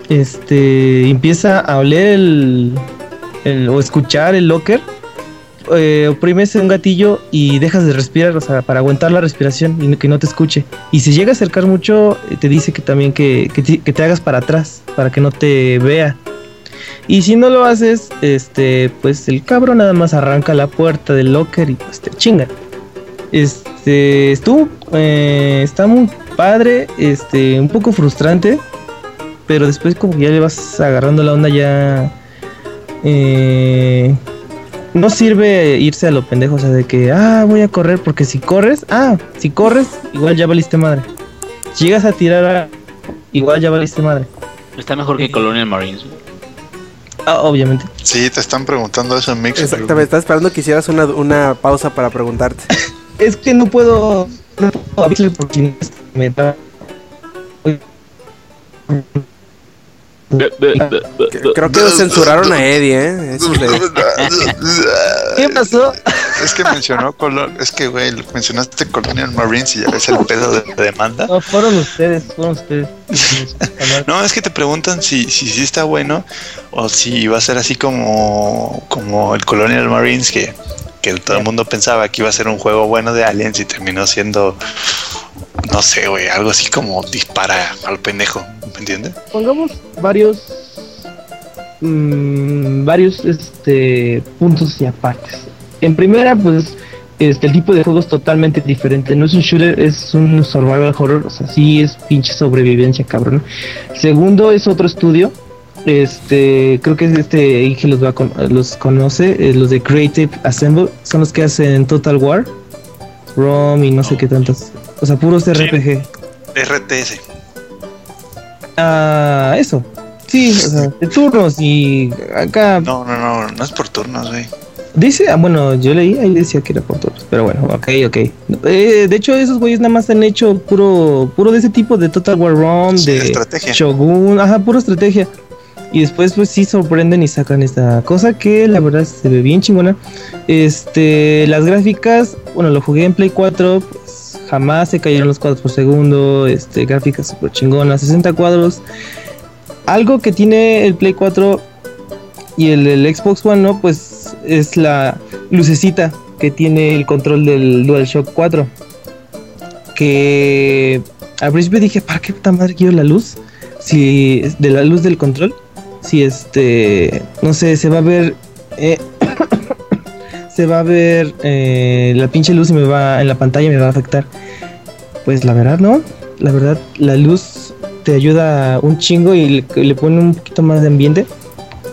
este, empieza a oler el, o escuchar el locker, eh, oprimes un gatillo y dejas de respirar, o sea, para aguantar la respiración y que no te escuche. Y si llega a acercar mucho, eh, te dice que también que, que te hagas para atrás, para que no te vea. Y si no lo haces, este, pues el cabrón nada más arranca la puerta del locker y pues te chinga. Este, estuvo, eh, está muy padre, este, un poco frustrante, pero después como que ya le vas agarrando la onda ya, eh, no sirve irse a lo pendejo, o sea, de que, ah, voy a correr, porque si corres, ah, si corres, igual ya valiste madre. Si llegas a tirar, a- igual ya valiste madre. Está mejor que Colonial Marines. Ah, obviamente. Sí, te están preguntando eso en Mix. Exactamente, estaba esperando que hicieras una, una pausa para preguntarte. (laughs) Es que no puedo, no puedo avisarle porque me da... Que- Creo que (laughs) censuraron a Eddie, ¿eh? (laughs) Eso ¿Qué pasó? Es que mencionó Colon, es que güey, mencionaste Colonial Marines y ya ves el pedo de demanda. No, fueron ustedes, fueron ustedes. (laughs) No, es que te preguntan si, si sí está bueno o si va a ser así como, como el Colonial Marines que, que todo el mundo pensaba que iba a ser un juego bueno de aliens y terminó siendo, no sé, güey, algo así como dispara al pendejo, ¿me entiendes? Pongamos varios mm, varios este puntos y apartes. En primera, pues este el tipo de juego es totalmente diferente. No es un shooter, es un survival horror. O sea, sí es pinche sobrevivencia, cabrón. Segundo, es otro estudio. Este, creo que este Inge los va a con- los conoce, eh, los de Creative Assemble, son los que hacen Total War, ROM y no sé qué tantos. O sea, puros RPG. RTS. Ah, eso. Sí, o sea, de turnos y acá No, no, no, no es por turnos, güey. Dice, ah, bueno, yo leí, ahí decía que era por turnos, pero bueno, ok, ok. Eh, de hecho, esos güeyes nada más han hecho puro, puro de ese tipo de Total War Sí, de estrategia. Shogun, ajá, pura estrategia. Y después, pues sí sorprenden y sacan esta cosa que la verdad se ve bien chingona. Este, las gráficas, bueno, lo jugué en Play 4, pues jamás se cayeron los cuadros por segundo. Este, gráficas super chingonas, 60 cuadros. Algo que tiene el Play 4 y el, el Xbox One, ¿no? Pues es la lucecita que tiene el control del DualShock 4. Que al principio dije, ¿para qué puta madre quiero la luz? Si de la luz del control, si este, no sé, se va a ver, eh, (coughs) se va a ver eh, la pinche luz y me va en la pantalla me va a afectar. Pues la verdad, no. La verdad, la luz te ayuda un chingo y le, le pone un poquito más de ambiente.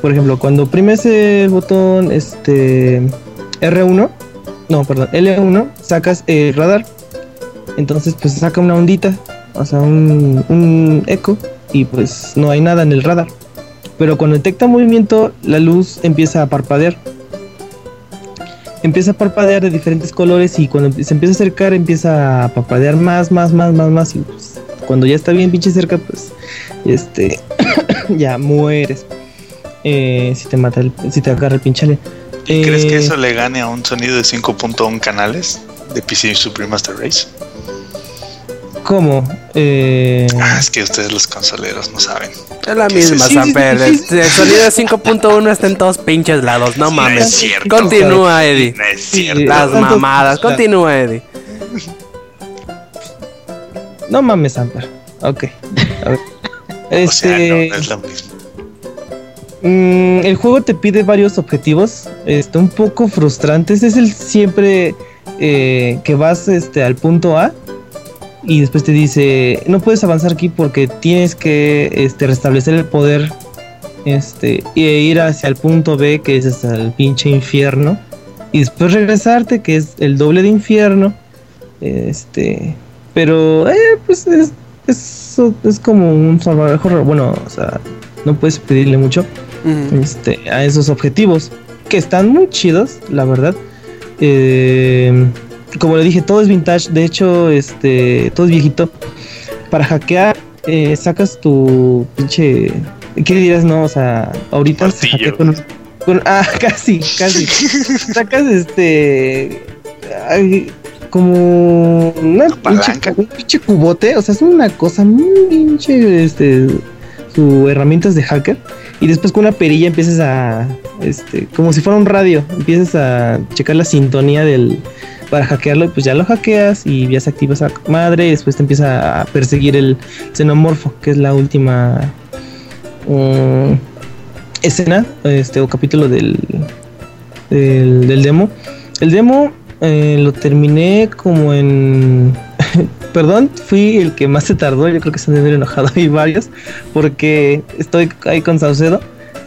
Por ejemplo, cuando oprimes el botón este R1, no, perdón, L1, sacas el radar. Entonces, pues saca una ondita, o sea, un, un eco, y pues no hay nada en el radar. Pero cuando detecta movimiento, la luz empieza a parpadear. Empieza a parpadear de diferentes colores y cuando se empieza a acercar empieza a parpadear más, más, más, más, más. Y pues, cuando ya está bien pinche cerca, pues este (coughs) ya mueres. Eh, si te mata el, si te agarra el pinchale. ¿Y crees que Eh, eso le gane a un sonido de 5.1 canales de PC Supreme Master Race? ¿Cómo? Eh, Ah, es que ustedes los consoleros no saben. Es la ¿Qué misma? Samper. Sí, sí, sí, sí. El, sonido de 5.1 está en todos pinches lados, no No es mames. cierto. Continúa, Eddie. No es cierto. Las mamadas. Continúa, Eddie. no mames, Samper. Ok. A ver. (laughs) O sea, no, Este, no es lo mismo. Mm, el juego te pide varios objetivos, este, un poco frustrantes. Es el siempre eh, que vas este, al punto A y después te dice no puedes avanzar aquí porque tienes que este, restablecer el poder este, e ir hacia el punto B que es hasta el pinche infierno y después regresarte que es el doble de infierno. Este, pero eh, pues es, es, como un horror. Bueno, o sea, no puedes pedirle mucho Este, a esos objetivos que están muy chidos, la verdad. Eh, como le dije, todo es vintage. De hecho, este, todo es viejito. Para hackear, eh, sacas tu pinche. ¿Qué dirás? No, o sea, ahorita se Martillo. hackea con, con- (laughs) Ah, casi, casi. sacas este. ay, como una pinche, palanca. un pinche cubote, o sea, es una cosa muy pinche, este, su herramientas de hacker y después con una perilla empiezas a, este, como si fuera un radio, empiezas a checar la sintonía del, para hackearlo pues ya lo hackeas y ya se activa esa madre y después te empieza a perseguir el xenomorfo, que es la última mm, escena, este, o capítulo del, del, del demo. El demo eh, lo terminé como en... Perdón, fui el que más se tardó, yo creo que se han de enojado (laughs) ahí varios, porque estoy ahí con Saucedo,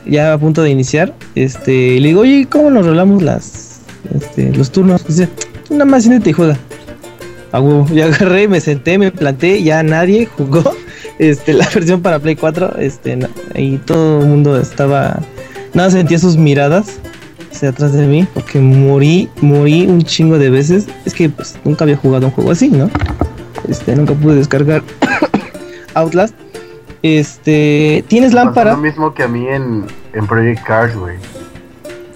ya a punto de iniciar, este, y le digo, oye, ¿cómo nos rolamos las, este, los turnos? Dice, nada más y juega. A huevo, (laughs) ya agarré, me senté, me planté, ya nadie jugó, (laughs) este, la versión para Play 4, este, ahí todo el mundo estaba, nada, sentía sus miradas, atrás de mí, porque morí, morí un chingo de veces, es que pues nunca había jugado un juego así, ¿no? Este, nunca pude descargar (coughs) Outlast. Este, ¿tienes Pasó lámpara? lo mismo que a mí en, en Project Cars, güey.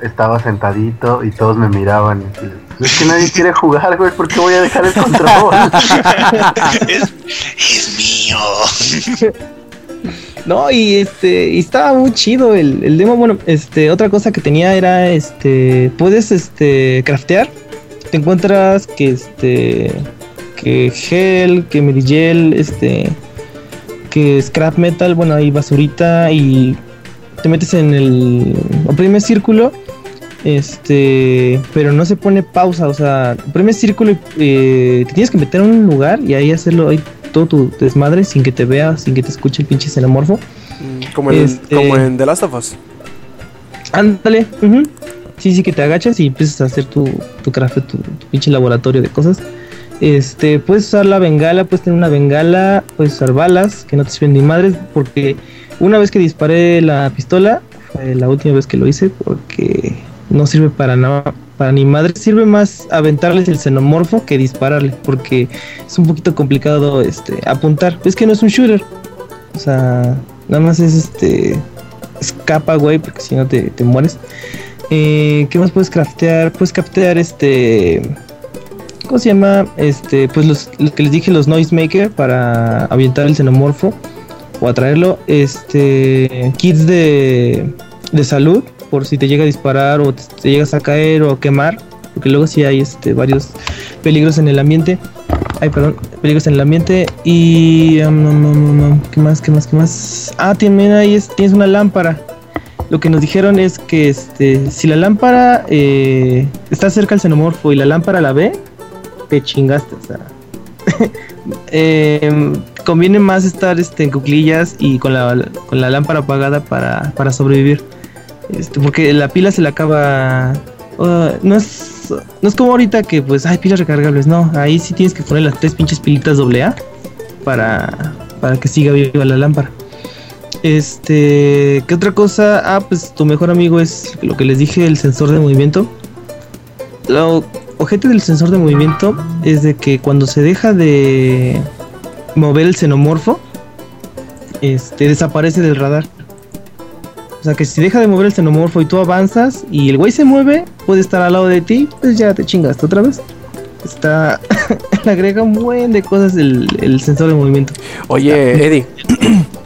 Estaba sentadito y todos me miraban. y, Es que nadie quiere jugar, güey. ¿Por qué voy a dejar el control? (laughs) (laughs) es, es mío. No, y este, y estaba muy chido el, el demo. Bueno, este, otra cosa que tenía era, este, puedes, este, craftear. Te encuentras que, este, que gel, que merigel, este, que scrap metal, bueno, hay basurita y te metes en el oprime círculo. Este, pero no se pone pausa, o sea, oprime círculo y eh, te tienes que meter en un lugar y ahí hacerlo ahí todo tu desmadre sin que te vea, sin que te escuche el pinche xenomorfo. Mm, Como en, Este- como en The Last of Us. Ándale, ujú. sí, sí, que te agachas y empiezas a hacer tu, tu craft, tu, tu pinche laboratorio de cosas. Este, puedes usar la bengala, puedes tener una bengala, puedes usar balas, que no te sirven ni madres, porque una vez que disparé la pistola, fue la última vez que lo hice porque no sirve para nada, para ni madre. Sirve más aventarles el xenomorfo que dispararle, porque es un poquito complicado este apuntar. Es que no es un shooter. O sea, nada más es este. Escapa, güey, porque si no te, te mueres. Eh, ¿Qué más puedes craftear? Puedes craftear este. ¿Cómo se llama? Este, pues los, que les dije, los Noisemaker para avientar el xenomorfo o atraerlo. Este, kits de, de salud por si te llega a disparar o te, llegas a caer o a quemar. Porque luego sí hay este, varios peligros en el ambiente. Ay, perdón, peligros en el ambiente. Y. um, um, um, ¿Qué más? ¿Qué más? ¿Qué más? Ah, también ahí es- tienes una lámpara. Lo que nos dijeron es que este, si la lámpara eh, está cerca al xenomorfo y la lámpara la ve, te chingaste. O sea, (laughs) Em, conviene más estar este, en cuclillas y con la, con la lámpara apagada para, para sobrevivir. Este, porque la pila se le acaba. uh, no, es, no es como ahorita que pues hay pilas recargables. No, ahí sí tienes que poner las tres pinches pilitas AA para, para que siga viva la lámpara. Este, ¿qué otra cosa? Ah, pues tu mejor amigo es lo que les dije, el sensor de movimiento. Lo objeto del sensor de movimiento es de que cuando se deja de mover el xenomorfo, este desaparece del radar. O sea que si deja de mover el xenomorfo y tú avanzas y el güey se mueve, puede estar al lado de ti, pues ya te chingaste otra vez. Está. (laughs) le agrega un buen de cosas el, el sensor de movimiento. Oye, Eddie.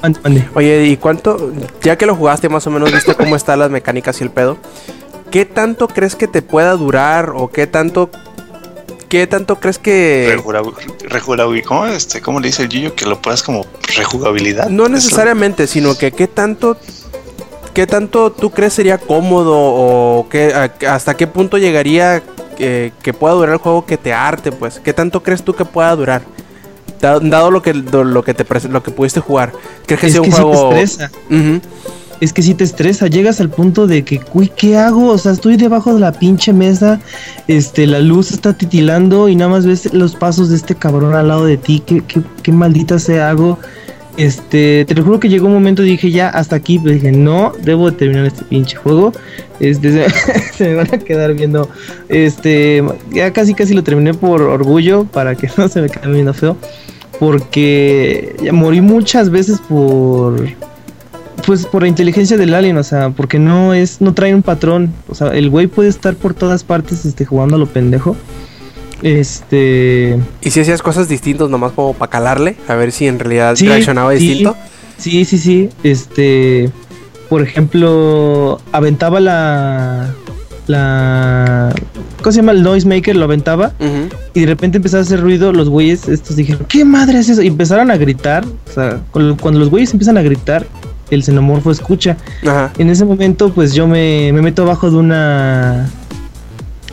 Mande, mande. Oye, ¿y cuánto? Ya que lo jugaste más o menos, viste cómo están las mecánicas y el pedo. ¿Qué tanto crees que te pueda durar o qué tanto qué tanto crees que Rejugabilidad. ¿Cómo, este, ¿Cómo le dice el Gillo? Que lo puedas como rejugabilidad. no Eso. necesariamente, sino que qué tanto qué tanto tú crees sería cómodo o qué a- hasta qué punto llegaría eh, que pueda durar el juego que te arte, pues? ¿Qué tanto crees tú que pueda durar? Da- Dado lo que lo que te lo que pudiste jugar. ¿Crees que Es sea un que sí te juego estresa. Es que si te estresa, llegas al punto de que, uy, ¿qué hago? O sea, estoy debajo de la pinche mesa, este, la luz está titilando y nada más ves los pasos de este cabrón al lado de ti, ¿qué, qué, qué maldita sea hago? Este, te lo juro que llegó un momento dije, ya, hasta aquí, pero dije, no, debo de terminar este pinche juego, este, (laughs) se, se me van a quedar viendo, este, ya casi casi lo terminé por orgullo, para que (laughs) no se me quede viendo feo, porque morí muchas veces por pues por la inteligencia del alien, o sea, porque no es, no trae un patrón, o sea, el güey puede estar por todas partes, este, jugando a lo pendejo. Este, Y si hacías cosas distintas nomás como para calarle, a ver si en realidad Sí, reaccionaba sí. distinto. sí, sí, sí, este, por ejemplo, aventaba la, la, ¿cómo se llama? El noisemaker, lo aventaba y de repente empezaba a hacer ruido, los güeyes estos dijeron, ¿qué madre es eso? Y empezaron a gritar, o sea, cuando los güeyes empiezan a gritar, el xenomorfo escucha. Ajá. En ese momento, pues yo me, me meto abajo de una.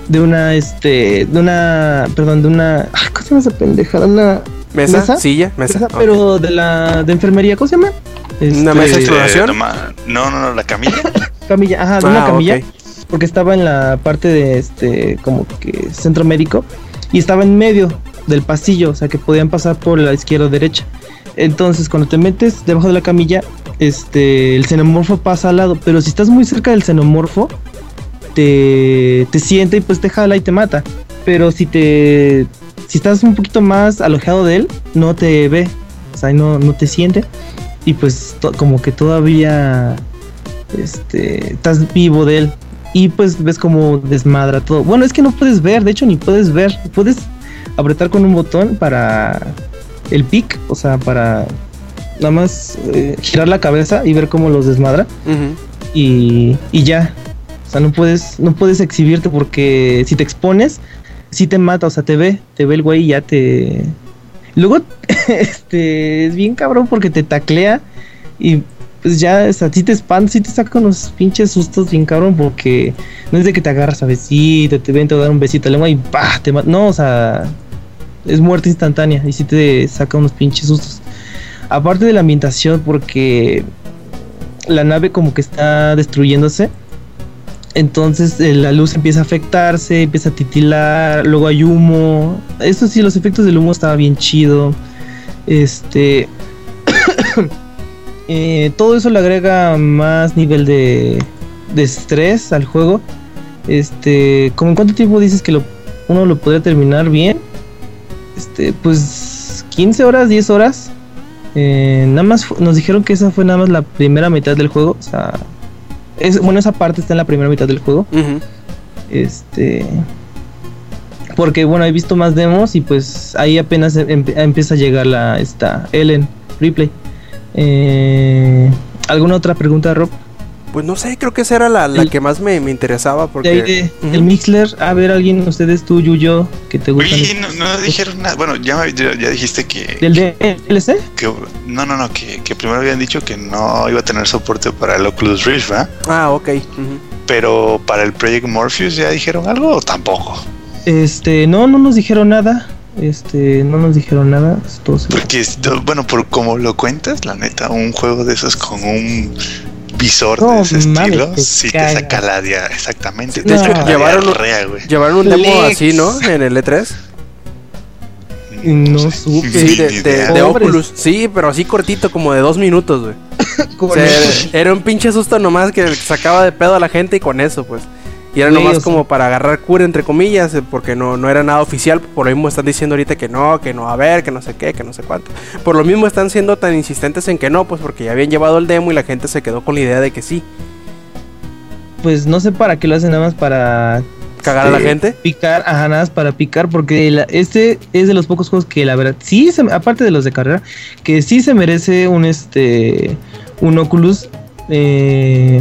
De una, este. De una. Perdón, de una. ay, ¿Cómo se llama esa pendejada? Una. Mesa, ¿Mesa? silla, mesa. mesa. Pero de la. De enfermería, ¿cómo se llama? Una mesa Este, de exploración. No, no, no, la camilla. (laughs) Camilla, ajá, de Ah, una camilla. ok. Porque estaba en la parte de este. Como que centro médico. Y estaba en medio del pasillo. O sea que podían pasar por la izquierda o derecha. Entonces, cuando te metes debajo de la camilla, este, el xenomorfo pasa al lado. Pero si estás muy cerca del xenomorfo, te, te siente y pues te jala y te mata. Pero si te, si estás un poquito más alojado de él, no te ve, o sea, no, no te siente. Y pues como que todavía, este, estás vivo de él. Y pues ves como desmadra todo. Bueno, es que no puedes ver, de hecho ni puedes ver. Puedes apretar con un botón para el pic, o sea, para nada más eh, girar la cabeza y ver cómo los desmadra y, y ya. O sea, no puedes, no puedes exhibirte porque si te expones, sí te mata, o sea, te ve, te ve el güey y ya te. Luego, (laughs) este, es bien cabrón porque te taclea y pues ya, o sea, sí te espanta, sí te saca unos pinches sustos bien cabrón porque no es de que te agarras a besito, te ven, te dar un besito a la lengua y ¡pah! te mata. No, o sea, es muerte instantánea y sí te saca unos pinches sustos. Aparte de la ambientación, porque la nave como que está destruyéndose. Entonces eh, la luz empieza a afectarse, empieza a titilar, luego hay humo. Eso sí, los efectos del humo estaba bien chido. Este. (coughs) eh, todo eso le agrega más nivel de, estrés al juego. Este, ¿cómo en cuánto tiempo dices que uno lo podría terminar bien? Este, pues 15 horas, 10 horas. Eh, nada más nos dijeron que esa fue nada más la primera mitad del juego. O sea, es, bueno, esa parte está en la primera mitad del juego. Este. Porque bueno, he visto más demos y pues ahí apenas em- empieza a llegar la esta Ellen Replay. Eh, ¿Alguna otra pregunta, Rob? Pues no sé, creo que esa era la, la El- que más me, me interesaba De porque... ahí de- Ujú. El Mixler, a ver, alguien, ustedes, tú, Yuyo, que te gustan. Oye, no, no dijeron nada. Bueno, ya, me- ya, ya dijiste que, ¿Del DLC? que- No, no, no, que, que primero habían dicho que no iba a tener soporte para el Oculus Rift, ¿verdad? Ah, ok. Pero para el Project Morpheus ya dijeron algo o tampoco. Este, no, no nos dijeron nada. Este, no nos dijeron nada. Todo se- Porque, bueno, por como lo cuentas, la neta, un juego de esos con un visor No, de ese estilo, te sí te saca la dia, exactamente. De te hecho, saca la llevaron- diarrea, güey. Llevaron un demo Lex. así, ¿no? En el E3. No sé. supe. Sí, de, de- de. Oculus. Sí, pero así cortito, como de dos minutos, güey. (laughs) O sea, era un pinche susto nomás que sacaba de pedo a la gente y con eso, pues. Y era nomás sea- como para agarrar cura, entre comillas, eh, porque no, no era nada oficial. Por lo mismo están diciendo ahorita que no, que no va a haber, que no sé qué, que no sé cuánto. Por lo mismo están siendo tan insistentes en que no, pues porque ya habían llevado el demo y la gente se quedó con la idea de que sí. Pues no sé para qué lo hacen nada más para Cagar a la gente. Picar, ajá, nada más para picar, porque la- este es de los pocos juegos que la verdad, sí, se- aparte de los de carrera, que sí se merece un este, un Oculus, eh,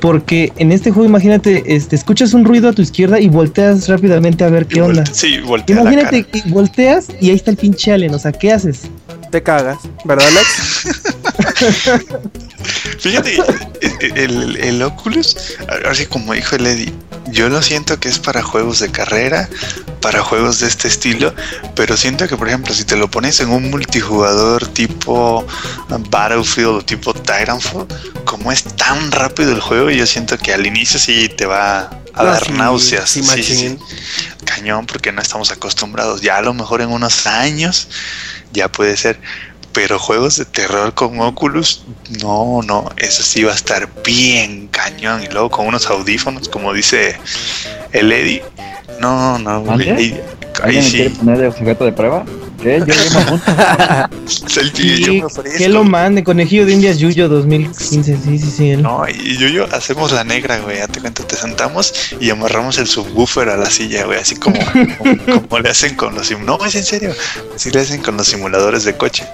porque en este juego, imagínate, este, escuchas un ruido a tu izquierda y volteas rápidamente a ver qué onda. Sí, voltea la Imagínate, y volteas y ahí está el pinche alien, o sea, ¿qué haces? Te cagas, ¿verdad, Alex? (laughs) Fíjate, el, el- el Oculus, así como dijo el Eddie, yo lo siento que es para juegos de carrera, para juegos de este estilo, pero siento que, por ejemplo, si te lo pones en un multijugador tipo Battlefield o tipo Titanfall, como es tan rápido el juego, yo siento que al inicio sí te va a No, dar sí, náuseas. sí, Sí, sí. Cañón, porque no estamos acostumbrados. Ya a lo mejor en unos años ya puede ser. Pero juegos de terror con Oculus, no, no, eso sí va a estar bien cañón. Y luego con unos audífonos, como dice el Eddie. No, no, ahí, ahí ¿Alguien me quiere sí. poner sujeto de prueba? ¿Qué? Yo, (laughs) yo me yo me que lo mande, Conejillo de Indias Yuyo 2015, sí, sí, sí. él. No, y yo, yo hacemos la negra, güey. Ya te cuento, te sentamos y amarramos el subwoofer a la silla, güey. Así como, (laughs) como, como le hacen con los simuladores. No, es en serio. Así le hacen con los simuladores de coche.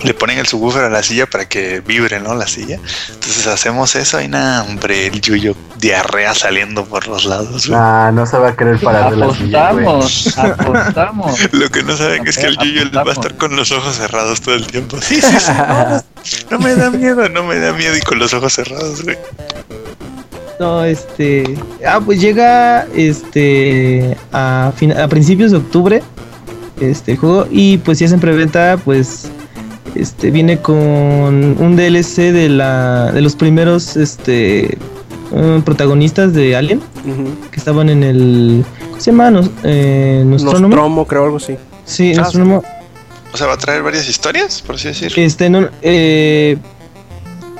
Le ponen el subwoofer a la silla para que vibre, ¿no? La silla. Entonces hacemos eso y nada, hombre, el yuyo diarrea saliendo por los lados, güey. Ah, no se va a querer parar de la silla, güey. Apostamos, apostamos. (laughs) Lo que no saben es que el yuyo va a estar con los ojos cerrados todo el tiempo. Sí, sí, sí. No, no me da miedo, no me da miedo y con los ojos cerrados, güey. No, este. Ah, pues llega este a, fin- a principios de octubre este el juego y pues si es en preventa, pues este viene con un DLC de la de los primeros este eh, protagonistas de Alien que estaban en el ¿cómo se llama? Nos, eh, Nostromo. Nostromo, creo, algo así. Sí, Ah, Nostromo. O sea, va a traer varias historias, por así decirlo. Este, no, eh,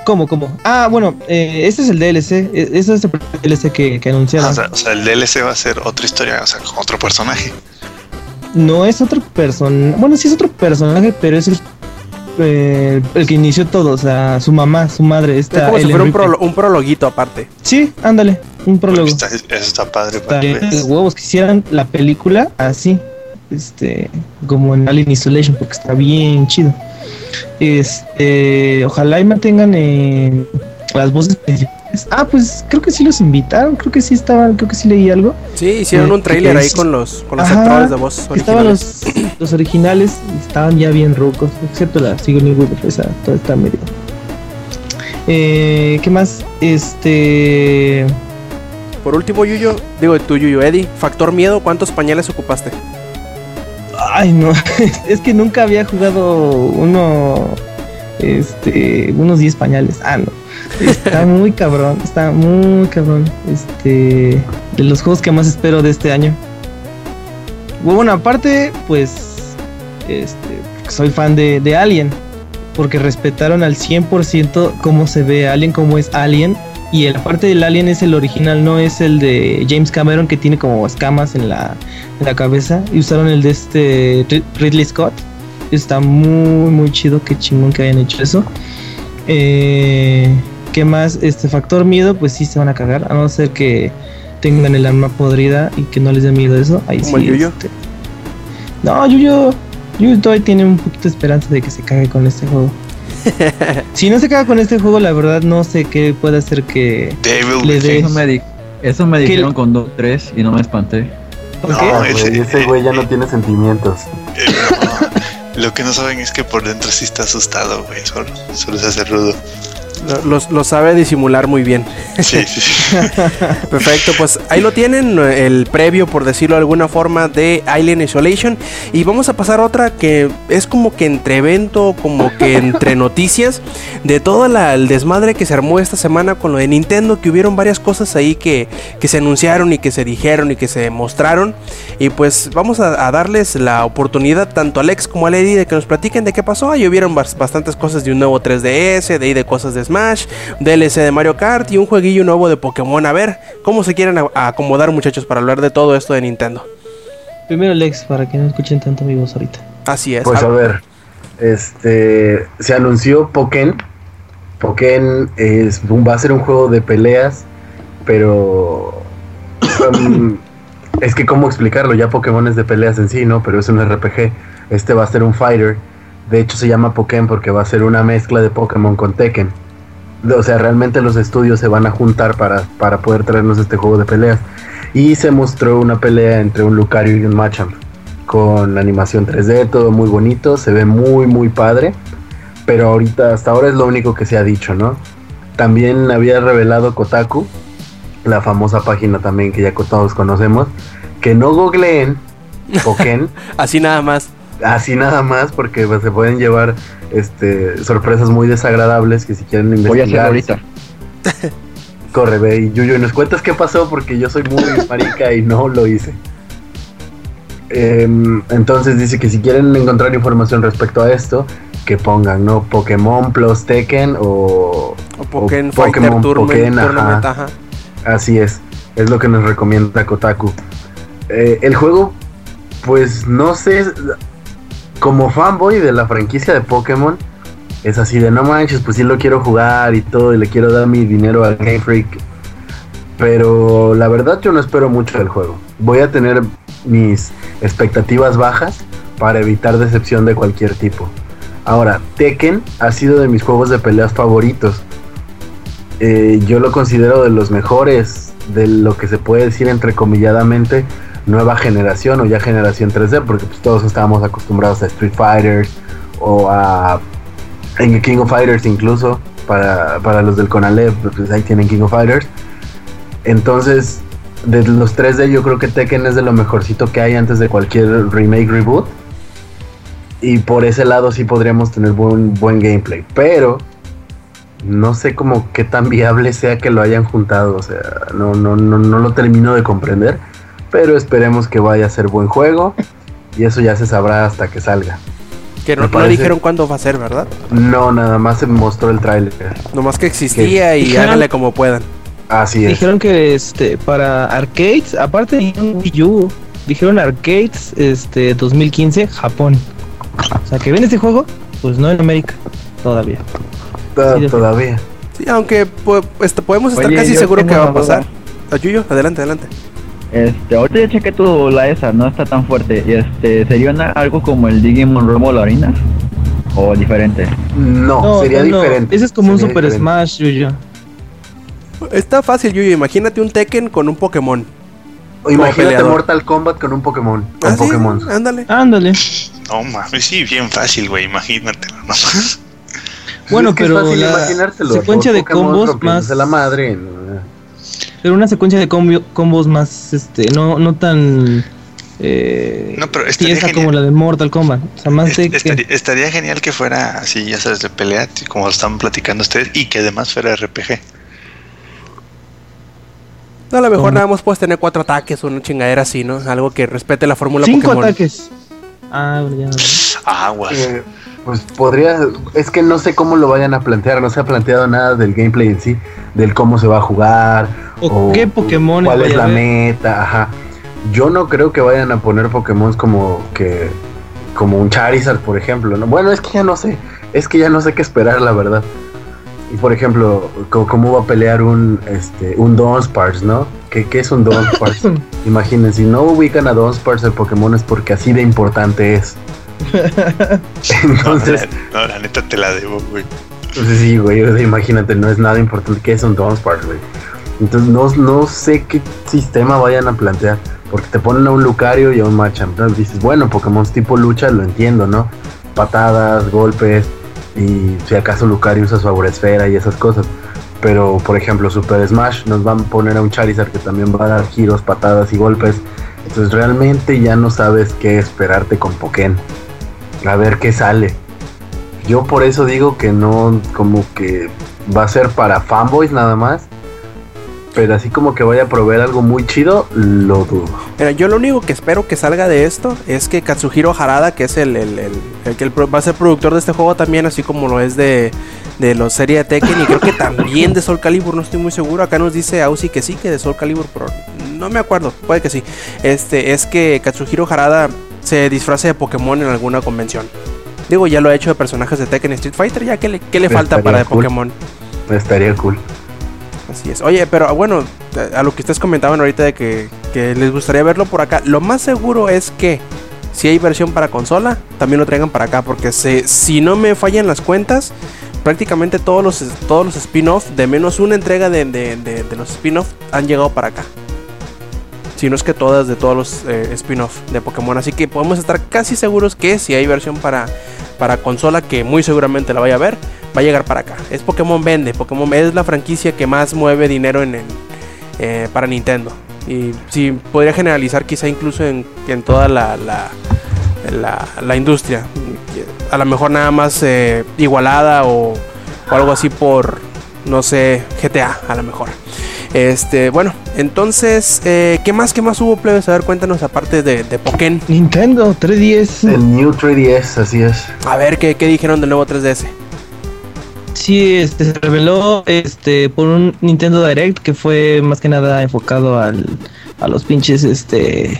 ¿Cómo, cómo? Ah, bueno, eh, este es el DLC. eh, Este es el DLC que, que Ah, anunciaron. o, sea, o sea, el DLC va a ser otra historia, o sea, con otro personaje. No es otro personaje. Bueno, sí es otro personaje, pero es el, eh, el que inició todo. O sea, su mamá, su madre. Es Esta como si fuera un, prolo- un prologuito aparte. Sí, ándale, un prólogo. Está- eso está padre para veas. huevos que hicieran la película así. Este, como en Alien Isolation, porque está bien chido. Este, ojalá y mantengan eh, las voces principales. Ah, pues creo que sí los invitaron, creo que sí estaban, creo que sí leí algo. Sí, hicieron Eh, un trailer que ahí con los, con los Ajá, actores de voz Estaban originales. los, los originales, y estaban ya bien rucos, excepto la Sigourney Weaver, esa toda está medio. Eh, ¿Qué más? Este. Por último, Yuyo, digo tú, Yuyo, Eddie, factor miedo, ¿cuántos pañales ocupaste? Ay, no. (laughs) es que nunca había jugado uno. Este. Unos 10 pañales. Ah, no. Está (laughs) muy cabrón. Está muy cabrón. Este. De los juegos que más espero de este año. Bueno, aparte, pues. Este. Soy fan de, de Alien. porque respetaron al 100% cómo se ve Alien, cómo es Alien. Y la parte del Alien es el original, no es el de James Cameron que tiene como escamas en la, en la cabeza. Y usaron el de este Rid- Ridley Scott. Está muy, muy chido, qué chingón que hayan hecho eso. Eh, ¿Qué más? Este factor miedo, pues sí se van a cagar, a no ser que tengan el alma podrida y que no les dé miedo eso. Ahí sí, el Yuyo. este, No, Yuyo, Yuyo todavía tiene un poquito de esperanza de que se cague con este juego. (laughs) si no se caga con este juego, la verdad no sé qué puede hacer que Devil le dé. Eso me, di- eso me dijeron con 2-3 y no me espanté. ¿Por No, qué? Ese- güey, ese güey ya no tiene sentimientos. Eh, no. Lo que no saben es que por dentro sí está asustado, güey. Solo, solo se hace rudo. Lo, los- lo sabe disimular muy bien. Sí, sí, sí. (laughs) Perfecto, pues ahí lo tienen, el previo, por decirlo de alguna forma, de Alien Isolation. Y vamos a pasar a otra que es como que entre evento, como que entre (laughs) noticias, de todo la- el desmadre que se armó esta semana con lo de Nintendo, que hubieron varias cosas ahí que, que se anunciaron y que se dijeron y que se mostraron. Y pues vamos a, a darles la oportunidad tanto a Alex como a Lady de que nos platiquen de qué pasó. Ahí hubieron bas- bastantes cosas de un nuevo 3DS, de ahí de cosas de Smash, DLC de Mario Kart y un jueguillo nuevo de Pokémon. A ver, ¿cómo se quieren acomodar muchachos para hablar de todo esto de Nintendo? Primero Lex, para que no escuchen tanto mi voz ahorita. Así es. Pues A- a ver, este se anunció Pokémon. Pokémon es, va a ser un juego de peleas, pero um, es que cómo explicarlo, ya Pokémon es de peleas en sí, ¿no? Pero es un RPG. Este va a ser un fighter. De hecho se llama Pokémon porque va a ser una mezcla de Pokémon con Tekken. O sea, realmente los estudios se van a juntar para, para poder traernos este juego de peleas. Y se mostró una pelea entre un Lucario y un Machamp con animación 3D, todo muy bonito, se ve muy muy padre, pero ahorita hasta ahora es lo único que se ha dicho, ¿no? También había revelado Kotaku, la famosa página también que ya todos conocemos, que no googleen Pokémon (laughs) Así nada más. Así nada más porque pues, se pueden llevar este sorpresas muy desagradables que si quieren Voy a investigar ahorita. (laughs) corre ve y Yuyo nos cuentas qué pasó porque yo soy muy (laughs) marica y no lo hice Em, entonces dice que si quieren encontrar información respecto a esto que pongan no Pokémon plus Tekken o O Pokémon O Fighter Pokémon, Tournament, Pokémon, ajá. Tournament, ajá. Así es, es lo que nos recomienda Kotaku. Eh, el juego, pues no sé, como fanboy de la franquicia de Pokémon, es así de no manches, pues sí lo quiero jugar y todo, y le quiero dar mi dinero al Game Freak. Pero la verdad yo no espero mucho del juego. Voy a tener mis expectativas bajas para evitar decepción de cualquier tipo. Ahora, Tekken ha sido de mis juegos de peleas favoritos. Eh, yo lo considero de los mejores, de lo que se puede decir entrecomilladamente nueva generación o ya generación 3D, porque pues todos estábamos acostumbrados a Street Fighters o a King of Fighters incluso, para, para los del Conalep, pues ahí tienen King of Fighters. Entonces, de los 3D yo creo que Tekken es de lo mejorcito que hay antes de cualquier remake reboot. Y por ese lado sí podríamos tener buen, buen gameplay. Pero no sé como qué tan viable sea que lo hayan juntado. O sea, no, no, no, no lo termino de comprender. Pero esperemos que vaya a ser buen juego. Y eso ya se sabrá hasta que salga. Que no, Me no dijeron cuándo va a ser, ¿verdad? No, nada más se mostró el tráiler. Nomás que existía y Dijeron- háganle como puedan. Así es. Dijeron que este para arcades, aparte de Wii U, dijeron arcades este 2015 Japón. O sea, que ven este juego, pues no en América todavía. Sí, todavía. Sí, aunque po- este, podemos estar Oye, casi seguros que va a pasar. Ayuyo, adelante, adelante. Este, ahorita ya chequé tu la esa, no está tan fuerte. Y este, ¿sería una- algo como el Digimon Rumble Arena? ¿O diferente? No, sería no, no. diferente. Ese es como un Super diferente. Smash, Yuyo. Está fácil, Yuyo. Imagínate un Tekken con un Pokémon. O imagínate peleador. Mortal Kombat con un Pokémon. Con Ah, sí, Pokémon. ándale. Ándale. No mames, sí, bien fácil, güey, imagínatelo nomás. Bueno, Es que es pero fácil la imaginárselo, secuencia de combos más la madre. Pero una secuencia de combi- combos más este no no tan eh, No, pero estaría como la de Mortal Kombat. O sea, más de que estaría, genial que fuera así, ya sabes, de pelea, como están platicando ustedes, y que además fuera RPG. No, a lo mejor ¿Cómo? nada más puedes tener cuatro ataques o una chingadera así, ¿no? Algo que respete la fórmula cinco Pokémon. ataques. Ah, bueno, ya. Aguas. Eh, Pues podría, es que no sé cómo lo vayan a plantear, no se ha planteado nada del gameplay en sí, del cómo se va a jugar, O qué Pokémon cuál es la meta, ajá. Yo no creo que vayan a poner Pokémon como que como un Charizard, por ejemplo, ¿no? Bueno, es que ya no sé, es que ya no sé qué esperar, la verdad. Y por ejemplo, cómo va a pelear un este un Dunsparce, ¿no? ¿Qué, qué es un Dunsparce? (laughs) Imaginen, si no ubican a Dunsparce el Pokémon es porque así de importante es. Entonces, No, la neta te la debo, güey. pues sí, güey, o sea, imagínate, no es nada importante que es un Dunsparce, güey. Entonces no, no sé qué sistema vayan a plantear, porque te ponen a un Lucario y a un Machamp, ¿no? Dices, bueno, Pokémon tipo lucha lo entiendo, ¿no? Patadas, golpes, y si acaso Lucario usa su Auresfera y esas cosas. Pero, por ejemplo, Super Smash nos van a poner a un Charizard que también va a dar giros, patadas y golpes. Entonces realmente ya no sabes qué esperarte con Pokémon. A ver qué sale. Yo por eso digo que no, como que va a ser para fanboys nada más. Pero así como que vaya a proveer algo muy chido, lo dudo. Mira, yo lo único que espero que salga de esto es que Katsuhiro Harada, que es el, el- el- que va a ser productor de este juego también, así como lo es de, de los serie de Tekken y creo que también de Soul Calibur, no estoy muy seguro. Acá nos dice Ausi que sí, que de Soul Calibur, pero no me acuerdo, puede que sí. Este es que Katsuhiro Harada se disfrace de Pokémon en alguna convención. Digo, ya lo ha hecho de personajes de Tekken Street Fighter, ya que le, qué le falta para de cool. Pokémon. Estaría cool. Así es. Oye, pero bueno, a lo que ustedes comentaban ahorita de que, que les gustaría verlo por acá, lo más seguro es que si hay versión para consola, también lo traigan para acá, porque se, si no me fallan las cuentas, prácticamente todos los, todos los spin-off, de menos una entrega de, de- de- de los spin-off, han llegado para acá. Si no es que todas de todos los eh, spin-off de Pokémon. Así que podemos estar casi seguros que si hay versión para, para consola, que muy seguramente la vaya a ver, va a llegar para acá. Es Pokémon vende, Pokémon es la franquicia que más mueve dinero en, eh, para Nintendo. Y sí, podría generalizar quizá incluso en, en toda la, la, la- industria. A lo mejor nada más eh, igualada o algo así por, no sé, GTA a lo mejor. Este, bueno, entonces, eh, ¿qué más, qué más hubo, plebes? A ver, cuéntanos aparte de, de Pokémon. Nintendo 3DS. El New 3DS, así es. A ver, ¿qué, qué dijeron del nuevo 3DS? Sí, este se reveló este por un Nintendo Direct que fue más que nada enfocado al, a los pinches este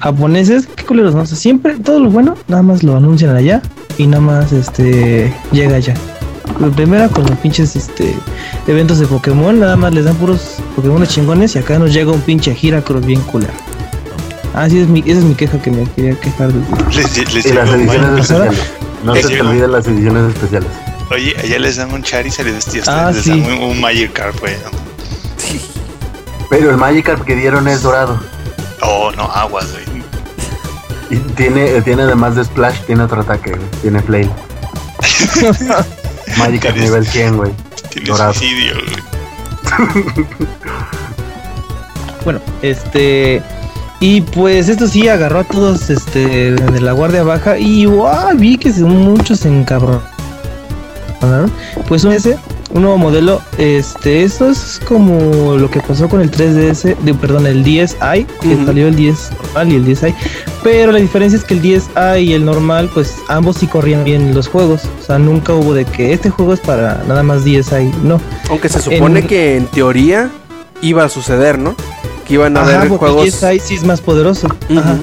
japoneses. Qué culeros, ¿no? O sea, siempre todo lo bueno nada más lo anuncian allá y nada más este llega allá. La primera con los pinches este eventos de Pokémon, nada más les dan puros Pokémon chingones y acá nos llega un pinche Heracross bien culero. Ah, sí, es mi, esa es mi queja que me quería quejar. de- Les, les Y las ediciones especiales. No Les se te olviden las ediciones especiales. Oye, allá les dan un Charizard y ustedes Ah, les sí. dan un, un Magikarp, güey. ¿no? Pero el Magikarp que dieron es dorado. Oh, no, aguas, güey. Y tiene, tiene además de Splash, tiene otro ataque, güey. Tiene Flame. (laughs) Magikarp Tienes- nivel 100, güey. Dorado. suicidio, güey. (laughs) Bueno, este. Y pues esto sí agarró a todos este, de la guardia baja. Y ¡guau! vi que muchos se encabronaron. Pues un ese, un nuevo modelo. Este, eso es como lo que pasó con el 3DS, de, perdón, el 10i, que salió el 10 normal y el 10i. Pero la diferencia es que el 10i y el normal, pues ambos sí corrían bien los juegos. O sea, nunca hubo de que este juego es para nada más 10i. No. Aunque se supone En- que en teoría iba a suceder, ¿no? Que iban a Ajá, haber juegos. el 10i sí es más poderoso. Ajá.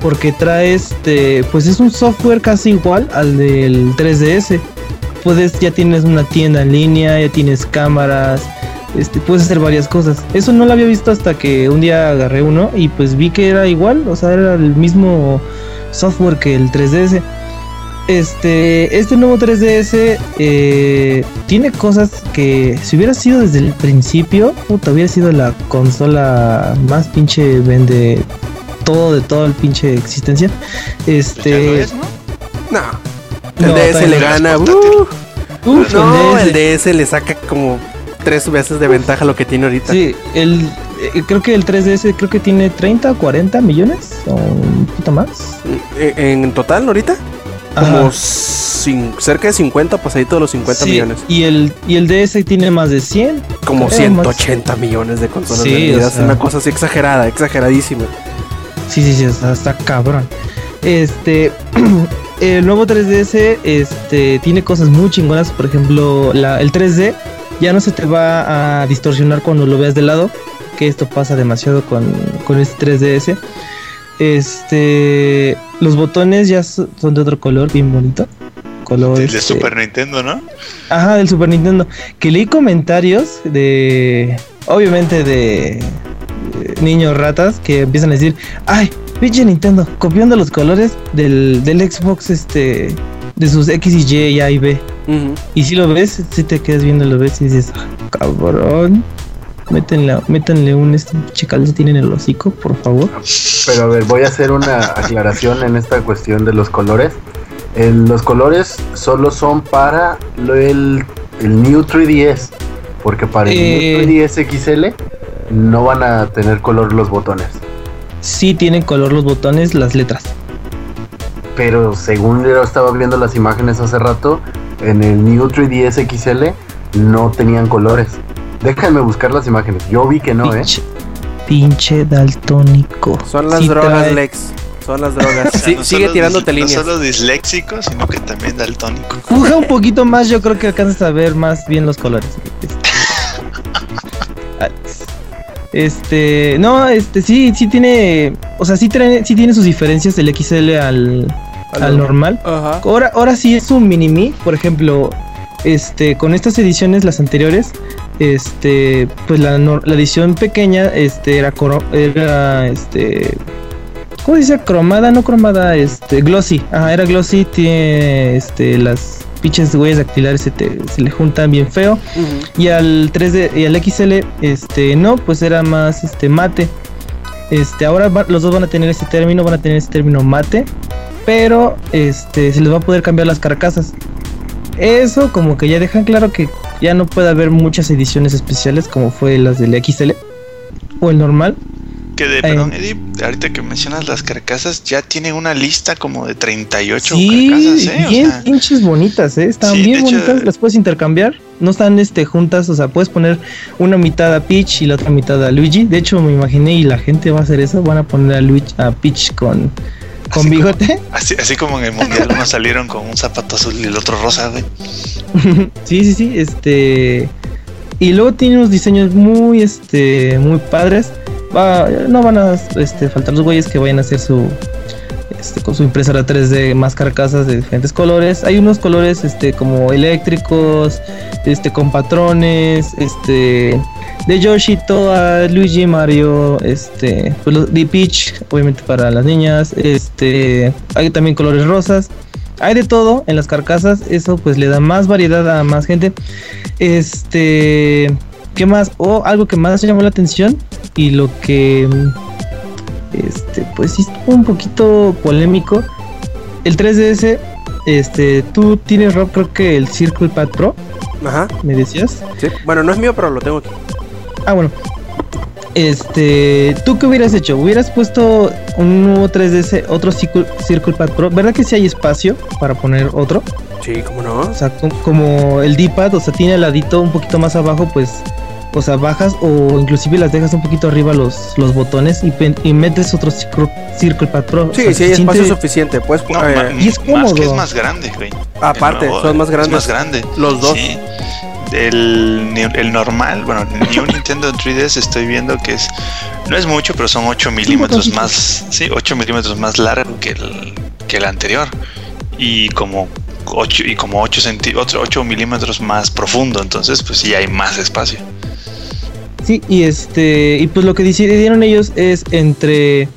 porque trae este, pues es un software casi igual al del 3DS. Puedes, ya tienes una tienda en línea, ya tienes cámaras, este, puedes hacer varias cosas. Eso no lo había visto hasta que un día agarré uno y pues vi que era igual, o sea, era el mismo software que el 3DS. Este, este nuevo 3DS eh, tiene cosas que si hubiera sido desde el principio, puta, hubiera sido la consola más pinche vende todo de toda el pinche existencia. Ya lo Este, es, ¿no? No. El No, DS le gana. Uh, uf, no, el el DS le saca como tres veces de ventaja lo que tiene ahorita. Sí, el eh, creo que el 3DS creo que tiene 30 o 40 millones o un poquito más. Eh, En total, ahorita, como cin- cerca de 50, pues ahí todos los 50 Sí, millones. Y el y el DS tiene más de 100. Como creo, 180 millones de consolas Sí, vendidas. o sea. Una cosa así exagerada, exageradísima. Sí, sí, sí, está, está cabrón. Este, (clears throat) el nuevo 3DS este, tiene cosas muy chingonas. Por ejemplo, la- el 3D ya no se te va a distorsionar cuando lo veas de lado. Que esto pasa demasiado con, con este 3DS. Este, los botones ya so- son de otro color, bien bonito. Color El de este, Super Nintendo, ¿no? Ajá, del Super Nintendo. Que leí comentarios de. Obviamente de. eh, niños ratas que empiezan a decir. Ay, pinche Nintendo, copiando los colores del, del Xbox, este. De sus X y Y y A y B. Y si lo ves, si te quedas viendo, lo ves y dices, "Ah, cabrón. Métenle, métanle un este pinche calcetín en el hocico, por favor. Pero a ver, voy a hacer una aclaración en esta cuestión de los colores. El- los colores solo son para lo- el, el New 3DS. Porque para el Eh. New 3DS XL no van a tener color los botones. Sí tienen color los botones, las letras. Pero según yo estaba viendo las imágenes hace rato, en el New 3DS XL no tenían colores. Déjenme buscar las imágenes. Yo vi que no, ¿eh? pinche, pinche daltónico. Son las Sí drogas, trae- Lex. Son las drogas. O sea, Sí, no sigue tirándote líneas. No solo disléxico, sino que también daltónico. Fuja un poquito más, yo creo que alcanzas a ver más bien los colores. (laughs) Este, no, este sí, sí tiene, o sea, sí tiene, sí tiene sus diferencias del XL al, al normal. Ajá. Ahora, ahora sí es un mini me, por ejemplo, este, con estas ediciones, las anteriores, este, pues la, la edición pequeña, este, era, era, este, ¿cómo se dice? Cromada, no cromada, este, glossy, ajá, era glossy, tiene, este, las pinches huellas dactilares se, te- se le juntan bien feo, y al 3D, y al XL, este, no, pues era más, este, mate. Este, ahora va- los dos van a tener este término, van a tener este término mate, pero este, se les va a poder cambiar las carcasas. Eso como que ya dejan claro que ya no puede haber muchas ediciones especiales como fue las del XL o el normal. Que de, Eh. perdón, Eddie, ahorita que mencionas las carcasas, ya tiene una lista como de 38 sí, carcasas, ¿eh? O bien sea, pinches bonitas, ¿eh? Están Sí, bien hecho, bonitas, las puedes intercambiar. No están este, juntas, o sea, puedes poner una mitad a Peach y la otra mitad a Luigi. De hecho, me imaginé y la gente va a hacer eso, van a poner a, Luigi, a Peach con, con Así bigote. así, así como en el mundial unos salieron con un zapato azul y el otro rosa, güey. (laughs) sí, sí, sí, este y luego tiene unos diseños muy este muy padres. No van a este, faltar los güeyes que vayan a hacer su este, con su impresora 3D más carcasas de diferentes colores. Hay unos colores este como eléctricos, este con patrones, este de Yoshi, Toa, Luigi, Mario, este, pues de Peach, obviamente para las niñas, este, hay también colores rosas. Hay de todo en las carcasas, eso pues le da más variedad a más gente. Este, ¿qué más? O algo que más llamó la atención y lo que este, pues sí estuvo un poquito polémico. El 3DS, este, tú tienes Rob, creo que el Circle Pad Pro, Ajá. me decías. Sí. Bueno, no es mío, pero lo tengo aquí. Ah, bueno. Este, ¿tú qué hubieras hecho? ¿Hubieras puesto un nuevo 3DS, otro Circle, Circle Pad Pro? ¿Verdad que sí hay espacio para poner otro? Sí, cómo no. O sea, com- como el D-pad, o sea, tiene el ladito un poquito más abajo, pues, o sea, bajas o inclusive las dejas un poquito arriba los, los botones y, pen- y metes otro Circle, Circle Pad Pro. O Sí, sea, sí hay se espacio siente- suficiente. Pues, No, eh, y es más que cómodo. es más grande, güey. aparte, nuevo son más es grandes. más grande. Los dos. Sí. El, ni- el normal, bueno, el New Nintendo 3DS estoy viendo que es, no es mucho, pero son 8 milímetros más, sí, 8 milímetros más largo que el, que el anterior. Y como 8, y como 8, centi- otro 8 milímetros más profundo, entonces pues sí hay más espacio. Sí, y este, y pues lo que decidieron ellos es entre,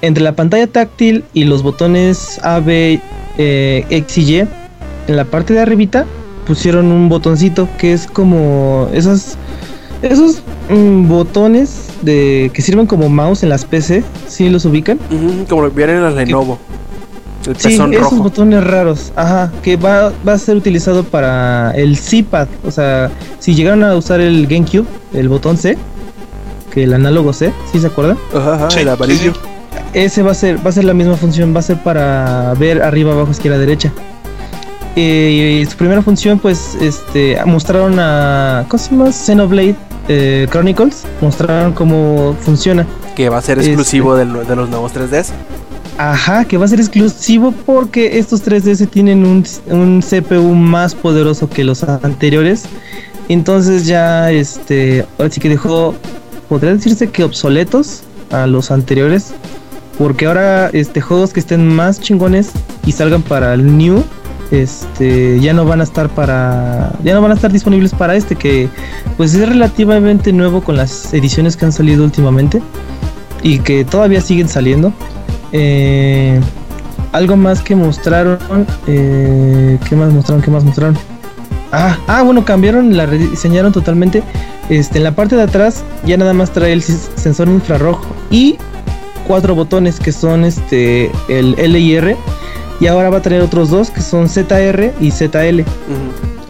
entre la pantalla táctil y los botones A, B, eh, X y Y, en la parte de arribita pusieron un botoncito que es como esos, esos mm, botones de que sirven como mouse en las PC, ¿sí los ubican? Ujú, como vienen en las Lenovo. El Sí, pezón esos rojo. botones raros, ajá, que va, va a ser utilizado para el C-pad, o sea, si llegaron a usar el GameCube, el botón C, que el análogo C, ¿sí se acuerdan? Ajá, ajá, Sí, el amarillo. sí. Ese va a ser, va a ser la misma función, va a ser para ver arriba, abajo, izquierda, derecha. Eh, y su primera función, pues, este, mostraron a, ¿cómo se llama? Xenoblade eh, Chronicles, mostraron cómo funciona. Que va a ser Este. exclusivo del- de los nuevos 3DS. Ajá, que va a ser exclusivo porque estos 3DS tienen un, un CPU más poderoso que los anteriores. Entonces ya, este, ahora sí que dejó, podría decirse que obsoletos a los anteriores. Porque ahora, este, juegos que estén más chingones y salgan para el New, este, ya no van a estar para, ya no van a estar disponibles para este que, pues es relativamente nuevo con las ediciones que han salido últimamente y que todavía siguen saliendo. Eh, algo más que mostraron. Eh, ¿Qué más mostraron? ¿Qué más mostraron? Ah, ah, bueno, cambiaron, la rediseñaron totalmente. Este, en la parte de atrás ya nada más trae el sensor infrarrojo y cuatro botones que son este el L y R. Y ahora va a tener otros dos que son ZR y ZL.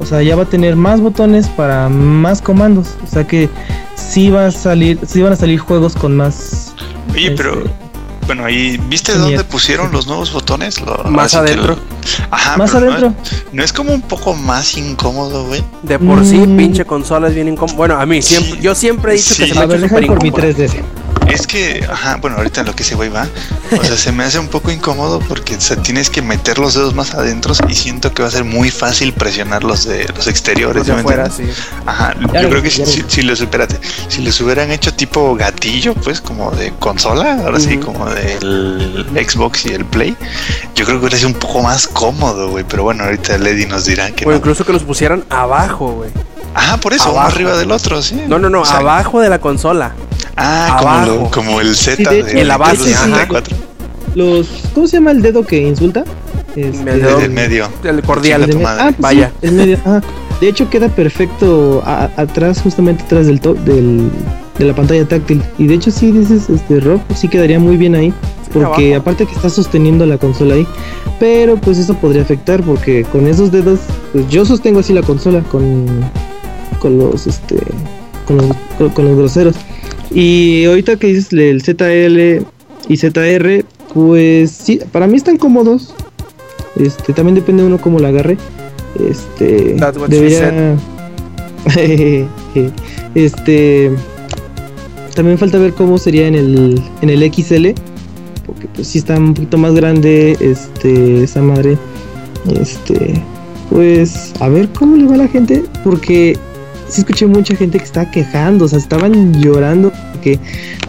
O sea, ya va a tener más botones para más comandos. O sea que sí va a salir, sí van a salir juegos con más. Oye, pero este, bueno, ahí, ¿viste Sí, dónde es- pusieron los nuevos botones? Lo- Más adentro. lo- Ajá, más no- adentro. No, es como un poco más incómodo, güey. De por sí, Mm. pinche consola es bien incómodo. Bueno, a mí siempre, Sí. yo siempre he dicho que se me A ha ver, por mi incómodo. 3DS. Es que, ajá, bueno, ahorita en lo que ese güey va, o sea, se me hace un poco incómodo porque o sea, tienes que meter los dedos más adentro y siento que va a ser muy fácil presionar los de los exteriores. Los de ¿sí me afuera, sí. Ajá, Ya yo creo que si, si, si les, espérate, si les hubieran hecho tipo gatillo, pues como de consola, ahora sí, como del Xbox y el Play, yo creo que hubiera sido un poco más cómodo, güey, pero bueno, ahorita Lady nos dirá que O no. incluso que los pusieran abajo, güey. Ajá, por eso, uno arriba del otro, sí. No, no, no, O sea, abajo de la consola. Ah, como, abajo. lo- como el Z Sí, de hecho, de en la base, Nintendo ajá. 64, Los, ¿Cómo se llama el dedo que insulta? Este, El dedo- del medio. El cordial. De tu me- madre. Ah, pues Vaya. sí, el medio. ah. De hecho queda perfecto a- a- atrás, justamente atrás del, to- del de la pantalla táctil. Y de hecho sí dices, este Rob, sí quedaría muy bien ahí. Porque abajo. aparte que está sosteniendo la consola ahí. Pero pues eso podría afectar porque con esos dedos, pues yo sostengo así la consola con, con los este con los, con, con los groseros. Y ahorita que dices el ZL y ZR, pues sí, para mí están cómodos. Este, también depende de uno cómo la agarre. Este, That's what she debería. (laughs) este, también falta ver cómo sería en el en el XL, porque pues sí está un poquito más grande, este, esa madre. Este, pues a ver cómo le va a la gente, porque sí escuché mucha gente que estaba quejando, o sea, estaban llorando, porque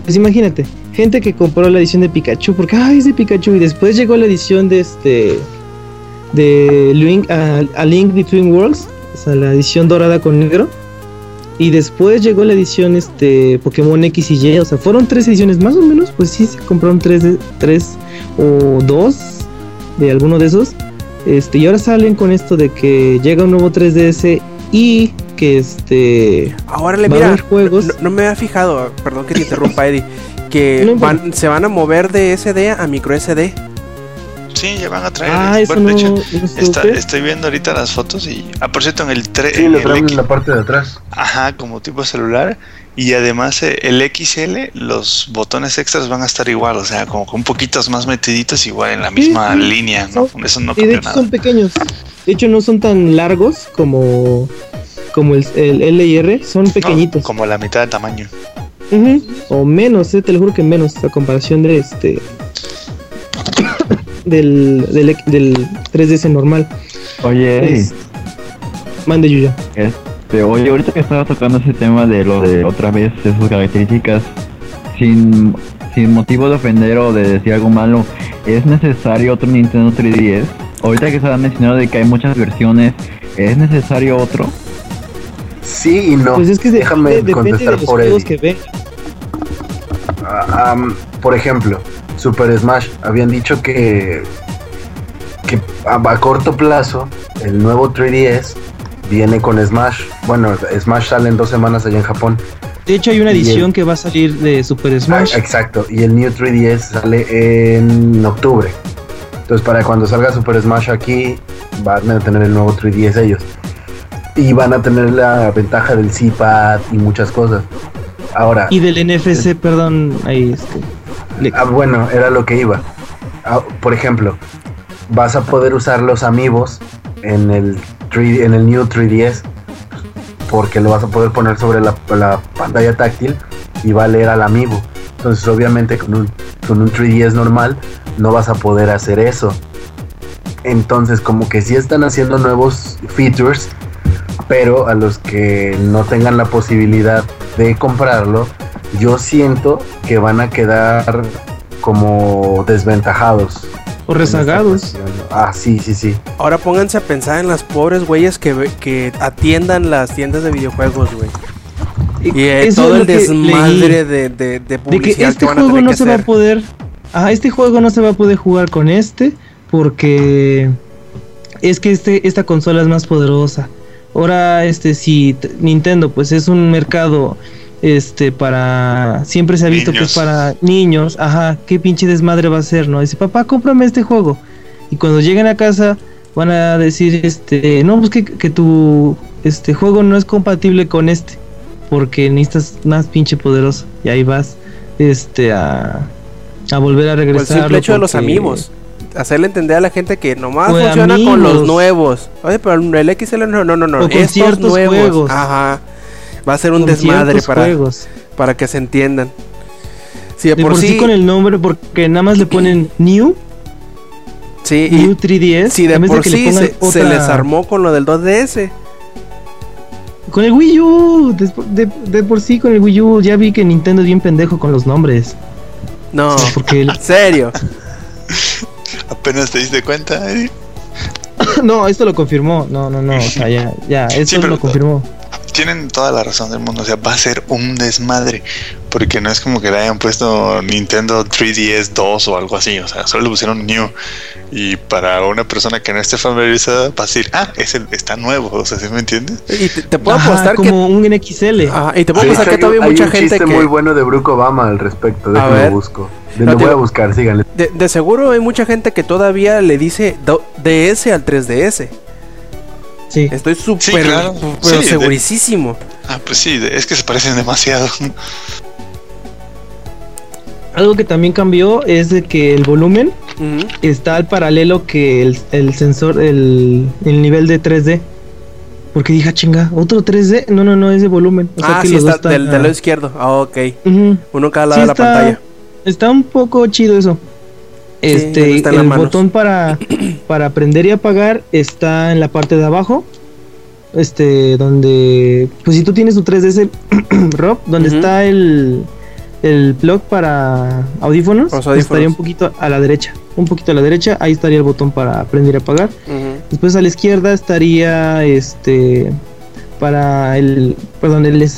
pues imagínate, gente que compró la edición de Pikachu porque ay es de Pikachu y después llegó la edición de este de Link, Between Worlds, o sea, la edición dorada con negro. Y después llegó la edición este Pokémon X y Y, o sea, fueron tres ediciones más o menos, pues sí se compraron tres, tres o dos de alguno de esos. Este, y ahora salen con esto de que llega un nuevo 3DS y que este Ahora le mira, juegos. No, no me había fijado, perdón que te interrumpa, Eddie, que (laughs) No importa. van, se van a mover de SD a micro SD. Sí, ya van a traer. Ah, eso bueno, no, de hecho, no está- estoy viendo ahorita las fotos y. Ah, por cierto, en el 3. Sí, lo traen en la parte de atrás. Ajá, como tipo celular. Y además eh, el XL, los botones extras van a estar igual, o sea, como con poquitos más metiditos, igual en la misma sí. línea, ¿no? Eso no Y de cambia hecho nada. son pequeños. De hecho no son tan largos como como el, el L y R, son No, pequeñitos. como la mitad de tamaño. O menos, eh, te lo juro que menos a comparación de este (coughs) del, del, del 3DS normal. Oye, Es- Mande Yuya. este, oye, ahorita que estaba tocando ese tema de lo de otra vez, de sus características, sin, sin motivo de ofender o de decir algo malo, ¿es necesario otro Nintendo 3DS? Ahorita que se ha mencionado de que hay muchas versiones, ¿es necesario otro? Sí y no. Pues es que de- Déjame de- depende de contestar por que ven. Ah, por ejemplo, Super Smash habían dicho que que a, a corto plazo el nuevo 3DS viene con Smash. Bueno, Smash sale en dos semanas allá en Japón. De hecho hay una el- edición que va a salir de Super Smash. Ah, exacto. Y el New 3DS sale en octubre. Entonces para cuando salga Super Smash aquí van a tener el nuevo 3DS ellos. Y van a tener la ventaja del C-Pad y muchas cosas. Ahora, Y del NFC, perdón, ahí este. Ah, bueno, era lo que iba. Ah, por ejemplo, vas a poder usar los amigos en el 3D en el New 3DS porque lo vas a poder poner sobre la, la pantalla táctil y va a leer al amigo. Entonces, obviamente, con un, con un 3DS normal no vas a poder hacer eso. Entonces, como que sí están haciendo nuevos features, pero a los que no tengan la posibilidad de comprarlo, yo siento que van a quedar como desventajados. O rezagados. Ah, sí, sí, sí. Ahora pónganse a pensar en las pobres güeyes que, que atiendan las tiendas de videojuegos, güey. Y eh, Eso todo es el desmadre de, de, de de que publicidad este van a juego tener no que se va a poder. Ajá, este juego no se va a poder jugar con este porque es que este esta consola es más poderosa. Ahora este si Nintendo pues es un mercado este para siempre se ha visto que Niños. es para niños, ajá, qué pinche desmadre va a ser, ¿no? Dice, "Papá, cómprame este juego." Y cuando lleguen a casa van a decir este, "No, pues que, que tu este juego no es compatible con este." Porque necesitas más pinche poderoso. Y ahí vas este a, a volver a Por el regresar. simple hecho de los amigos. Hacerle entender a la gente que nomás de funciona con los nuevos. Oye, pero el XL no, no, no, no. O Estos nuevos. juegos. Ajá. Va a ser un desmadre para, juegos. para que se entiendan. Sí, de, De por, sí, con el nombre, porque nada más le ponen New, sí, New y 3DS. si de por le sí se, se les armó con lo del 2DS. Con el Wii U, de, de- de por sí con el Wii U, ya vi que Nintendo es bien pendejo con los nombres. No, Porque (laughs) en serio. Apenas te diste cuenta, Eddie. (coughs) no, esto lo confirmó. No, no, no. O sea, ya, ya, esto pero- lo confirmó. Tienen toda la razón del mundo. O sea, va a ser un desmadre. Porque no es como que le hayan puesto Nintendo 3DS 2 o algo así. O sea, solo le pusieron New. Y para una persona que no esté familiarizada, va a decir, ah, es el, está nuevo. O sea, ¿sí me entiendes? Y te, te puedo Ajá, apostar que. como un NXL. Ajá, y te puedo apostar que hay, todavía hay hay mucha un gente chiste que. muy bueno de Barack Obama al respecto. Déjame busco. De- No, lo voy a buscar, síganle. De, de seguro hay mucha gente que todavía le dice DS al 3DS. Sí. Estoy súper, claro. Sí, de- segurísimo. Ah, pues sí, es que se parecen demasiado. Algo que también cambió es de que el volumen está al paralelo que el, el sensor, el, el nivel de 3D. Porque dije, "Ah, chinga, otro 3D. No, no, no, es de volumen. O sea ah, que sí, está del, están, del ah, lado izquierdo. Ah, ok. Uno cada Sí, lado de la está- pantalla. Está un poco chido eso. Este, el botón para, (clears throat) para prender y apagar está en la parte de abajo. Este, donde. Pues si tú tienes tu 3DS, (clears throat) Rob, donde está el, el plug para audífonos, pues audífonos. estaría un poquito a la derecha. Un poquito a la derecha, ahí estaría el botón para prender y apagar. Después a la izquierda estaría este. Para el. Perdón, el, el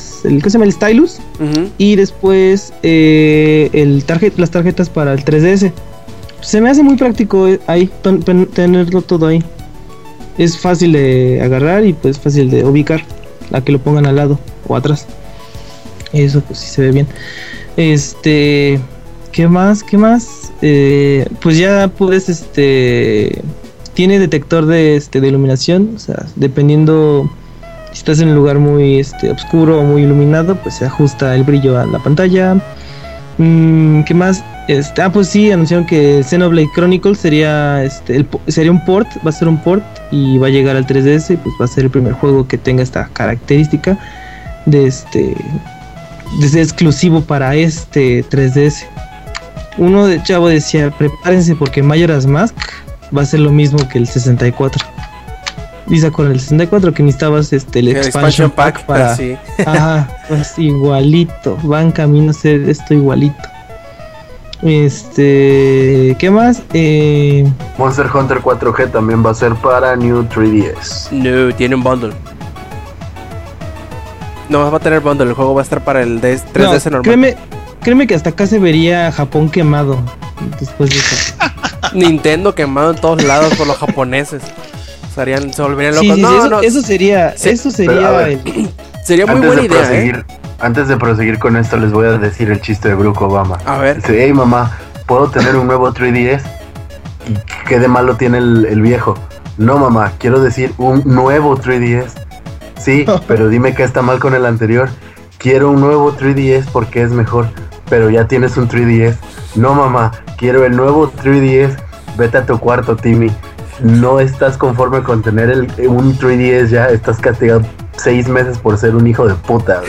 ¿cómo se llama? El stylus. Y después eh, el target, las tarjetas para el 3DS. Se me hace muy práctico eh, ahí, ten- ten- tenerlo todo ahí. Es fácil de agarrar y pues fácil de ubicar. A que lo pongan al lado o atrás. Eso pues sí se ve bien. Este. ¿Qué más? ¿Qué más? Eh, pues ya puedes este. Tiene detector de, este, de iluminación. O sea, dependiendo si estás en un lugar muy este, oscuro o muy iluminado, pues se ajusta el brillo a la pantalla. Mm, ¿Qué más? Este, ah, pues sí, anunciaron que Xenoblade Chronicles sería, este, sería un port, va a ser un port y va a llegar al 3DS, y pues va a ser el primer juego que tenga esta característica de este, de ser exclusivo para este 3DS. Uno de chavo decía, prepárense porque Majora's Mask va a ser lo mismo que el 64. Dice con el 64 que necesitabas este el, El expansion, pack, para sí. (laughs) Ajá, pues igualito. Va en camino a ser esto igualito. Este. ¿Qué más? Eh, Monster Hunter 4G también va a ser para New 3DS. No, tiene un bundle. No va a tener bundle, el juego va a estar para el DS 3DS no, normal. créeme, créeme que hasta acá se vería Japón quemado. Después de eso. (laughs) Nintendo quemado en todos lados por los japoneses. Serían, se volverían Sí, locos. sí, sí, no, eso, no, eso sería. Sí, eso sería. ver. el- (clears throat) sería muy antes buena de idea, proseguir, ¿eh? antes de proseguir con esto, les voy a decir el chiste de Barack Obama. A ver. Dice, hey mamá, ¿puedo tener un nuevo 3DS? ¿Y qué de malo tiene el, el viejo? No mamá, quiero decir un nuevo 3DS. Sí, (laughs) pero dime qué está mal con el anterior. Quiero un nuevo 3DS porque es mejor, pero ya tienes un 3DS. No mamá, quiero el nuevo 3DS. Vete a tu cuarto, Timmy. No estás conforme con tener el, un 3DS ya, estás castigado seis meses por ser un hijo de puta.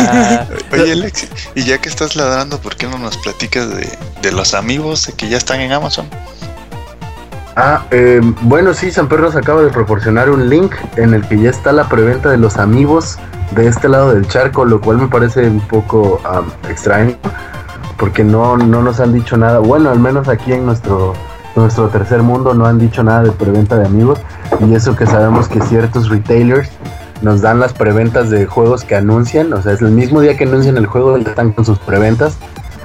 Ah, Oye, Alex, y ya que estás ladrando, ¿por qué no nos platicas de, de los amigos que ya están en Amazon? Ah, eh, bueno, sí, San Pedro nos acaba de proporcionar un link en el que ya está la preventa de los amigos de este lado del charco, lo cual me parece un poco extraño, porque no, no nos han dicho nada. Bueno, al menos aquí en nuestro, nuestro tercer mundo no han dicho nada de preventa de amigos, y eso que sabemos que ciertos retailers nos dan las preventas de juegos que anuncian, o sea, es el mismo día que anuncian el juego, están con sus preventas.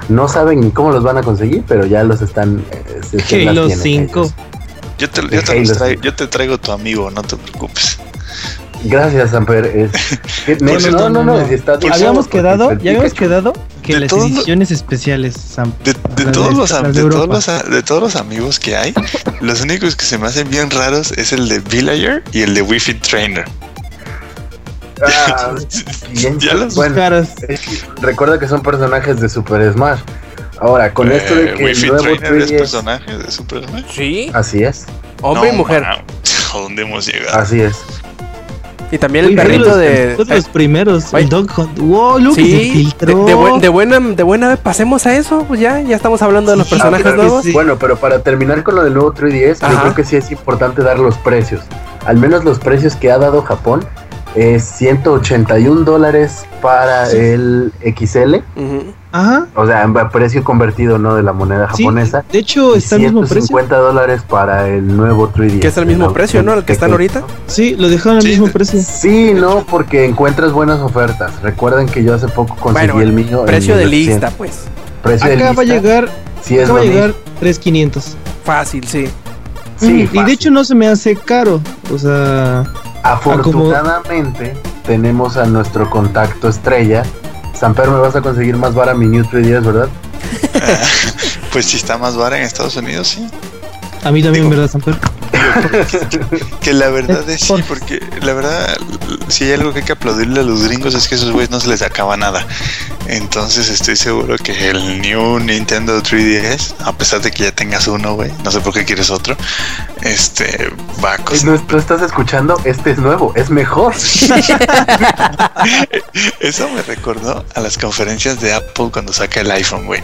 No saben ni cómo los van a conseguir, pero ya los están... eh, se- se las Halo tienen 5. ellos. Yo te, yo, te traigo, yo te traigo tu amigo, no te preocupes. Gracias, Samper. Es, (laughs) no, no, no, no, no. si estás de Habíamos quedado, ya habíamos quedado que De las todos los- ediciones especiales, Sam. De, todos de- los, am- las de de, todos Europa. los, a- de todos los amigos que hay, (laughs) los únicos que se me hacen bien raros es el de Villager y el de Wi-Fi Trainer. Ah, (laughs) bien, Ya los- bueno, caras. es que recuerda que son personajes de Super Smash. Ahora, con esto de Eh, que Wi-Fi nuevo Trainer es 3DS personaje de Super Smash. sí, Así es, hombre No, y mujer. man, (laughs) ¿A dónde hemos llegado? así es. Y también el Uy, perrito los, de. los, los primeros, el Dog Hunt. Wow, Luke se Sí, de, filtró. de buen- de buena, de buena vez pasemos a eso, pues ya, ya estamos hablando de los Sí, personajes nuevos. sí. Bueno, pero para terminar con lo del nuevo 3DS, Ajá. yo creo que sí es importante dar los precios. Al menos los precios que ha dado Japón es 181 dólares para el XL. Ajá. o sea, precio convertido, no de la moneda Sí, japonesa. de hecho y está al mismo precio. 150 dólares para el nuevo 3DS. Que es el mismo precio, ¿no? El que están ahorita. Sí, lo dejaron al Sí, mismo precio. Sí, no, porque encuentras buenas ofertas. Recuerden que yo hace poco conseguí Bueno, el mío. Precio de 1200. lista, pues. Precio de Acá va a lista. llegar, Sí, es acá va a llegar mismo. 3500. Fácil, sí. Sí, Mm, y de hecho no se me hace caro. O sea, Afortunadamente, tenemos a nuestro contacto estrella. Samper, me vas a conseguir más vara mi New 3DS, ¿verdad? (laughs) Pues si está más vara en Estados Unidos, sí. a mí también, Digo- ¿verdad, Samper? (laughs) Que la verdad es sí, Por- porque la verdad, si hay algo que hay que aplaudirle a los gringos es que a esos güeyes no se les acaba nada. Entonces estoy seguro que el New Nintendo 3DS, a pesar de que ya tengas uno, güey, no sé por qué quieres otro, este va a costar. ¿No, ¿Tú estás escuchando? Este es nuevo, es mejor. (laughs) Eso me recordó a las conferencias de Apple cuando saca el iPhone, güey.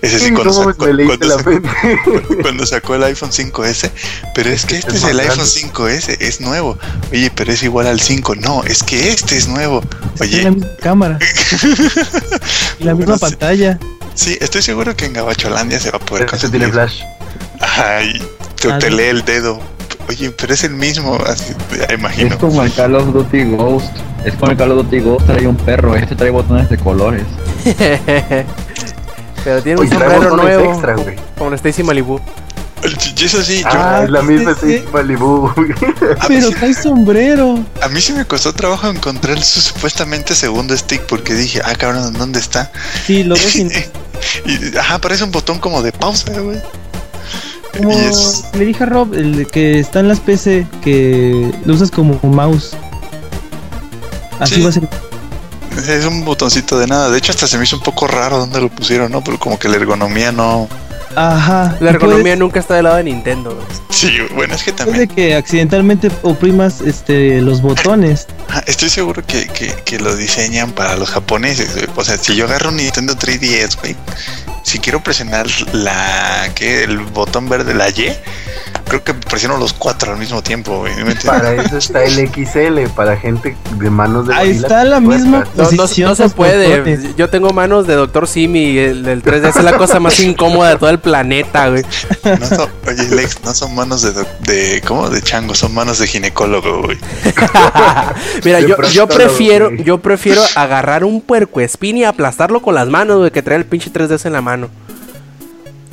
Es decir, ¿Cómo cuando sacó, (laughs) cuando sacó el iPhone 5S, pero es que este Es es el iPhone grande. 5S, es nuevo. Oye, pero es igual al 5. No, es que este es nuevo. Es la Oye, misma cámara. (laughs) y la misma Bueno, pantalla. sí, estoy seguro que en Gabacholandia se va a poder Este tiene conseguir. flash. Ay, te, Ah, te lee el dedo. Oye, pero es el mismo, así, ya Es imagino. como el Call of Duty Ghost. Es como el Call of Duty Ghost trae un perro. Este trae botones de colores. (laughs) Pero tiene un Oye, trae sombrero nuevo. extra, güey. Como la Stacy Malibu. Y eso sí, yo, Ah, es la sí, misma sí. Stacy Malibu. Pero sí, trae sombrero. a mí sí me costó trabajo encontrar su supuestamente segundo stick porque dije, ah, cabrón, ¿dónde está? Sí, lo ves (laughs) y y, ajá, parece un botón como de pausa, güey. como es, le dije a Rob, el de que está en las PC, que lo usas como mouse. Así Sí. va a ser. es un botoncito de nada. De hecho, hasta se me hizo un poco raro dónde lo pusieron, ¿no? Pero como que la ergonomía no. Ajá. La ergonomía puedes- nunca está del lado de Nintendo. güey. Sí, bueno, es que Puede también. que accidentalmente oprimas este los botones. Ajá, Estoy seguro que, que, que lo diseñan para los japoneses. güey. O sea, si yo agarro un Nintendo 3DS, güey, si quiero presionar la que el botón verde, la Y, creo que presiono los cuatro al mismo tiempo. Para eso está el XL, para gente de manos de Ahí gorila está la misma No, no- no se puede. Yo tengo manos de Dr. Simi. El, el 3DS es la cosa más incómoda de todo el planeta, güey. No son- oye, Lex, no son manos de, ¿cómo? De chango, son manos de ginecólogo, güey. (laughs) Mira, yo, prefiero, yo prefiero agarrar un puerco espín y aplastarlo con las manos, güey, que traer el pinche 3DS en la mano.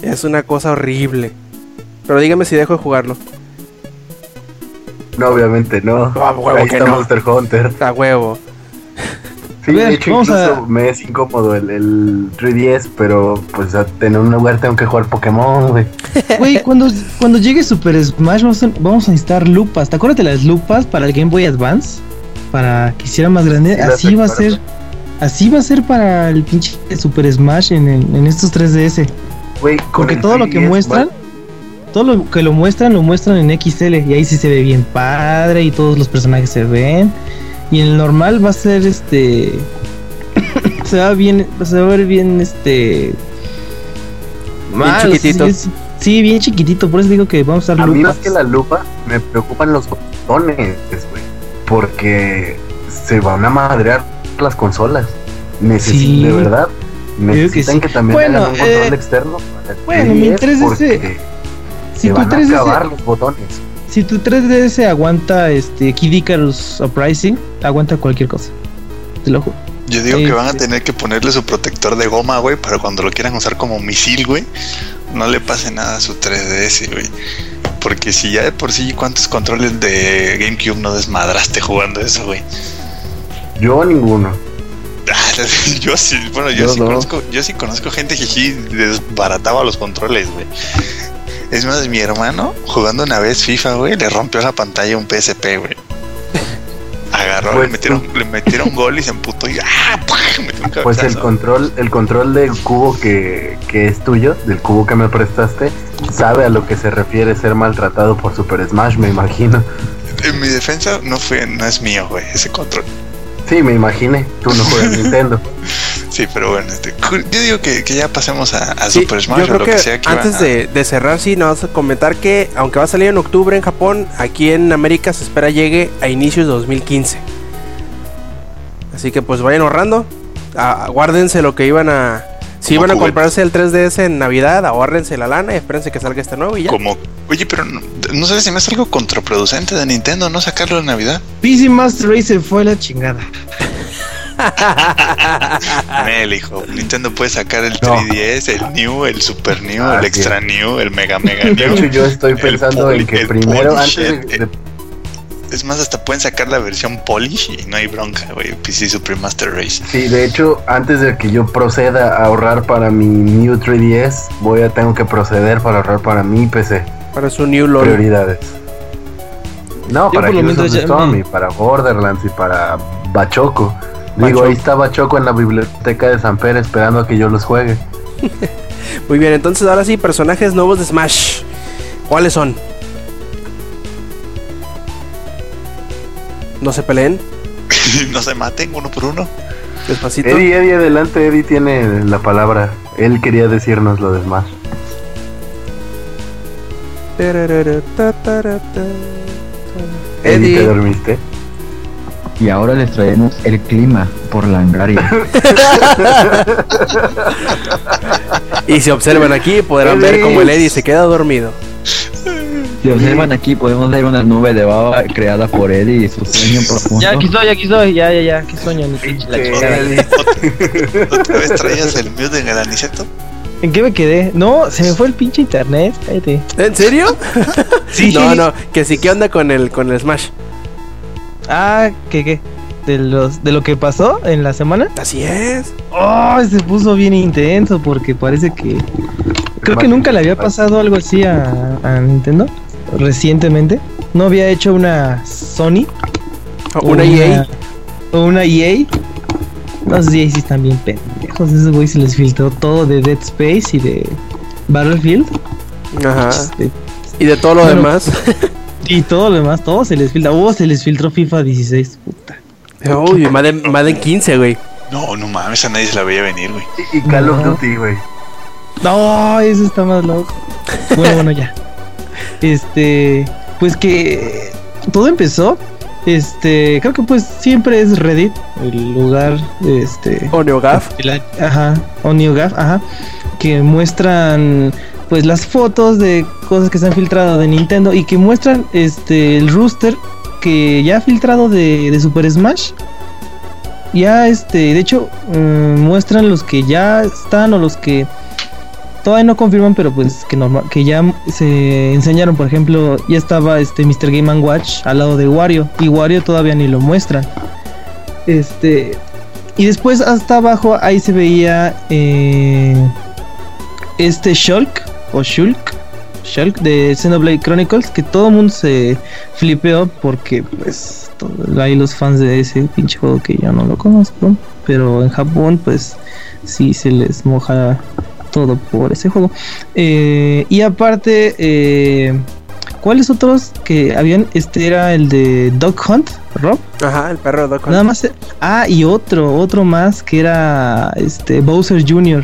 Es una cosa horrible. Pero dígame si dejo de jugarlo. No, obviamente no. Ah, huevo Ahí que está no. Monster Hunter. A huevo. Sí, ver, de hecho, vamos incluso a- me es incómodo el, el 3DS, pero pues a- en un lugar tengo que jugar Pokémon, güey. (laughs) Güey, cuando, cuando llegue Super Smash vamos a, vamos a necesitar lupas. ¿Te acuerdas de las lupas para el Game Boy Advance? Para que hiciera más grande. Sí, así va a ser. Así va a ser para el pinche Super Smash en, el- en estos 3DS. Güey, Porque todo lo que 3DS muestran, todo lo que lo muestran, lo muestran en XL y ahí sí se ve bien padre y todos los personajes se ven. Y en el normal va a ser este. (coughs) se va bien. Se va a ver bien este. mal, chiquitito. Sí, sí, sí, bien chiquitito. Por eso digo que vamos a usar A mí más que la lupa me preocupan los botones, güey. Porque se van a madrear las consolas. Necesitan, Sí. de verdad, necesitan sí. que, también Bueno, hagan un control eh, externo. para bueno, mi 3DS 3DS porque Si se tu van a 3DS acabar los botones. Si tu 3DS aguanta este Kid Icarus Uprising, aguanta cualquier cosa. Te lo juro. Yo digo que van a sí. tener que ponerle su protector de goma, güey, para cuando lo quieran usar como misil, güey, no le pase nada a su 3DS, güey. Porque si ya de por sí, ¿cuántos controles de GameCube no desmadraste jugando eso, güey? Yo ninguno. (laughs) Yo sí, bueno, yo, Yo sí no. conozco, yo sí conozco gente que sí desbarataba los controles, güey. Es más, mi hermano, jugando una vez FIFA, güey, le rompió la pantalla un PSP, güey. Agarró, Pues le metieron, le metieron gol y se emputó y ¡ah! Pues el control, el control del cubo que, que es tuyo, del cubo que me prestaste, sabe a lo que se refiere ser maltratado por Super Smash, me imagino. En mi defensa no fue, no es mío, güey, ese control. Sí, me imaginé. Tú no juegas (laughs) Nintendo. Sí, pero bueno, este, yo digo que, que ya pasemos a, a Sí, Super Smash yo o lo que, que, sea que antes a- de, de cerrar, sí, nos vas a comentar que aunque va a salir en octubre en Japón, aquí en América se espera llegue a inicios de 2015. Así que pues vayan ahorrando. Ah, guárdense lo que iban a... Si Como iban a comprarse el 3DS en Navidad, ahórrense la lana y espérense que salga este nuevo y ya. Como, oye, pero no, no sé si me hace algo contraproducente de Nintendo no sacarlo en Navidad. PC Master Race se fue la chingada. (laughs) (laughs) Nel, hijo. Nintendo puede sacar el No. 3DS, el New, el Super New, Ah, el sí. Extra New, el Mega Mega De hecho, New. yo estoy pensando en que primero, antes de, de- Es más, hasta pueden sacar la versión Polish y no hay bronca, güey. PC Super Master Race. Sí, de hecho, antes de que yo proceda a ahorrar para mi New 3DS, voy a tengo que proceder para ahorrar para mi PC. Para su New LOL. Prioridades. No, Yo para Heroes of menos the ya Storm me- y para Borderlands y para Bachoco. Digo, ahí está Bachoco en la biblioteca de San Pedro esperando a que yo los juegue. (laughs) Muy bien, entonces ahora sí, personajes nuevos de Smash. ¿Cuáles son? No se peleen, (laughs) no se maten uno por uno. despacito. Eddie, Eddie, adelante, Eddie tiene la palabra. Él quería decirnos lo de Smash. Eddie, ¿te dormiste? Y ahora les traemos el clima por Langaria. Y si observan aquí, podrán ver cómo el Eddie se queda dormido. Si observan aquí, podemos ver una nube de baba creada por Eddie y su sueño profundo. Ya, aquí estoy, aquí estoy. Ya, ya, ya. ¿Qué sueño? (laughs) ¿Otra vez traías el mute de Graniceto? ¿En qué me quedé? No, se me fue el pinche internet. Cállate. ¿En serio? Sí. (laughs) No, no, que sí, ¿qué onda con el, con el Smash? Ah, ¿qué, qué? ¿De, los, ¿De lo que pasó en la semana? Así es. Oh, se puso bien intenso porque parece que... Creo que nunca le había pasado algo así a, a Nintendo recientemente. No había hecho una Sony. Una E EA. O una EA. Los EA sí están bien pendejos. Esos güey se les filtró todo de Dead Space y de Battlefield. Ajá. Este, Y de todo lo Bueno. demás. (laughs) Y todo lo demás, todo se les filtra. Oh, se les filtró FIFA 16, puta. Uy, Madden, Madden 15, güey. No, no mames, a nadie se la veía venir, güey. Y, y Call of No. Duty, güey. No, eso está más loco. Bueno, bueno, ya. Este, pues que todo empezó. Este, creo que pues siempre es Reddit el lugar, este, O NeoGaf. la- ajá, o NeoGAF, ajá, que muestran pues las fotos de cosas que se han filtrado de Nintendo y que muestran este el rooster que ya ha filtrado de, Super Smash. Ya este, de hecho, mm, muestran los que ya están o los que todavía no confirman, pero pues que normal, que ya se enseñaron, por ejemplo, ya estaba este Mr. Game Watch al lado de Wario y Wario todavía ni lo muestran. Este, y después hasta abajo ahí se veía eh, este Shulk o Shulk, Shulk de Xenoblade Chronicles que todo el mundo se flipeó porque pues todo- hay los fans de ese pinche juego que yo no lo conozco, pero en Japón pues sí se les moja todo por ese juego. Eh, y aparte, eh, ¿cuáles otros que habían? Este era el de Dog Hunt, Rob. Ajá, el perro de Doc Hunt. Nada más. eh, Ah, y otro, otro más que era este Bowser Jr.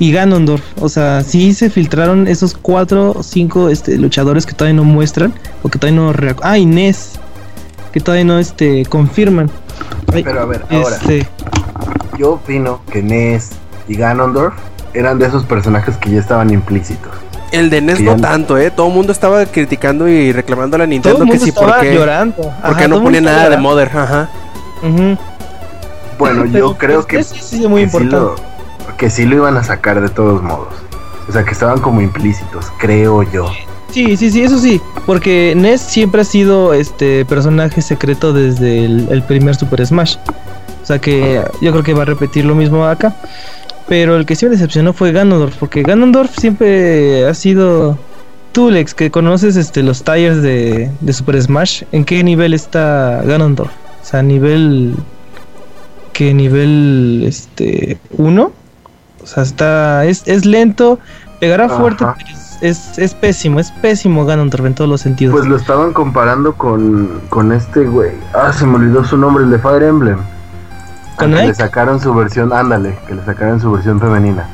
y Ganondorf. O sea, sí se filtraron esos cuatro o cinco este, luchadores que todavía no muestran. O que todavía no. Ah, y Ness. Que todavía no este, confirman. Ay, Pero a ver, ahora, este, yo opino que Ness y Ganondorf eran de esos personajes que ya estaban implícitos. El de NES Que no tanto, ¿eh? Todo el mundo estaba criticando y reclamando a la Nintendo que mundo sí, estaba porque, llorando. porque Ajá, no mundo nada de Mother. Ajá. Bueno, (laughs) yo creo que, sí, sí, es muy que sí importante. lo, que sí lo iban a sacar de todos modos. O sea, que estaban como implícitos, creo yo. Sí, sí, sí, eso sí, porque Ness siempre ha sido este personaje secreto desde el, primer Super Smash. O sea que yo creo que va a repetir lo mismo acá. Pero el que sí me decepcionó fue Ganondorf, porque Ganondorf siempre ha sido tú, Lex, que conoces este los tires de, de Super Smash. ¿En qué nivel está Ganondorf? O sea, nivel ¿qué nivel este 1? O sea, está es, es lento, pegará Ajá. fuerte, pero es, es, es pésimo, es pésimo Ganondorf en todos los sentidos. Pues lo estaban comparando con, con este güey. Ah, se me olvidó su nombre, el de Fire Emblem. ¿Con que le sacaron su versión, ándale, que le sacaron su versión femenina.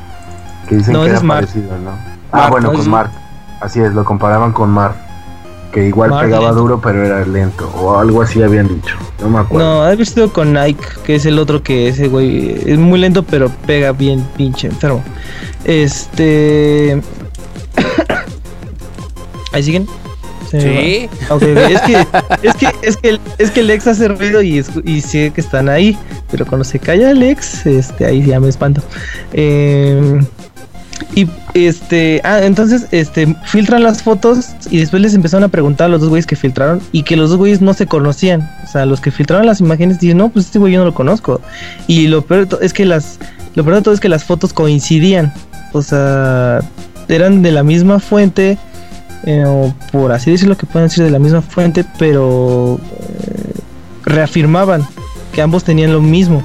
Que dicen No, que era parecido, ¿no? Ah, Marth, bueno, ¿no? con Marth. Así es, lo comparaban con Marth. Que igual pegaba lento. duro, pero era lento. O algo así habían dicho. No me acuerdo. No, ha haber sido con Nike, que es el otro que ese güey es muy lento, pero pega bien pinche enfermo. Este. (coughs) ¿Ahí siguen? Sí. va. Ok, ok, es que es que es que es que Lex hace ruido y, escu- y sé que están ahí, pero cuando se calla Lex, este ahí ya me espanto. Eh, y este, ah, entonces este filtran las fotos y después les empezaron a preguntar a los dos güeyes que filtraron y que los dos güeyes no se conocían. O sea, los que filtraron las imágenes dicen, "No, pues este güey yo no lo conozco." Y lo peor es que las lo peor de todo es que las fotos coincidían. O sea, eran de la misma fuente eh, o por así decirlo que pueden decir de la misma fuente, pero eh, reafirmaban que ambos tenían lo mismo.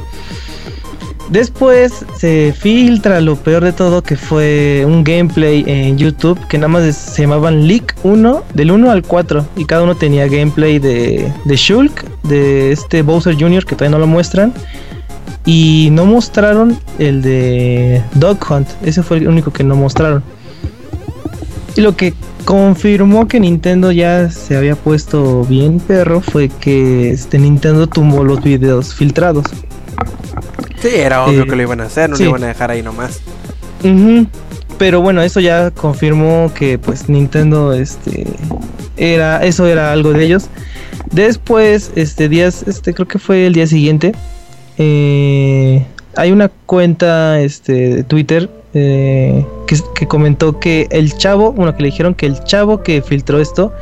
Después se filtra lo peor de todo que fue un gameplay en YouTube que nada más se llamaban Leak 1 del 1 al 4 y cada uno tenía gameplay de, de Shulk, de este Bowser Jr. que todavía no lo muestran y no mostraron el de Dog Hunt, ese fue el único que no mostraron. Y lo que confirmó que Nintendo ya se había puesto bien perro fue que este Nintendo tumbó los videos filtrados. Sí, era obvio Eh, que lo iban a hacer, no sí. lo iban a dejar ahí nomás. Pero bueno, eso ya confirmó que pues Nintendo este era eso era algo de ellos. Después, este días, este creo que fue el día siguiente, eh, hay una cuenta este de Twitter eh, que, que comentó que el chavo, bueno, que le dijeron que el chavo que filtró esto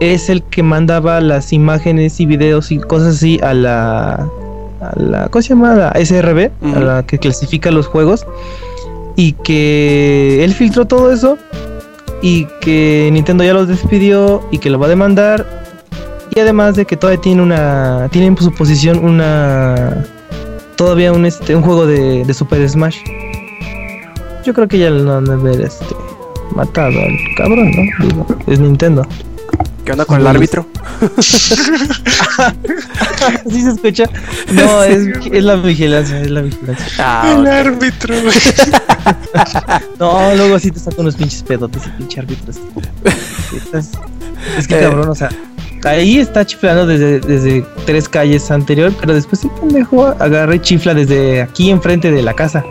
es el que mandaba las imágenes y videos y cosas así a la a la ¿cómo se llama? A la SRB, a la que clasifica los juegos y que él filtró todo eso y que Nintendo ya los despidió y que lo va a demandar y además de que todavía tiene una tiene en su posición una todavía un este un juego de, de Super Smash. Yo creo que ya lo han de haber este matado al cabrón no Digo, es Nintendo ¿Qué onda con el árbitro? (laughs) ¿Sí se escucha? No, es, es la vigilancia, es la vigilancia. Ah, El árbitro, güey. (laughs) No, luego sí te sacan unos pinches pedotes y pinche árbitro. este. Es que Eh. cabrón, o sea, ahí está chiflando desde, desde tres calles anterior, pero después el pendejo agarra y chifla desde aquí enfrente de la casa.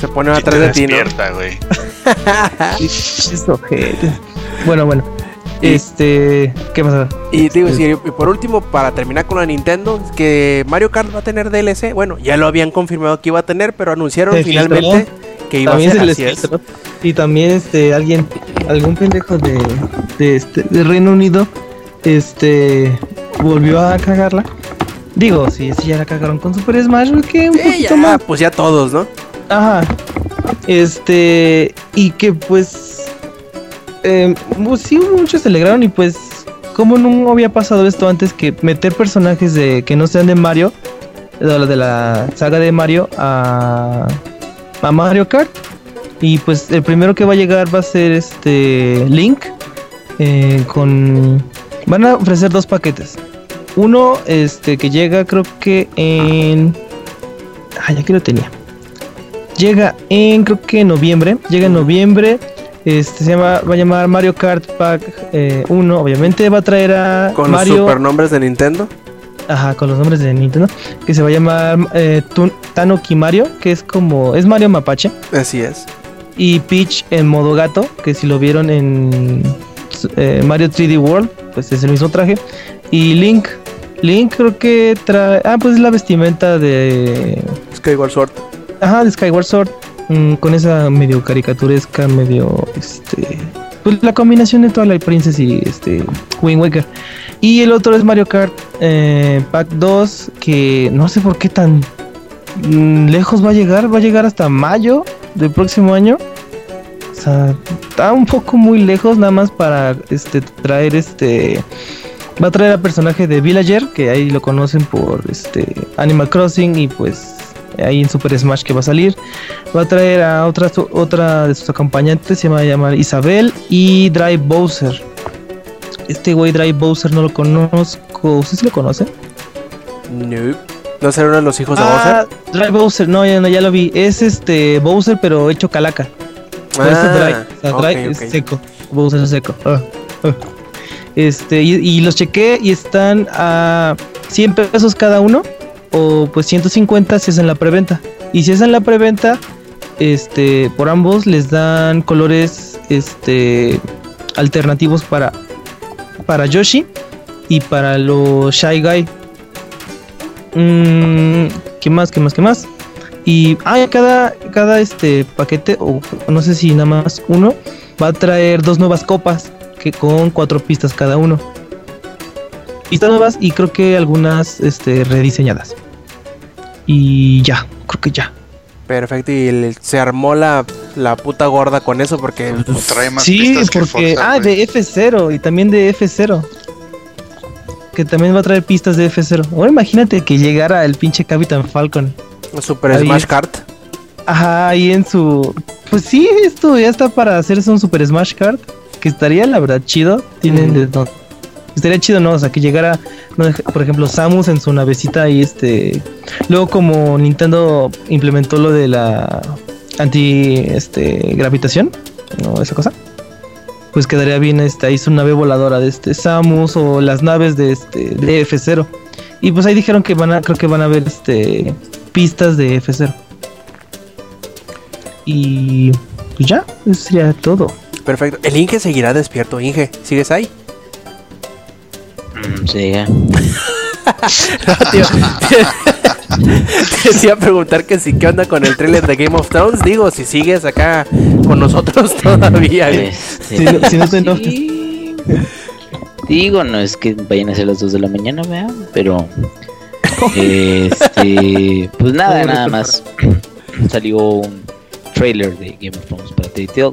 Se pone atrás de ti, ¿no? despierta, güey. (laughs) Ojetes. Bueno, bueno. Este, ¿qué pasa? Y digo, sí, y por último, para terminar con la Nintendo, que Mario Kart va a tener DLC. Bueno, ya lo habían confirmado que iba a tener, pero anunciaron Se finalmente que iba a ser así es. Y también este alguien, algún pendejo de, de este de Reino Unido, este volvió a cagarla. Digo, si sí, ya la cagaron con Super Smash, que un Sí, poquito ya, más. pues ya todos, ¿no? Ajá. Este, y que pues, eh, pues, sí, muchos se alegraron y pues, como no había pasado esto antes que meter personajes de que no sean de Mario, de la, de la saga de Mario a, a Mario Kart. Y pues el primero que va a llegar va a ser este Link. eh, con. Van a ofrecer dos paquetes. Uno, este, que llega creo que en. Ah, ya que lo tenía. Llega en creo que en noviembre. Llega en noviembre. Este se llama, va a llamar Mario Kart Pack eh, 1. Obviamente va a traer a Con Mario. los supernombres de Nintendo. Ajá, con los nombres de Nintendo. Que se va a llamar eh, Tanuki Mario. Que es como. Es Mario Mapache. Así es. Y Peach en modo gato. Que si lo vieron en eh, Mario 3D World. Pues es el mismo traje. Y Link. Link creo que trae. Ah, pues es la vestimenta de. Skyward Sword. Ajá, de Skyward Sword. Mm, con esa medio caricaturesca, medio. Este. Pues la combinación de Twilight Princess y este. Wind Waker. Y el otro es Mario Kart eh, Pack 2. Que no sé por qué tan mm, lejos va a llegar. Va a llegar hasta mayo del próximo año. O sea, está un poco muy lejos, nada más para este traer este. Va a traer al personaje de Villager, que ahí lo conocen por este Animal Crossing y pues ahí en Super Smash que va a salir. Va a traer a otra otra de sus acompañantes, se va a llamar Isabel y Drive Bowser. Este güey Drive Bowser no lo conozco, ¿usted sí lo conoce? No. ¿No será uno de los hijos de Ah, Bowser? Drive Bowser, no, ya, no, ya lo vi. Es este Bowser pero hecho calaca. Por eso Drive, o sea, Ah, Drive es seco. Bowser es seco. Ah, ah. Este, y, y los chequé y están a 100 pesos cada uno. O pues 150 si es en la preventa. Y si es en la preventa, este, por ambos les dan colores este alternativos para para Yoshi y para los Shy Guy. Mm, ¿Qué más? ¿Qué más? ¿Qué más? Y ah, cada, cada este paquete, o no sé si nada más uno, va a traer dos nuevas copas que con cuatro pistas cada uno. Pistas nuevas y creo que algunas este, rediseñadas. Y ya, creo que ya. Perfecto. Y el- se armó la, la puta gorda con eso porque. O trae más Sí, pistas que porque. Forza, ah, de F0 y también de F0. Que también va a traer pistas de F0. Ahora imagínate que llegara el pinche Capitán Falcon. Super Ahí Smash. Kart. Ajá, ahí en su. Pues sí, esto ya está para hacerse un Super Smash Card. Que estaría, la verdad, chido. Tienen Ujú. de todo. Estaría chido, ¿no? O sea, que llegara, por ejemplo, Samus en su navecita y este. Luego, como Nintendo implementó lo de la anti este gravitación, ¿no? Esa cosa. Pues quedaría bien este, ahí su nave voladora de este Samus o las naves de este de F0. Y pues ahí dijeron que van a, creo que van a haber este pistas de F0. Y pues ya, eso sería todo. Perfecto. El Inge seguirá despierto. Inge, ¿sigues ahí? Mm, sí, ya. (laughs) No, tío. (laughs) Te decía preguntar que si qué onda con el trailer de Game of Thrones. Digo, si sigues acá con nosotros (laughs) todavía. Este, Si no- si no te enojas. sí. Digo, no es que vayan a ser las 2 de la mañana, ¿verdad? Pero. Este. Pues nada, nada más. Salió un trailer de Game of Thrones para Telltale.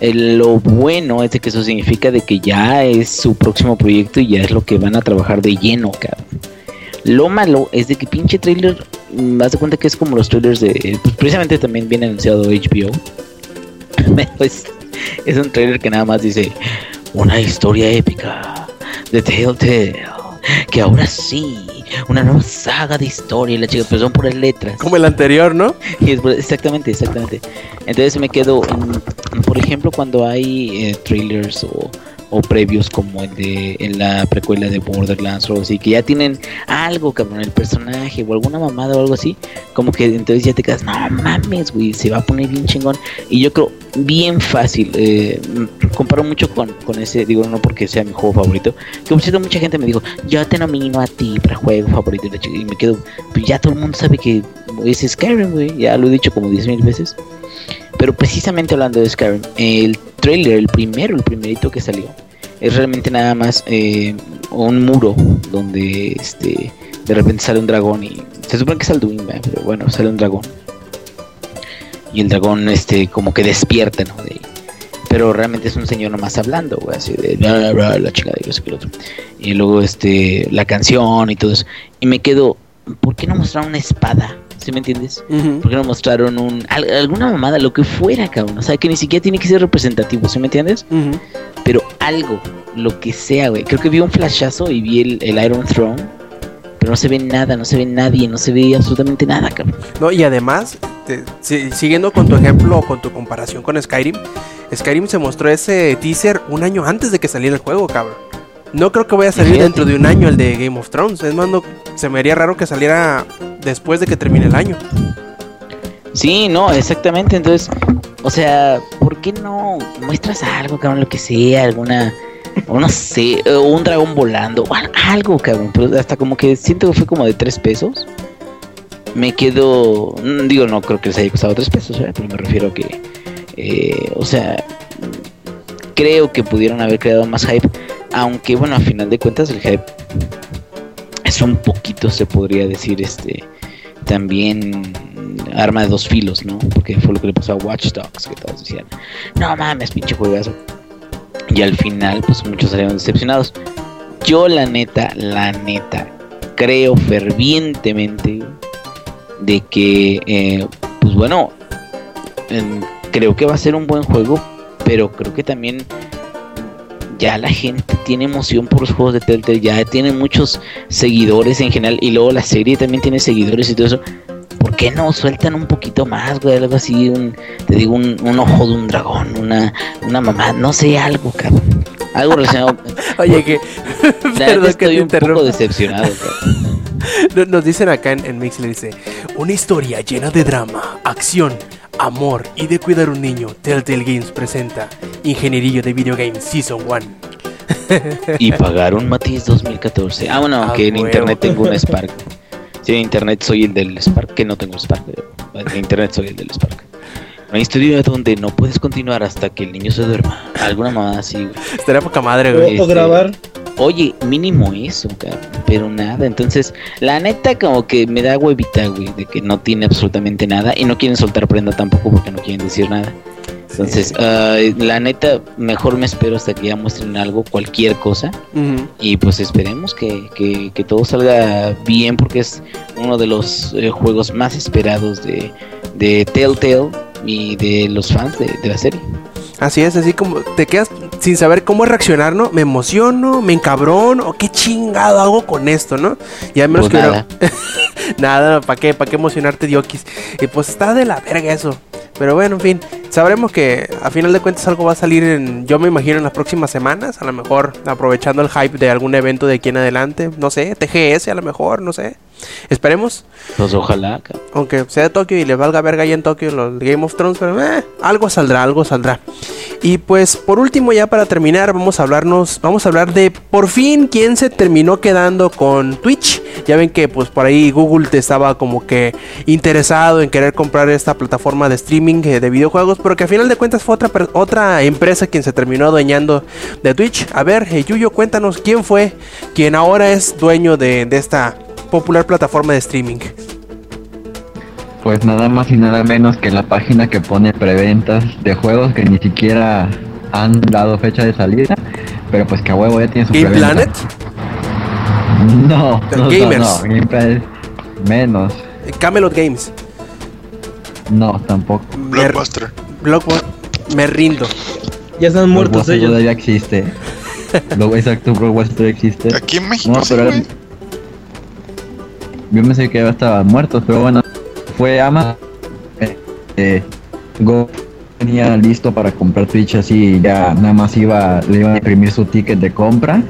Lo bueno es de que eso significa de que ya es su próximo proyecto y ya es lo que van a trabajar de lleno. Lo malo es de que pinche trailer, mm, haz de cuenta que es como los trailers de, pues precisamente también viene anunciado HBO. (laughs) Es, es un trailer que nada más dice una historia épica de Telltale, que ahora sí, una nueva saga de historia, y la chica, pero son puras letras. Como el anterior, ¿no? Y es- exactamente, exactamente. Entonces me quedo, en- por ejemplo, cuando hay eh, trailers o, o previos como el de en la precuela de Borderlands o así, que ya tienen algo, cabrón, el personaje o alguna mamada o algo así, como que entonces ya te quedas, no mames, güey, se va a poner bien chingón. Y yo creo, bien fácil, eh, mm, comparo mucho con, con ese, digo, no porque sea mi juego favorito, que por cierto mucha gente me dijo, yo te nomino a ti para juego favorito, y me quedo, pues ya todo el mundo sabe que es Skyrim, güey, ya lo he dicho como 10 mil veces. Pero precisamente hablando de Skyrim, el trailer, el primero, el primerito que salió, es realmente nada más eh, un muro donde este de repente sale un dragón y se supone que es Alduin, ¿verdad? pero bueno, sale un dragón. Y el dragón este como que despierta, ¿no? De- pero realmente es un señor nomás hablando, güey, así de bla, bla, la chingada y qué lo otro. Y luego este la canción y todo eso. Y me quedo, ¿por qué no mostrar una espada? ¿Sí me entiendes? Ujú. ¿Por qué no mostraron un, al- alguna mamada, lo que fuera, cabrón? O sea, que ni siquiera tiene que ser representativo, ¿sí me entiendes? Pero algo, lo que sea, güey. Creo que vi un flashazo y vi el, el Iron Throne. Pero no se ve nada, no se ve nadie, no se ve absolutamente nada, cabrón. No, y además, te- si- siguiendo con tu ejemplo o con tu comparación con Skyrim, Skyrim se mostró ese teaser un año antes de que saliera el juego, cabrón. No creo que vaya a salir dentro de un año el de Game of Thrones. Es más, no- se me haría raro que saliera después de que termine el año. Sí, no, exactamente. Entonces, o sea, ¿por qué no muestras algo, cabrón? Lo que sea, alguna, no sé, un dragón volando, algo, cabrón. Pero hasta como que siento que fue como de tres pesos. Me quedo, mm, digo, no creo que les haya costado tres pesos, ¿verdad? pero me refiero a que, eh, o sea, creo que pudieron haber creado más hype. Aunque, bueno, a final de cuentas, el hype es un poquito, se podría decir, este también arma de dos filos, ¿no? Porque fue lo que le pasó a Watch Dogs, que todos decían, no mames, pinche juegazo. Y al final, pues muchos salieron decepcionados. Yo, la neta, la neta, creo fervientemente de que, eh, pues bueno, creo que va a ser un buen juego, pero creo que también ya la gente tiene emoción por los juegos de Telltale, ya tiene muchos seguidores en general y luego la serie también tiene seguidores y todo eso. ¿Por qué no sueltan un poquito más, güey? Algo así, un, te digo, un, un ojo de un dragón, una, una mamá, no sé, algo, cabrón. Algo relacionado. (laughs) Oye, que. (laughs) Perdón que estoy te un poco decepcionado, (laughs) cabrón. Nos dicen acá en, en Mixler, dice, una historia llena de drama, acción, amor y de cuidar un niño. Telltale Games presenta Ingenierillo de Video Games Season 1. (laughs) Y pagar un Matiz 2014. Ah, bueno, Ah, aunque en huevo. internet tengo un Spark. Sí, en internet soy el del Spark, que no tengo Spark. En internet soy el del Spark. Una historia donde no puedes continuar hasta que el niño se duerma. Alguna mamada así, güey. Estaría poca madre, güey. o Este- grabar. Oye, mínimo eso. Pero nada, entonces, la neta como que me da huevita, güey, de que no tiene absolutamente nada. Y no quieren soltar prenda tampoco porque no quieren decir nada. Entonces, ah, la neta, mejor me espero hasta que ya muestren algo, cualquier cosa. Y pues esperemos que, que- que todo salga bien porque es uno de los eh, juegos más esperados de, de Telltale y de los fans de, de la serie. Así es, así como te quedas sin saber cómo reaccionar, ¿no? Me emociono, me encabrono, o qué chingado hago con esto, ¿no? Y al menos Pues que nada. (laughs) Nada, ¿para qué? ¿Para qué emocionarte, Diokis? Y pues está de la verga eso. Pero bueno, en fin, sabremos que a final de cuentas algo va a salir en, yo me imagino, en las próximas semanas. A lo mejor aprovechando el hype de algún evento de aquí en adelante. No sé, TGS a lo mejor, no sé. Esperemos. Pues ojalá. Aunque sea de Tokio y le valga verga ahí en Tokio los Game of Thrones, pero eh, algo saldrá, algo saldrá. Y pues por último ya para terminar vamos a hablarnos, vamos a hablar de por fin quién se terminó quedando con Twitch. Ya ven que pues por ahí Google te estaba como que interesado en querer comprar esta plataforma de streaming eh, de videojuegos, pero que a final de cuentas fue otra, otra empresa quien se terminó adueñando de Twitch. A ver, eh, Yuyo, cuéntanos quién fue quien ahora es dueño de, de esta popular plataforma de streaming. Pues nada más y nada menos que la página que pone preventas de juegos que ni siquiera han dado fecha de salida, pero pues que a huevo ya tiene su Game preventa. Planet. No, no, no, Gamers. no, Game Planet menos. Camelot Games. No, tampoco. Blockbuster. Blockbuster. me rindo. Ya están muertos ellos. todavía existe. Luego exacto, Blockbuster todavía existe. Aquí en México, No, sí, pero güey. era- yo pensé que ya estaban muertos, pero bueno, fue Amazon. Eh, eh, Go tenía listo para comprar Twitch así, ya nada más iba, le iban a imprimir su ticket de compra.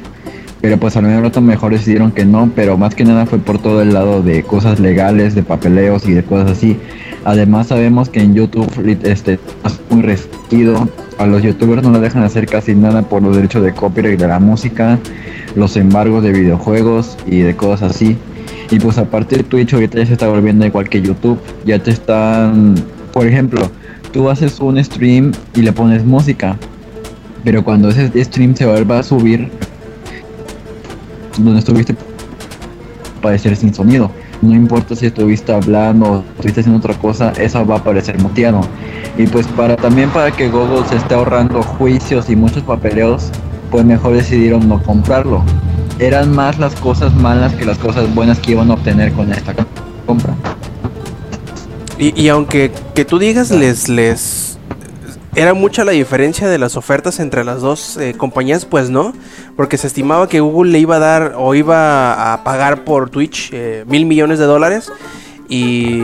Pero pues al menos rato mejor decidieron que no, pero más que nada fue por todo el lado de cosas legales, de papeleos y de cosas así. Además sabemos que en YouTube este es muy restringido. A los youtubers no les dejan hacer casi nada por los derechos de copyright de la música, los embargos de videojuegos y de cosas así. Y pues aparte de Twitch ahorita ya se está volviendo igual que YouTube. Ya te están, por ejemplo, tú haces un stream y le pones música. Pero cuando ese stream se vuelva a subir, donde estuviste aparecer sin sonido. No importa si estuviste hablando o estuviste haciendo otra cosa, eso va a aparecer muteado. Y pues para también para que Google se esté ahorrando juicios y muchos papeleos, pues mejor decidieron no comprarlo. Eran más las cosas malas que las cosas buenas que iban a obtener con esta compra. Y, y aunque que tú digas, les, les era mucha la diferencia de las ofertas entre las dos eh, compañías, pues no, porque se estimaba que Google le iba a dar o iba a pagar por Twitch eh, mil millones de dólares y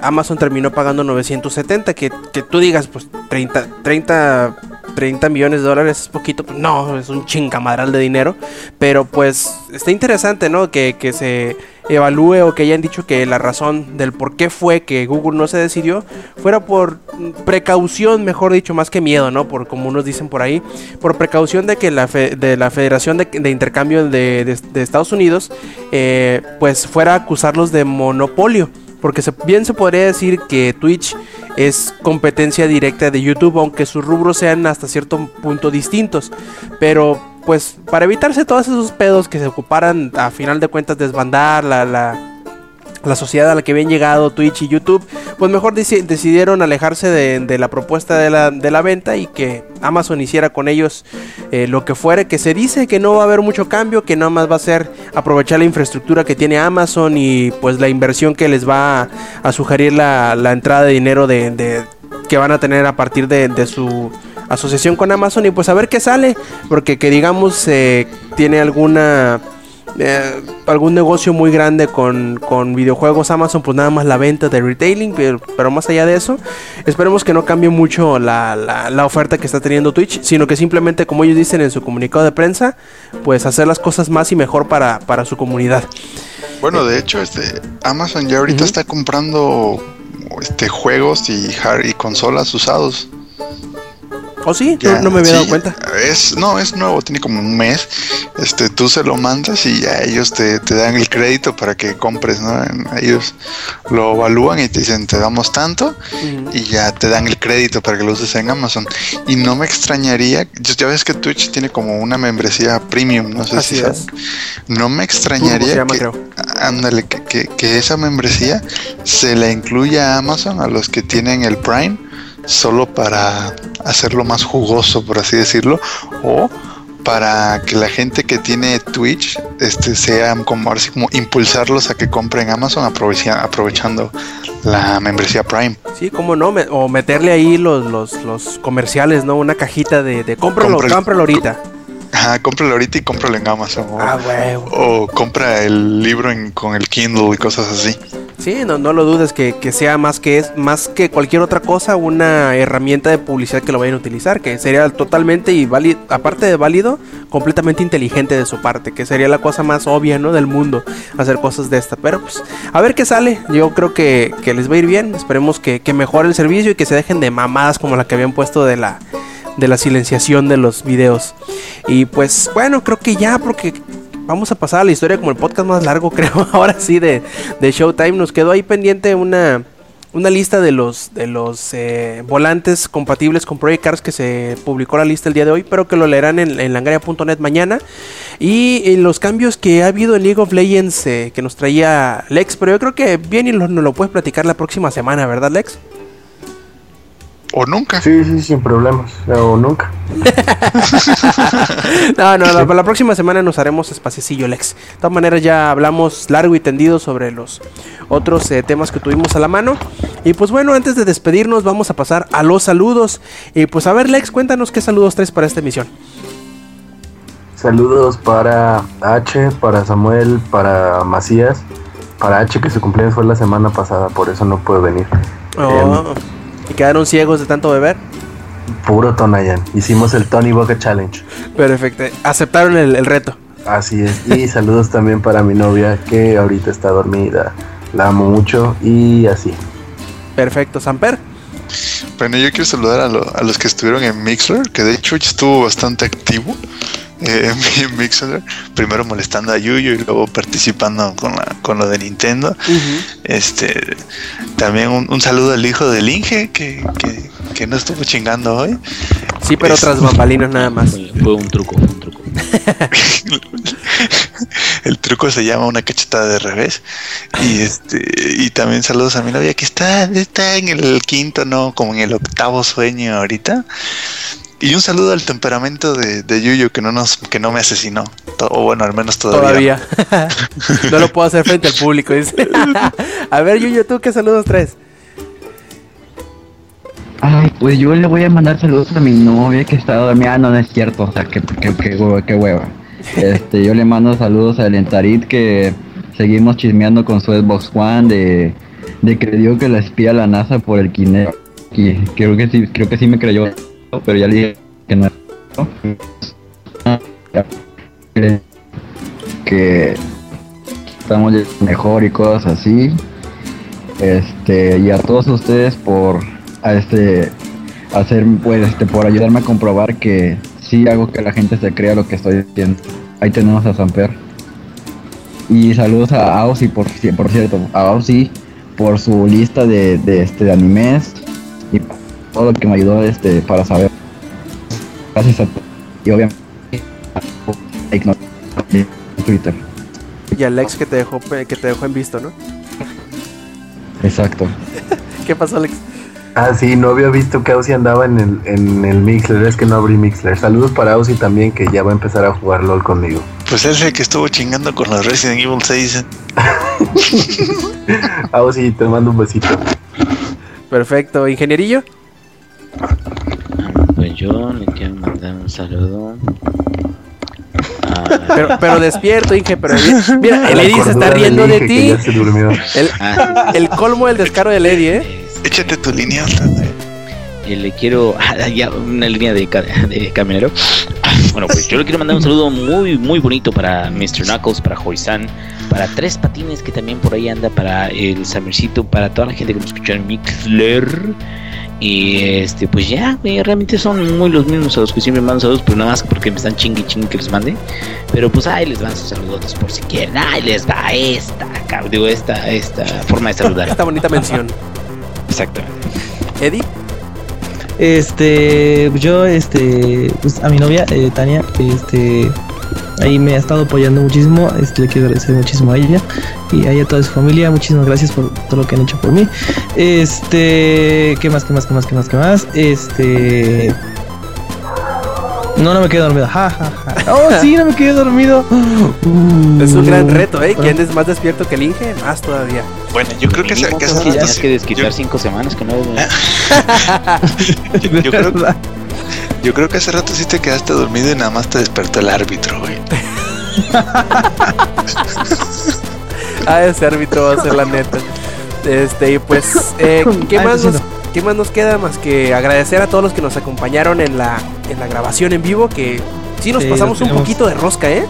Amazon terminó pagando 970, que, que tú digas, pues 30, 30, 30 millones de dólares es poquito, pues no, es un chingamadral de dinero, pero pues está interesante, ¿no? Que, que se evalúe o que hayan dicho que la razón del por qué fue que Google no se decidió fuera por precaución, mejor dicho, más que miedo, ¿no? Por como unos dicen por ahí, por precaución de que la, fe- de la Federación de, Intercambio de, de- de Estados Unidos, eh, pues fuera a acusarlos de monopolio. Porque bien se podría decir que Twitch es competencia directa de YouTube, aunque sus rubros sean hasta cierto punto distintos. Pero pues para evitarse todos esos pedos que se ocuparan a final de cuentas desbandar la, la, la sociedad a la que habían llegado Twitch y YouTube, pues mejor deci- decidieron alejarse de, de la propuesta de la, de la venta y que Amazon hiciera con ellos eh, lo que fuere, que se dice que no va a haber mucho cambio, que nada más va a ser aprovechar la infraestructura que tiene Amazon y pues la inversión que les va a, a sugerir la, entrada de dinero de, que van a tener a partir de, de su asociación con Amazon y pues a ver qué sale, porque que digamos eh, tiene alguna eh, algún negocio muy grande con, con videojuegos Amazon, pues nada más la venta de retailing, pero, pero más allá de eso, esperemos que no cambie mucho la, la- la oferta que está teniendo Twitch, sino que simplemente, como ellos dicen en su comunicado de prensa, pues hacer las cosas más y mejor para, para su comunidad. Bueno, de hecho, este Amazon ya ahorita está comprando este juegos y, har- y consolas usados. ¿O sí? Ya, no, no me había dado cuenta. Es, no, es nuevo, tiene como un mes. Este, tú se lo mandas y ya ellos te, te dan el crédito para que compres, ¿no? Ellos lo evalúan y te dicen, te damos tanto y ya te dan el crédito para que lo uses en Amazon. Y no me extrañaría, ya ves que Twitch tiene como una membresía premium, no sé Así si es. No me extrañaría llama, que, creo. ándale, que, que- que esa membresía se la incluya a Amazon a los que tienen el Prime solo para hacerlo más jugoso, por así decirlo, o para que la gente que tiene Twitch este sea como así como impulsarlos a que compren Amazon aprovecha- aprovechando la membresía Prime. Sí, cómo no, o meterle ahí los, los, los comerciales, ¿no? Una cajita de, de cómpralo, cómpralo ahorita. Ajá, cómpralo ahorita y cómpralo en Amazon. O, Ah, huevo. o compra el libro en- con el Kindle y cosas así. Sí, no, no lo dudes que, que sea más que es más que cualquier otra cosa una herramienta de publicidad que lo vayan a utilizar, que sería totalmente y válido, aparte de válido, completamente inteligente de su parte, que sería la cosa más obvia, ¿no? del mundo hacer cosas de esta, pero pues a ver qué sale. Yo creo que, que les va a ir bien, esperemos que, que mejore el servicio y que se dejen de mamadas como la que habían puesto de la de la silenciación de los videos. Y pues bueno, creo que ya porque vamos a pasar a la historia como el podcast más largo, (laughs) creo, ahora sí, de, de Showtime. Nos quedó ahí pendiente una, una lista de los, de los eh, volantes compatibles con Project Cars que se publicó la lista el día de hoy, pero que lo leerán en, en mañana. Y los cambios que ha habido en League of Legends eh, que nos traía Lex, pero yo creo que bien y lo- nos lo puedes platicar la próxima semana, ¿verdad, Lex? O nunca. Sí, sí, sin problemas. O nunca. (laughs) No, no, la, la próxima semana nos haremos espaciecillo, Lex. De todas maneras, ya hablamos largo y tendido sobre los otros eh, temas que tuvimos a la mano. Y pues bueno, antes de despedirnos, vamos a pasar a los saludos. Y pues a ver, Lex, cuéntanos qué saludos traes para esta emisión. Saludos para H, para Samuel, para Macías, para H que su cumpleaños fue la semana pasada, por eso no puede venir. Oh, y quedaron ciegos de tanto beber. Puro Tonayan. Hicimos el Tony Boca Challenge. Perfecto. Aceptaron el, el reto. Así es. Y (laughs) saludos también para mi novia que ahorita está dormida. La amo mucho y así. Perfecto, Samper. Bueno, yo quiero saludar a, lo- a los que estuvieron en Mixler, que de hecho estuvo bastante activo eh, (laughs) en Mixler. Primero molestando a Yuyo y luego participando con, la, con lo de Nintendo. Este, también un, un saludo al hijo del Inge, que, que, que no estuvo chingando hoy. Sí, pero Es- tras bambalinas nada más. Fue, fue un truco, fue un truco. (laughs) El truco se llama una cachetada de revés. Y este y también saludos a mi novia que está, está en el quinto, no, como en el octavo sueño ahorita. Y un saludo al temperamento de, de Yuyo que no nos, que no me asesinó. O bueno, al menos todavía. Todavía. (laughs) no lo puedo hacer frente al público. dice. (laughs) a ver, Yuyo, ¿tú qué saludos traes? Ay, pues yo le voy a mandar saludos a mi novia que está dormida. No, no es cierto, o sea, que, que, que hueva, qué hueva. (laughs) Este, yo le mando saludos a Lentarit que seguimos chismeando con su Xbox One de, de que digo que la espía la NASA por el Kinect. Y creo que sí, creo que sí me creyó, pero ya le dije que no. Que estamos mejor y cosas así. Este, y a todos ustedes por este hacer pues este por ayudarme a comprobar que sí hago que la gente se crea lo que estoy diciendo. Ahí tenemos a Samper. Y saludos a Aussie por, por cierto, a Aussie por su lista de, de este de animes todo lo que me ayudó este para saber. Gracias a y obviamente a Twitter. Y Alex que te dejó que te dejó en visto, ¿no? Exacto. (laughs) ¿Qué pasó, Alex? Ah, sí, no había visto que Aussie andaba en el, en el Mixler, es que no abrí Mixler. Saludos para Aussie también, que ya va a empezar a jugar LOL conmigo. Pues es el que estuvo chingando con los Resident Evil 6. (laughs) Aussie, te mando un besito. Perfecto, ingenierillo. Pues yo le quiero mandar un saludo. a- Pero, pero despierto, Inge, pero (laughs) mira, el Eddie se está riendo de ti. El, Ah, el colmo del descaro del Eddie, ¿eh? Échate tu línea y le quiero (laughs) ya una línea de, de camionero. Bueno, pues yo le quiero mandar un saludo muy, muy bonito para Mr. Knuckles, para Horizan, para Tres Patines que también por ahí anda, para el Samercito, para toda la gente que nos escucha en Mixler. Y este, pues ya, eh, realmente son muy los mismos a los que siempre mando saludos, pero nada más porque me están chingui chingui que les mande. Pero pues ahí les van sus saludos por si quieren. Ahí les va esta, digo, esta, esta forma de saludar. Esta bonita mención. (laughs) Exactamente. Eddie, Este, yo, este, pues a mi novia, eh, Tania, este, ahí me ha estado apoyando muchísimo, este, le quiero agradecer muchísimo a ella y a toda su familia, muchísimas gracias por todo lo que han hecho por mí. Este, ¿qué más, qué más, qué más, qué más, qué más? Este... No, no me quedé dormido. Ja, ja, ja. Oh, sí, no me quedé dormido. (laughs) es un gran reto, ¿eh? ¿Quién es más despierto que el Inge? Más todavía. Bueno, yo creo que, hace- Mínimo que que tienes sí- que desquitar yo- cinco semanas que no. yo- (laughs) yo creo- (laughs) ¿Verdad? Yo creo que hace rato sí te quedaste dormido y nada más te despertó el árbitro, güey. Ah, ese árbitro va a ser la neta. Este, y pues, eh, ¿qué, Ay, más lo nos, ¿qué más nos queda más que agradecer a todos los que nos acompañaron en la, en la grabación en vivo? Que sí nos Sí, pasamos un poquito de rosca, ¿eh?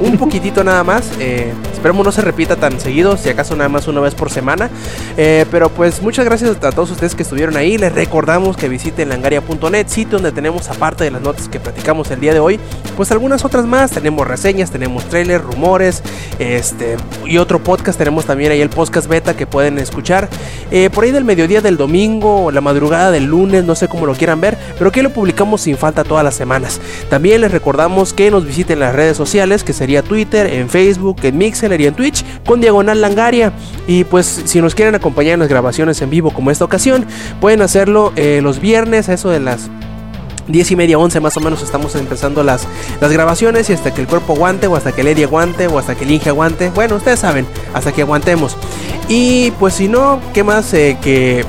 Un poquitito nada más. eh, esperemos no se repita tan seguido, si acaso nada más una vez por semana. Eh, pero pues muchas gracias a todos ustedes que estuvieron ahí. Les recordamos que visiten langaria.net, sitio donde tenemos, aparte de las notas que platicamos el día de hoy, pues algunas otras más. Tenemos reseñas, tenemos trailers, rumores, este y otro podcast. Tenemos también ahí el podcast beta que pueden escuchar eh, por ahí del mediodía del domingo o la madrugada del lunes, no sé cómo lo quieran ver, pero que lo publicamos sin falta todas las semanas. También les recordamos que nos visiten las redes sociales, que sería Twitter, en Facebook, en Y en Twitch, con Diagonal Langaria. Y pues si nos quieren acompañar en las grabaciones en vivo como esta ocasión, pueden hacerlo eh, los viernes, eso de las 10 y media, 11 más o menos estamos empezando las, las grabaciones y hasta que el cuerpo aguante o hasta que el Eddie aguante o hasta que el aguante. Bueno, ustedes saben, hasta que aguantemos. Y pues si no, ¿qué más eh, que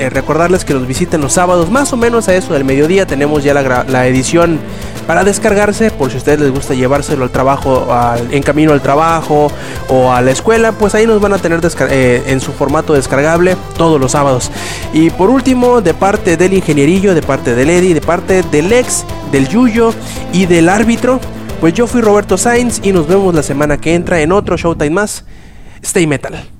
eh, recordarles que nos visiten los sábados? Más o menos a eso del mediodía tenemos ya la, edición para descargarse por si a ustedes les gusta llevárselo al trabajo, al- en camino al trabajo o a la escuela, pues ahí nos van a tener eh, en su formato descargable todos los sábados. Y por último, de parte del ingenierillo, de parte del Eddie, de parte del ex, del Yuyo y del árbitro, pues yo fui Roberto Sainz y nos vemos la semana que entra en otro Showtime más. Stay Metal.